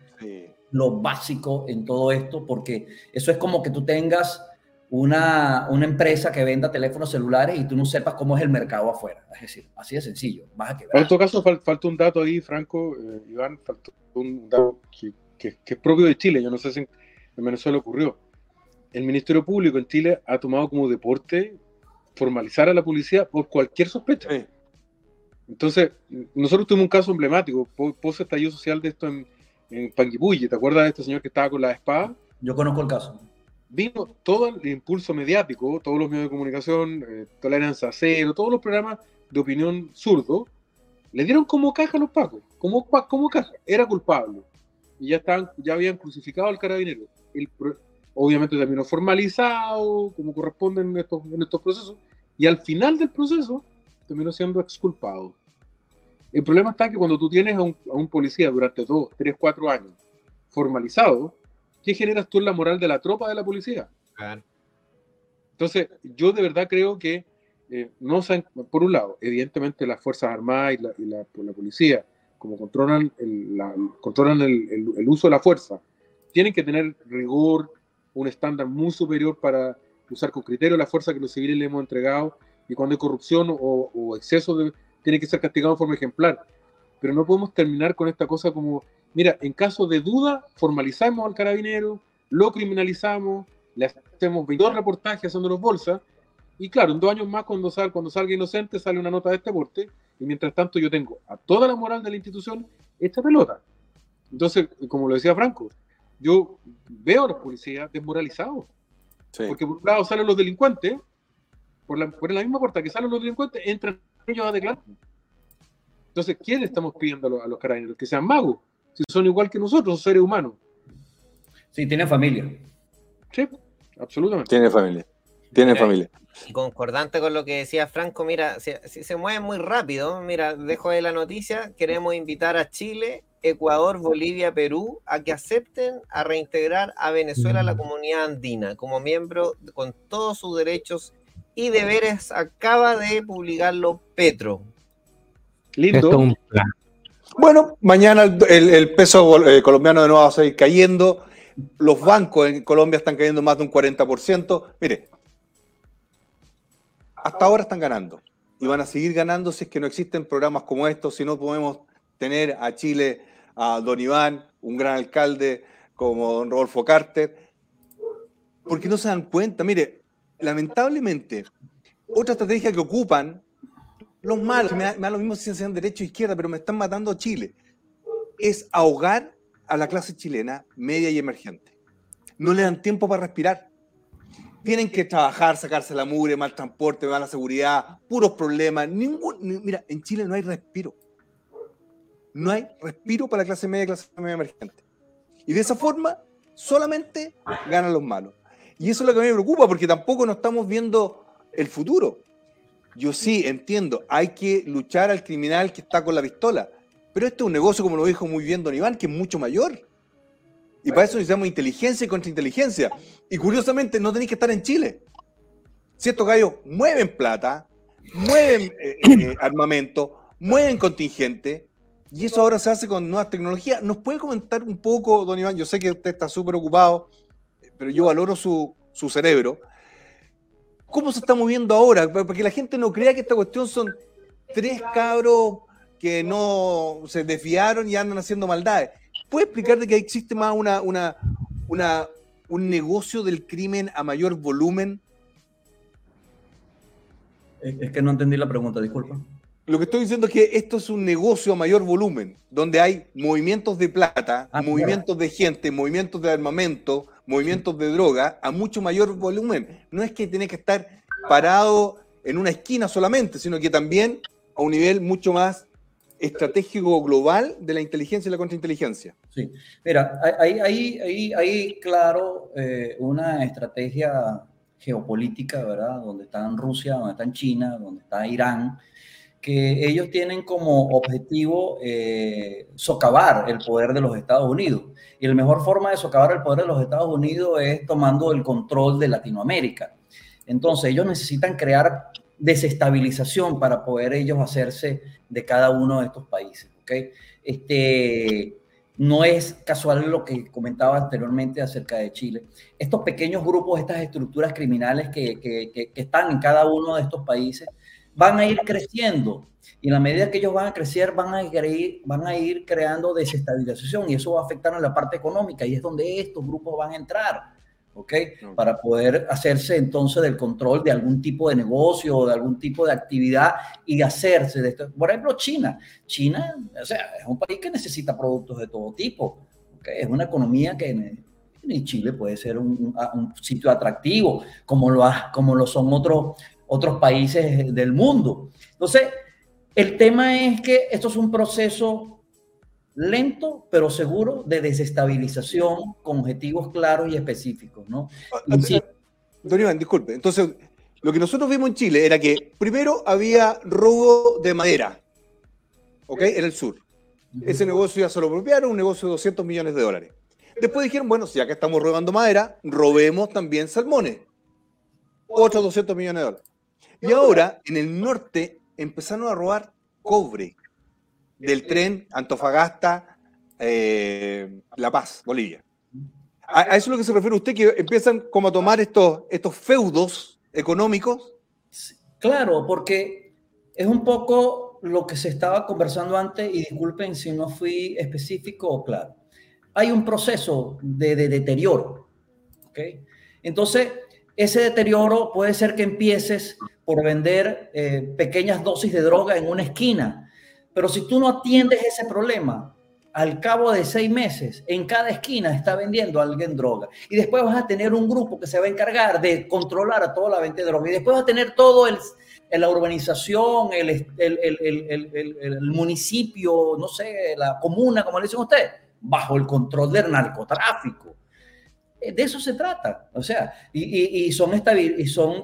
Lo básico en todo esto, porque eso es como que tú tengas una, una empresa que venda teléfonos celulares y tú no sepas cómo es el mercado afuera. Es decir, así de sencillo, vas a En todo caso, fal- falta un dato ahí, Franco, eh, Iván, falta un dato que, que- que es propio de Chile, yo no sé si en, en Venezuela ocurrió. El Ministerio Público en Chile ha tomado como deporte formalizar a la policía por cualquier sospecha. Sí. Entonces, nosotros tuvimos un caso emblemático, po- post estallido social de esto en, en Panguipulli. ¿Te acuerdas de este señor que estaba con la espada? Yo conozco el caso. vino todo el impulso mediático, todos los medios de comunicación, eh, Tolerancia Cero, todos los programas de opinión zurdo, le dieron como caja a los pacos, como, caja, era culpable. Y ya, estaban, ya habían crucificado al carabinero. El obviamente terminó formalizado, como corresponde en estos, en estos procesos, y al final del proceso terminó siendo exculpado. El problema está que cuando tú tienes a un, a un policía durante dos, tres, cuatro años formalizado, ¿qué generas tú en la moral de la tropa de la policía? Entonces, yo de verdad creo que eh, no se por un lado, evidentemente las Fuerzas Armadas y la, y la- la policía, como controlan, el, la- controlan el, el- el uso de la fuerza, tienen que tener rigor, un estándar muy superior para usar con criterio la fuerza que los civiles le hemos entregado, y cuando hay corrupción o, o exceso, de, tiene que ser castigado de forma ejemplar. Pero no podemos terminar con esta cosa como, mira, en caso de duda, formalizamos al carabinero, lo criminalizamos, le hacemos 22 reportajes haciendo los bolsas, y claro, en dos años más, cuando, sal, cuando salga inocente, sale una nota de este porte, y mientras tanto yo tengo a toda la moral de la institución esta pelota. Entonces, como lo decía Franco, yo veo a los policías desmoralizados, Sí. porque por un lado salen los delincuentes, por la, por la misma puerta que salen los delincuentes, entran ellos. Entonces, ¿qué le estamos pidiendo a los, a los carabineros? Que sean magos, si son igual que nosotros, son seres humanos. Sí, tiene familia. Sí, absolutamente. Tiene familia. Tiene Mira, familia. Y concordante con lo que decía Franco, mira, si, si se mueve muy rápido, mira, dejo de la noticia, queremos invitar a Chile, Ecuador, Bolivia, Perú a que acepten a reintegrar a Venezuela a la comunidad andina como miembro con todos sus derechos y deberes. Acaba de publicarlo Petro. Esto Lindo. es un plan. Bueno, mañana el, el- el peso eh, colombiano de nuevo va a seguir cayendo. Los bancos en Colombia están cayendo más de un 40%. Mire, hasta ahora están ganando. Y van a seguir ganando si es que no existen programas como estos, si no podemos tener a Chile, a don Iván, un gran alcalde como don Rodolfo Carter. Porque no se dan cuenta. Mire, lamentablemente, otra estrategia que ocupan los malos, me da, lo mismo si sean derecha o izquierda, pero me están matando a Chile, es ahogar a la clase chilena media y emergente. No le dan tiempo para respirar. Tienen que trabajar, sacarse la mugre, mal transporte, mala seguridad, puros problemas. Ningún, ni- mira, en Chile no hay respiro. No hay respiro para la clase media y clase media emergente. Y de esa forma, solamente ganan los malos. Y eso es lo que a mí me preocupa, porque tampoco no estamos viendo el futuro. Yo sí entiendo, hay que luchar al criminal que está con la pistola, pero esto es un negocio, como lo dijo muy bien Don Iván, que es mucho mayor. Y para eso necesitamos inteligencia y contrainteligencia. Y curiosamente, no tenéis que estar en Chile. Si estos gallos mueven plata, mueven eh, eh, armamento, mueven contingente, y eso ahora se hace con nuevas tecnologías. ¿Nos puede comentar un poco, Don Iván? Yo sé que usted está súper ocupado, pero yo valoro su, su cerebro. ¿Cómo se está moviendo ahora? Para que la gente no crea que esta cuestión son tres cabros que no se desviaron y andan haciendo maldades. ¿Puede explicar de que existe más una, una, una, un negocio del crimen a mayor volumen? Es que no entendí la pregunta, disculpa. Lo que estoy diciendo es que esto es un negocio a mayor volumen, donde hay movimientos de plata, Ah, movimientos de gente, movimientos de armamento, movimientos de droga a mucho mayor volumen. No es que tiene que estar parado en una esquina solamente, sino que también a un nivel mucho más estratégico global de la inteligencia y la contrainteligencia. Sí, mira, hay, hay, hay, hay claro eh, una estrategia geopolítica, ¿verdad? Donde están Rusia, donde están China, donde está Irán, que ellos tienen como objetivo eh, socavar el poder de los Estados Unidos. Y la mejor forma de socavar el poder de los Estados Unidos es tomando el control de Latinoamérica. Entonces ellos necesitan crear desestabilización para poder ellos hacerse de cada uno de estos países. ¿ok? Este, no es casual lo que comentaba anteriormente acerca de Chile. Estos pequeños grupos, estas estructuras criminales que, que, que están en cada uno de estos países, van a ir creciendo. Y en la medida que ellos van a crecer, van a, ir, van a ir creando desestabilización y eso va a afectar en la parte económica y es donde estos grupos van a entrar. ¿ok? Para poder hacerse entonces del control de algún tipo de negocio o de algún tipo de actividad y hacerse de esto. Por ejemplo, China. China, o sea, es un país que necesita productos de todo tipo, ¿ok? Es una economía que y Chile puede ser un, un- un sitio atractivo, como lo, ha- como lo son otros, otros países del mundo. Entonces, el tema es que esto es un proceso lento, pero seguro, de desestabilización con objetivos claros y específicos, ¿no? Y sí, Don Iván, disculpe. Entonces, lo que nosotros vimos en Chile era que primero había robo de madera, ¿ok? En el sur. Ese negocio ya se lo apropiaron, un negocio de 200 millones de dólares. Después dijeron, bueno, si acá estamos robando madera, robemos también salmones. Otros 200 millones de dólares. Y ahora, en el norte, empezaron a robar cobre del tren Antofagasta, eh, La Paz, Bolivia. A, a eso es lo que se refiere usted, que empiezan como a tomar estos, estos feudos económicos. Claro, porque es un poco lo que se estaba conversando antes y disculpen si no fui específico o claro. Hay un proceso de, de deterioro, ¿ok? Entonces, ese deterioro puede ser que empieces por vender eh, pequeñas dosis de droga en una esquina, pero si tú no atiendes ese problema, al cabo de seis meses, en cada esquina está vendiendo alguien droga. Y después vas a tener un grupo que se va a encargar de controlar a toda la venta de droga. Y después vas a tener todo el, la urbanización, el, el, el, el municipio, no sé, la comuna, como le dicen ustedes, bajo el control del narcotráfico. Eh, De eso se trata. O sea, y, son, y son,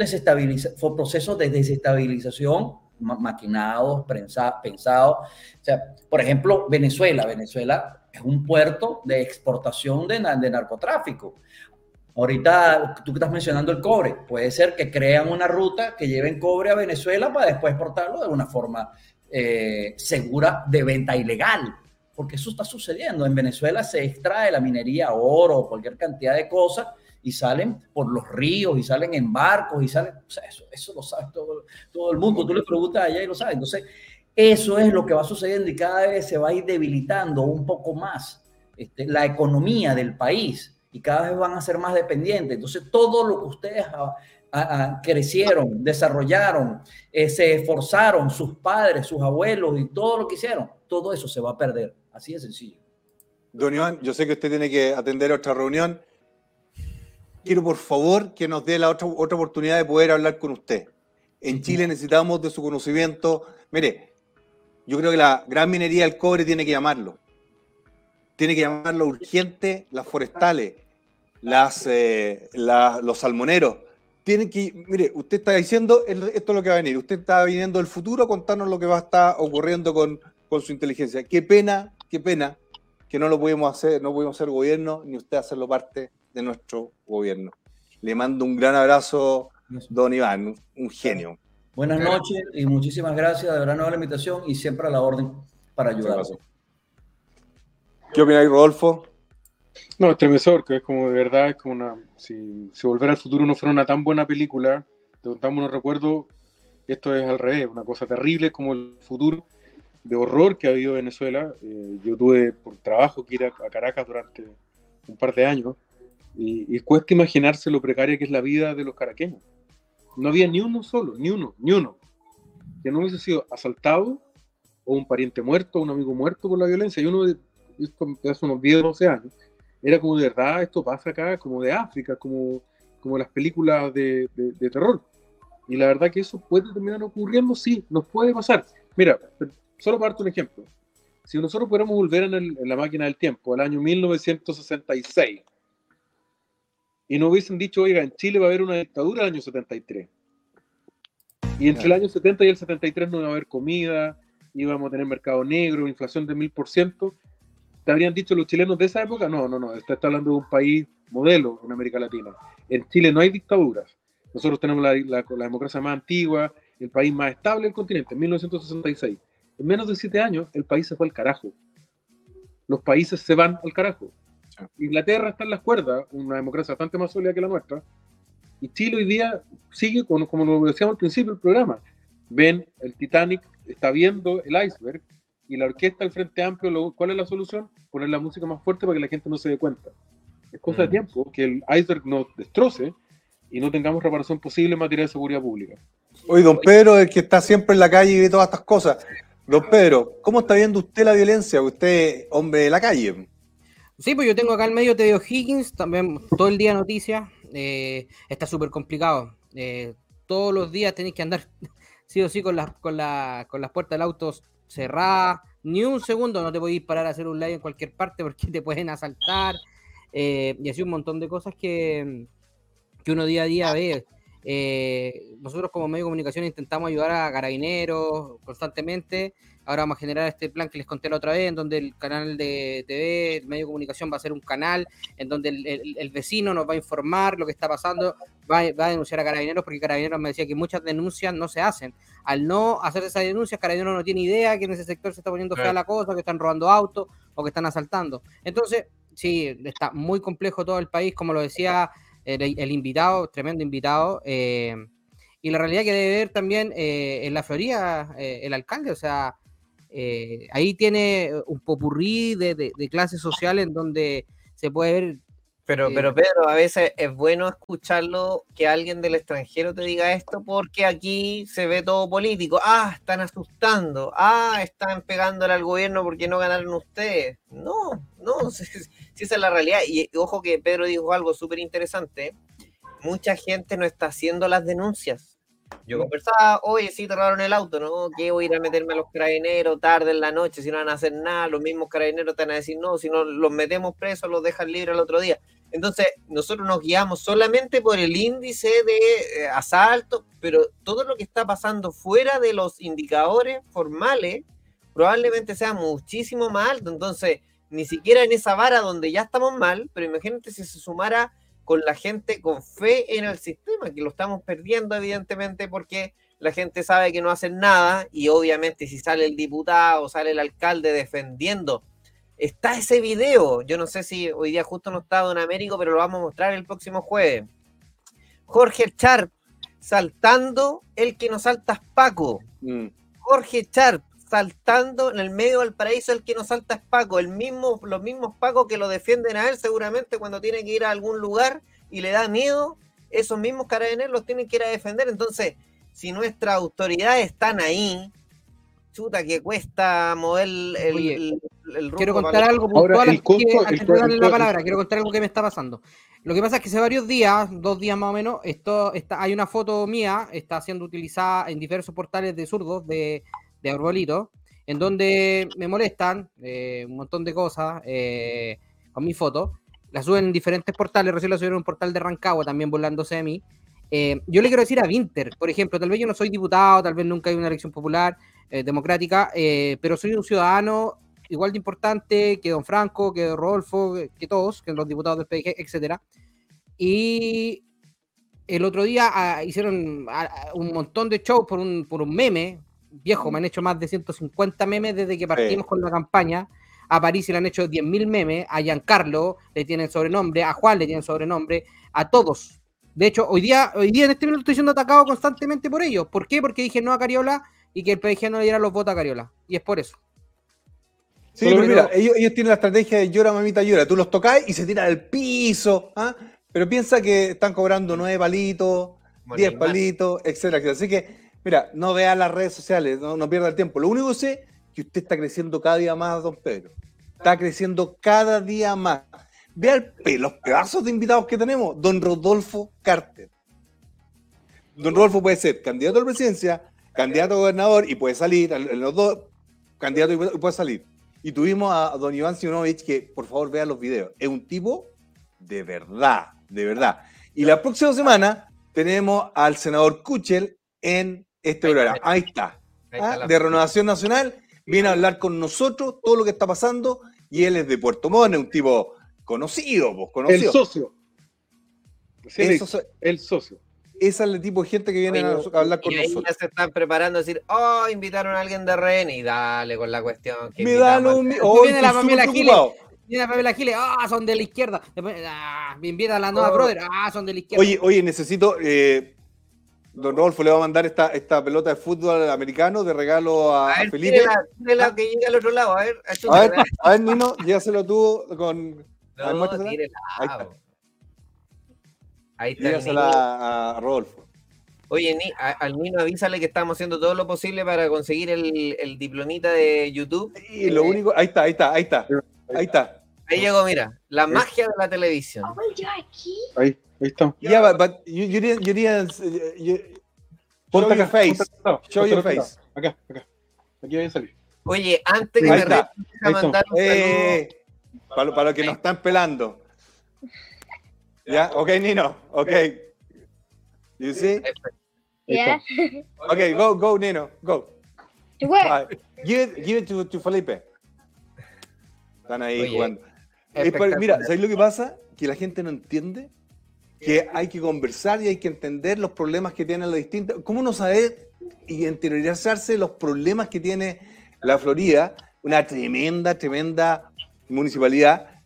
procesos de desestabilización ma maquinados, pensa, pensados. O sea, por ejemplo, Venezuela. Venezuela es un puerto de exportación de, narcotráfico. Ahorita tú estás mencionando el cobre, puede ser que crean una ruta que lleven cobre a Venezuela para después exportarlo de una forma eh, segura de venta ilegal, porque eso está sucediendo. En Venezuela se extrae la minería, oro, cualquier cantidad de cosas y salen por los ríos y salen en barcos y salen, o sea, eso, eso lo sabe todo, todo el mundo. Tú le preguntas allá y lo sabe. Entonces, eso es lo que va sucediendo y cada vez se va a ir debilitando un poco más este, la economía del país y cada vez van a ser más dependientes. Entonces, todo lo que ustedes a, a, a crecieron, desarrollaron, eh, se esforzaron, sus padres, sus abuelos y todo lo que hicieron, todo eso se va a perder. Así de sencillo. Don Iván, yo sé que usted tiene que atender otra reunión. Quiero, por favor, que nos dé la otra, otra oportunidad de poder hablar con usted. En Chile necesitamos de su conocimiento. Mire, yo creo que la gran minería del cobre tiene que llamarlo. Tiene que llamarlo urgente las forestales, las, eh, la, los salmoneros. Tienen que, mire, usted está diciendo esto es lo que va a venir. Usted está viniendo del futuro a contarnos lo que va a estar ocurriendo con, con su inteligencia. Qué pena, qué pena que no lo pudimos hacer, no pudimos ser gobierno, ni usted hacerlo parte de nuestro gobierno. Le mando un gran abrazo, don Iván, un, genio. Buenas noches y muchísimas gracias, de verdad no la invitación y siempre a la orden para ayudarlos. ¿Qué opináis, Rodolfo? No, estremecedor, que es como de verdad, es como una. Si, si Volver al Futuro no fuera una tan buena película, de tan buenos recuerdos, esto es al revés, una cosa terrible como el futuro de horror que ha habido en Venezuela. Eh, yo tuve por trabajo que ir a, a, Caracas durante un par de años y, y cuesta imaginarse lo precaria que es la vida de los caraqueños. No había ni uno solo, ni uno, ni uno, que no hubiese sido asaltado o un pariente muerto, un amigo muerto por la violencia. Y uno, esto hace unos 10, 12 años, era como de verdad, esto pasa acá, como de África, como, como las películas de, de, de terror. Y la verdad que eso puede terminar ocurriendo, sí, nos puede pasar. Mira, solo para darte un ejemplo. Si nosotros pudiéramos volver en, el, en, la máquina del tiempo al año 1966 y nos hubiesen dicho, oiga, en Chile va a haber una dictadura el año 73. Y entre el año 70 y el 73 no iba a haber comida, íbamos a tener mercado negro, inflación de mil por ciento. ¿Te habrían dicho los chilenos de esa época? No, no, no. Usted está hablando de un país modelo en América Latina. En Chile no hay dictaduras. Nosotros tenemos la, la, la democracia más antigua, el país más estable del continente, en 1966. En menos de siete años, el país se fue al carajo. Los países se van al carajo. Inglaterra está en las cuerdas, una democracia bastante más sólida que la nuestra. Y Chile hoy día sigue, con, como lo decíamos al principio del programa, ven el Titanic, está viendo el iceberg y la orquesta al Frente Amplio, lo, ¿cuál es la solución? Poner la música más fuerte para que la gente no se dé cuenta. Es cosa mm. de tiempo que el iceberg nos destroce y no tengamos reparación posible en materia de seguridad pública. Oye, don Pedro, el que está siempre en la calle y ve todas estas cosas. Don Pedro, ¿cómo está viendo usted la violencia? Usted, hombre de la calle. Sí, pues yo tengo acá el medio TV Higgins, también todo el día noticias. eh, está súper complicado. eh, todos los días tenéis que andar <laughs> sí o sí con, las con, la- con las puertas del auto cerradas. Ni un segundo no te podéis parar a hacer un live en cualquier parte porque <laughs> te pueden asaltar. eh, y así un montón de cosas que, que uno día a día ve. Eh, nosotros como medio de comunicación intentamos ayudar a carabineros constantemente. Ahora vamos a generar este plan que les conté la otra vez, en donde el canal de TV, el medio de comunicación va a ser un canal en donde el, el- el vecino nos va a informar lo que está pasando, va, a- va a denunciar a carabineros, porque carabineros me decía que muchas denuncias no se hacen. Al no hacer esas denuncias, carabineros no tiene idea que en ese sector se está poniendo fea la cosa, que están robando autos o que están asaltando. Entonces, sí, está muy complejo todo el país, como lo decía el, el invitado, tremendo invitado. eh, y la realidad que debe ver también eh, en la Florida eh, el alcalde, o sea, eh, ahí tiene un popurrí de, de, de clases sociales en donde se puede ver. Pero, pero Pedro, a veces es bueno escucharlo que alguien del extranjero te diga esto porque aquí se ve todo político. Ah, están asustando. Ah, están pegándole al gobierno porque no ganaron ustedes. No, no, <laughs> si, si esa es la realidad. Y ojo que Pedro dijo algo súper interesante. Mucha gente no está haciendo las denuncias. Yo conversaba, oye, sí, te robaron el auto, ¿no? ¿Qué voy a ir a meterme a los carabineros tarde en la noche si no van a hacer nada? Los mismos carabineros te van a decir, no, si no los metemos presos, los dejan libres el otro día. Entonces, nosotros nos guiamos solamente por el índice de eh, asalto, pero todo lo que está pasando fuera de los indicadores formales probablemente sea muchísimo más alto. Entonces, ni siquiera en esa vara donde ya estamos mal, pero imagínate si se sumara con la gente con fe en el sistema, que lo estamos perdiendo evidentemente porque la gente sabe que no hacen nada y obviamente si sale el diputado, sale el alcalde defendiendo está ese video. Yo no sé si hoy día justo no está Don Américo, pero lo vamos a mostrar el próximo jueves. Jorge Sharp saltando el que nos salta es Paco. Mm. Jorge Sharp saltando en el medio del paraíso el que nos salta es Paco. El mismo, los mismos Pacos que lo defienden a él seguramente cuando tiene que ir a algún lugar y le da miedo, esos mismos carabineros los tienen que ir a defender. Entonces, si nuestras autoridades están ahí, chuta que cuesta mover el, el, Oye, el- el rumbo Quiero contar algo Ahora, puntual el antes, costo- que- el antes de el darle la palabra. Quiero contar algo que me está pasando. Lo que pasa es que hace varios días, dos días más o menos, esto, está, hay una foto mía, está siendo utilizada en diversos portales de zurdos de, de Arbolito, en donde me molestan eh, un montón de cosas eh, con mi foto. La suben en diferentes portales, recién la subieron en un portal de Rancagua también burlándose de mí. Eh, yo le quiero decir a Winter, por ejemplo, tal vez yo no soy diputado, tal vez nunca hay una elección popular, eh, democrática, pero soy un ciudadano igual de importante que Don Franco, que Rodolfo, que, todos, que los diputados del PDG, etcétera. Y el otro día ah, hicieron ah, un montón de shows por un, por un meme viejo, me han hecho más de 150 memes desde que partimos con la campaña. A París le han hecho 10.000 memes, a Giancarlo le tienen sobrenombre, a Juan le tienen sobrenombre, a todos. De hecho, hoy día, hoy día en este minuto estoy siendo atacado constantemente por ellos. ¿Por qué? Porque dije no a Cariola y que el PDG no le diera los votos a Cariola. Y es por eso. Sí, pero mira, ellos, ellos tienen la estrategia de llora, mamita, llora. Tú los tocas y se tiran al piso. ¿ah? Pero piensa que están cobrando nueve palitos, Como diez Neymar. palitos, etcétera, etcétera. Así que, mira, no vea las redes sociales, no, no pierda el tiempo. Lo único que sé es que usted está creciendo cada día más, don Pedro. Está creciendo cada día más. Vea el los pedazos de invitados que tenemos. Don Rodolfo Carter. Don Rodolfo puede ser candidato a la presidencia, candidato a gobernador y puede salir, en los dos, candidato y puede- y puede salir. Y tuvimos a don Iván Simonovich, que por favor vea los videos. Es un tipo de verdad, de verdad. Y la próxima semana tenemos al senador Kuchel en este programa. Ahí está. Ahí ¿ah? está De Renovación Nacional. Viene a hablar con nosotros todo lo que está pasando. Y él es de Puerto Montt, un tipo conocido, pues, El conocido. socio. Sí, Eso el socio. esa es el tipo de gente que viene a, Oye, a hablar con y ahí nosotros. ya se están preparando a decir, oh, invitaron a alguien de RN y dale con la cuestión. que Me da lo mismo. viene la Pamela Giles. Mira Pamela Giles, ah, son de la izquierda. Después, ah, me invitan a la nueva Oh. brother, ah, son de la izquierda. Oye, oye, necesito. eh, don Rodolfo le va a mandar esta, esta pelota de fútbol americano de regalo a, A ver, Felipe. tírela, tírela que llegue al otro lado, a ver. A ver, a ver, Nino, llévaselo tú con. ver, No, muéstrasela. tírela. Ahí está. Ahí está. el Llévasela a, a Rodolfo. Oye, Ni- a- al Nino avísale que estamos haciendo todo lo posible para conseguir el, el diplomita de YouTube. Y lo Eh, único. Ahí está, ahí está, ahí está. Ahí está. Ahí llegó, mira, la magia de la televisión. Ahí, ahí estamos. Yeah, but, but you, you didn't, you didn't, uh, you- Ponte show acá, your face. Show ponte your face. Acá, acá. Aquí voy a salir. Oye, antes que Ahí me está. deja mandar un saludo. Eh, para, lo- para los que nos están pelando. Ya, ok, Nino, ok. You see? Yeah. está. Ok, go, go, Nino, go. To where? Give it, give it to, to Felipe. Están ahí Oye, jugando. Es por- mira. ¿sabes lo que pasa? Que la gente no entiende que hay que conversar y hay que entender los problemas que tienen las distintas. ¿Cómo no saber y interiorizarse los problemas que tiene la Florida? Una tremenda, tremenda municipalidad.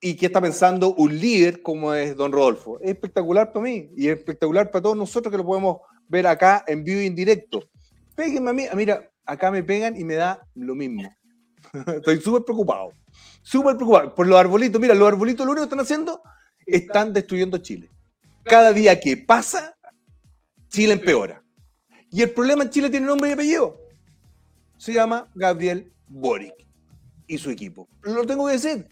¿Y qué está pensando un líder como es Don Rodolfo? Es espectacular para mí y es espectacular para todos nosotros que lo podemos ver acá en vivo y en directo. Péguenme a mí. Ah, Mira, acá me pegan y me da lo mismo. <laughs> Estoy súper preocupado. Súper preocupado. Por los arbolitos. Mira, los arbolitos lo único que están haciendo están destruyendo Chile. Cada día que pasa, Chile empeora. Y el problema en Chile tiene nombre y apellido. Se llama Gabriel Boric y su equipo. Lo tengo que decir.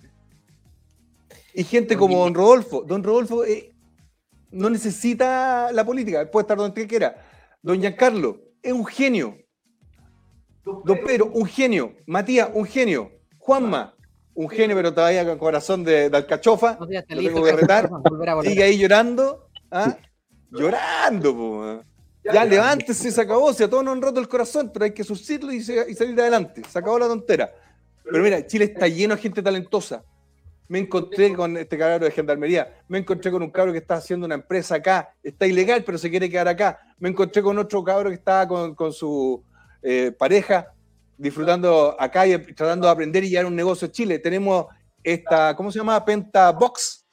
Y gente como Don Rodolfo. Don Rodolfo eh, no necesita la política. Puede estar donde quiera. Don Giancarlo es un genio. Don Pedro, un genio. Matías, un genio. Juanma, un genio, pero todavía con corazón de, de alcachofa. Días, está Lo tengo que retar. volver a volver. Sigue ahí llorando. ¿ah? Llorando, po. Ya, levántese, se acabó. Si a todos nos han roto el corazón, pero hay que surcirlo y, se- y salir adelante. Se acabó la tontera. Pero mira, Chile está lleno de gente talentosa. Me encontré con este cabrón de gendarmería. Me encontré con un cabro que está haciendo una empresa acá. Está ilegal, pero se quiere quedar acá. Me encontré con otro cabro que está con, con su eh, pareja disfrutando acá y tratando de aprender y llevar un negocio en Chile. Tenemos esta, ¿cómo se llama? Penta Box.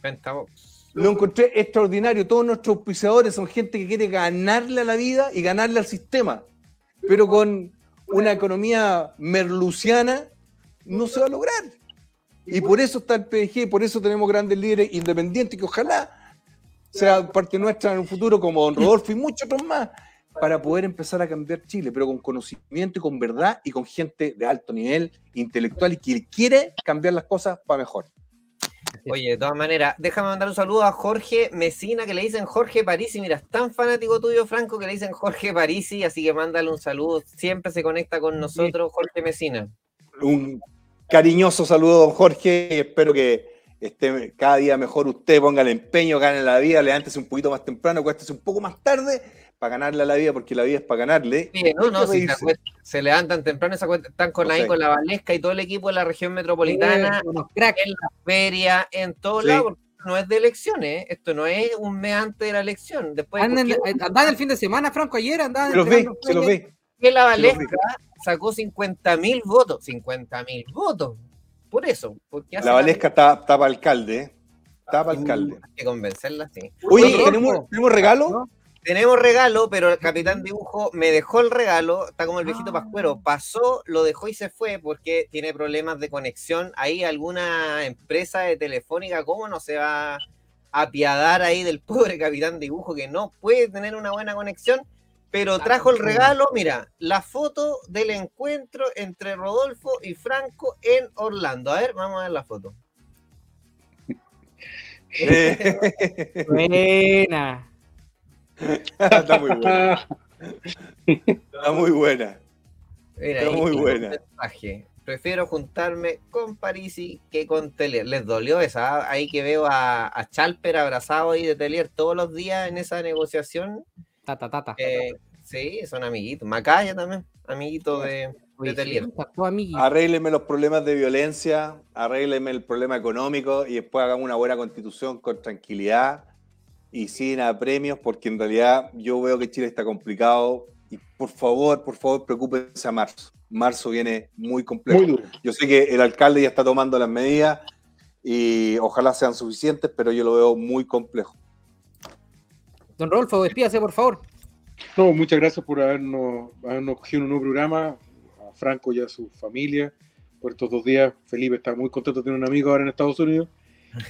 Pentabox. Lo encontré extraordinario. Todos nuestros auspiciadores son gente que quiere ganarle a la vida y ganarle al sistema. Pero con una economía merluciana no se va a lograr. Y por eso está el PDG, por eso tenemos grandes líderes independientes que ojalá sea parte nuestra en un futuro como Don Rodolfo y muchos otros más para poder empezar a cambiar Chile, pero con conocimiento y con verdad y con gente de alto nivel intelectual y que quiere cambiar las cosas para mejor. Oye, de todas maneras, déjame mandar un saludo a Jorge Mesina, que le dicen Jorge Parisi. Mira, es tan fanático tuyo, Franco, que le dicen Jorge Parisi, así que mándale un saludo. Siempre se conecta con nosotros, Jorge Mesina. un cariñoso saludo, don Jorge, y espero que esté cada día mejor usted, ponga el empeño, gane la vida, levántese un poquito más temprano, cuéstese un poco más tarde para ganarle a la vida, porque la vida es para ganarle. Sí, no, no, si acuest- se levantan temprano, se están con No ahí con la Valesca y todo el equipo de la región metropolitana, unos cracks. en la feria, en todos Sí. lados, porque no es de elecciones, ¿eh? esto no es un mes antes de la elección. Después, Andan, ¿por qué- andaban el fin de semana, Franco, ayer andaban Se los ve, se los ve. que la. Valesca sacó 50 mil votos? 50 mil votos. Por eso. Porque hace La Valesca está, está para alcalde, ¿eh? está para alcalde. Hay que convencerla, sí. Oye, Oye, ¿tenemos, ¿tenemos regalo? Tenemos regalo, pero el capitán dibujo me dejó el regalo, está como el viejito Pascuero, pasó, lo dejó y se fue porque tiene problemas de conexión. Ahí alguna empresa de telefónica, ¿cómo no se va a apiadar ahí del pobre capitán dibujo que no puede tener una buena conexión? Pero trajo el regalo, mira, la foto del encuentro entre Rodolfo y Franco en Orlando. A ver, vamos a ver la foto. <laughs> Buena. <laughs> está muy buena. Está muy buena. Mira, Está muy buena. mensaje. Prefiero juntarme con Parisi que con Telier. Les dolió esa. ¿ah? Ahí que veo a, a Chalper abrazado ahí de Telier todos los días en esa negociación. Tata, tata. Eh, sí, son amiguitos. Macaya también, amiguito de, de Telier. sí, tatuó a Miki. Arréglenme los problemas de violencia, arréglenme el problema económico y después hagamos una buena constitución con tranquilidad y sin apremios, porque en realidad yo veo que Chile está complicado y por favor, por favor, preocúpense a marzo. Marzo viene muy complejo. Muy duro. Yo sé que el alcalde ya está tomando las medidas y ojalá sean suficientes, pero yo lo veo muy complejo. Don Rodolfo, despídase, por favor. No, muchas gracias por habernos, habernos cogido un nuevo programa, a Franco y a su familia, por estos dos días. Felipe está muy contento de tener un amigo ahora en Estados Unidos,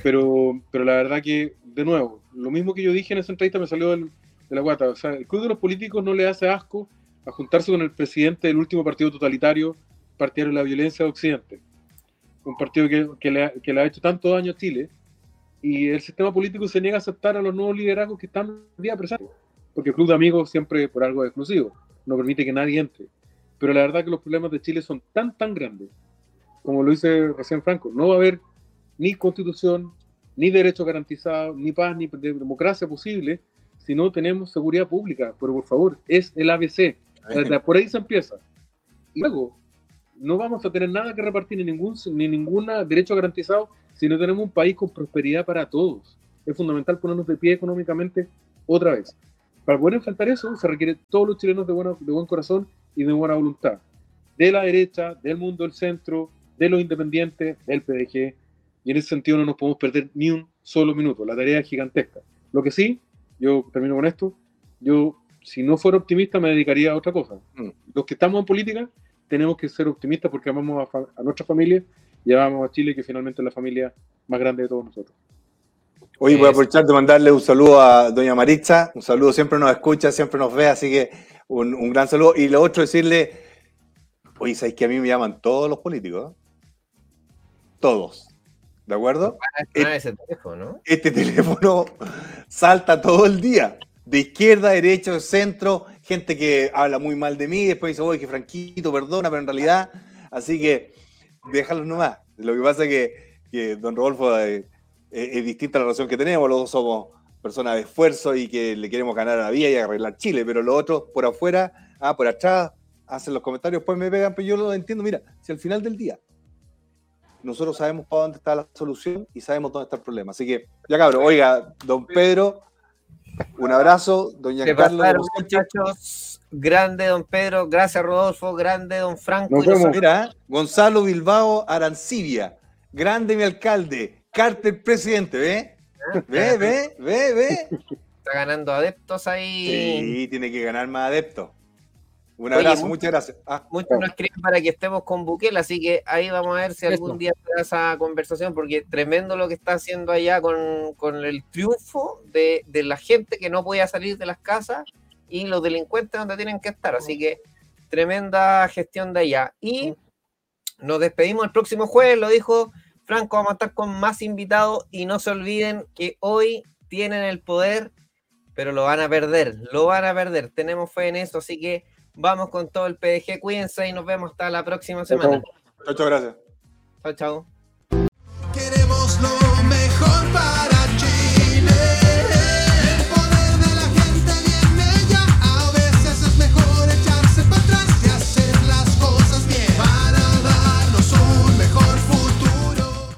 pero, pero la verdad que, de nuevo, lo mismo que yo dije en esa entrevista me salió del- de la guata. O sea, el Club de los Políticos no le hace asco a juntarse con el presidente del último partido totalitario, partidario de la violencia de Occidente. un partido que, que le, que le ha hecho tanto daño a Chile, y el sistema político se niega a aceptar a los nuevos liderazgos que están día presentes. Porque el club de amigos siempre por algo exclusivo, no permite que nadie entre. Pero la verdad que los problemas de Chile son tan, tan grandes, como lo dice recién Franco, no va a haber ni constitución, ni derechos garantizados, ni paz, ni de- democracia posible si no tenemos seguridad pública. Pero por favor, es el ABC. Por ahí se empieza. Y luego, no vamos a tener nada que repartir ni ningún ni ninguna derecho garantizado si no tenemos un país con prosperidad para todos. Es fundamental ponernos de pie económicamente otra vez. Para poder enfrentar eso se requiere todos los chilenos de, buena- de buen corazón y de buena voluntad. De la derecha, del mundo del centro, de los independientes, del PDG. Y en ese sentido no nos podemos perder ni un solo minuto. La tarea es gigantesca. Lo que sí, yo termino con esto, yo si no fuera optimista me dedicaría a otra cosa. Mm. Los que estamos en política tenemos que ser optimistas porque amamos a, fa- a nuestra familia y amamos a Chile que finalmente es la familia más grande de todos nosotros. Hoy voy a aprovechar de mandarle un saludo a doña Maritza, un saludo, siempre nos escucha, siempre nos ve, así que un, un gran saludo. Y lo otro, decirle, oye, ¿sabéis que a mí me llaman todos los políticos? Todos, ¿de acuerdo? Ah, ese teléfono, ¿no? Este teléfono salta todo el día, de izquierda, derecha, centro, gente que habla muy mal de mí, después dice, oye, que Franquito, perdona, pero en realidad, así que déjalos nomás. Lo que pasa es que, que don Rodolfo eh, es, es distinta la relación que tenemos, los dos somos personas de esfuerzo y que le queremos ganar a la vida y arreglar Chile, pero los otros por afuera, ah, por atrás, hacen los comentarios, pues me pegan, pero yo lo entiendo, mira, si al final del día nosotros sabemos para dónde está la solución y sabemos dónde está el problema. Así que, ya cabrón, oiga, don Pedro, un abrazo, doña Se Carlos, pasaron, muchachos. Grande, don Pedro. Gracias, Rodolfo. Grande, don Franco. Nos vemos. Mira, ¿eh? Gonzalo Bilbao Arancibia, grande mi alcalde, Carter presidente, ¿ve? ¿Ve, ve, ve, ve? Está ganando adeptos ahí. Sí, tiene que ganar más adeptos. Un abrazo, muchas gracias. Ah, Muchos nos escriben para que estemos con Bukele, así que ahí vamos a ver si algún día se da esa conversación, porque tremendo lo que está haciendo allá con, con el triunfo de, de la gente que no podía salir de las casas y los delincuentes donde tienen que estar. Así que tremenda gestión de allá. Y nos despedimos el próximo jueves, lo dijo Franco, vamos a estar con más invitados y no se olviden que hoy tienen el poder, pero lo van a perder, lo van a perder. Tenemos fe en eso, así que Vamos con todo el PDG. Cuídense y nos vemos hasta la próxima semana. Chao, chao, gracias. Chao, chao. Queremos lo mejor para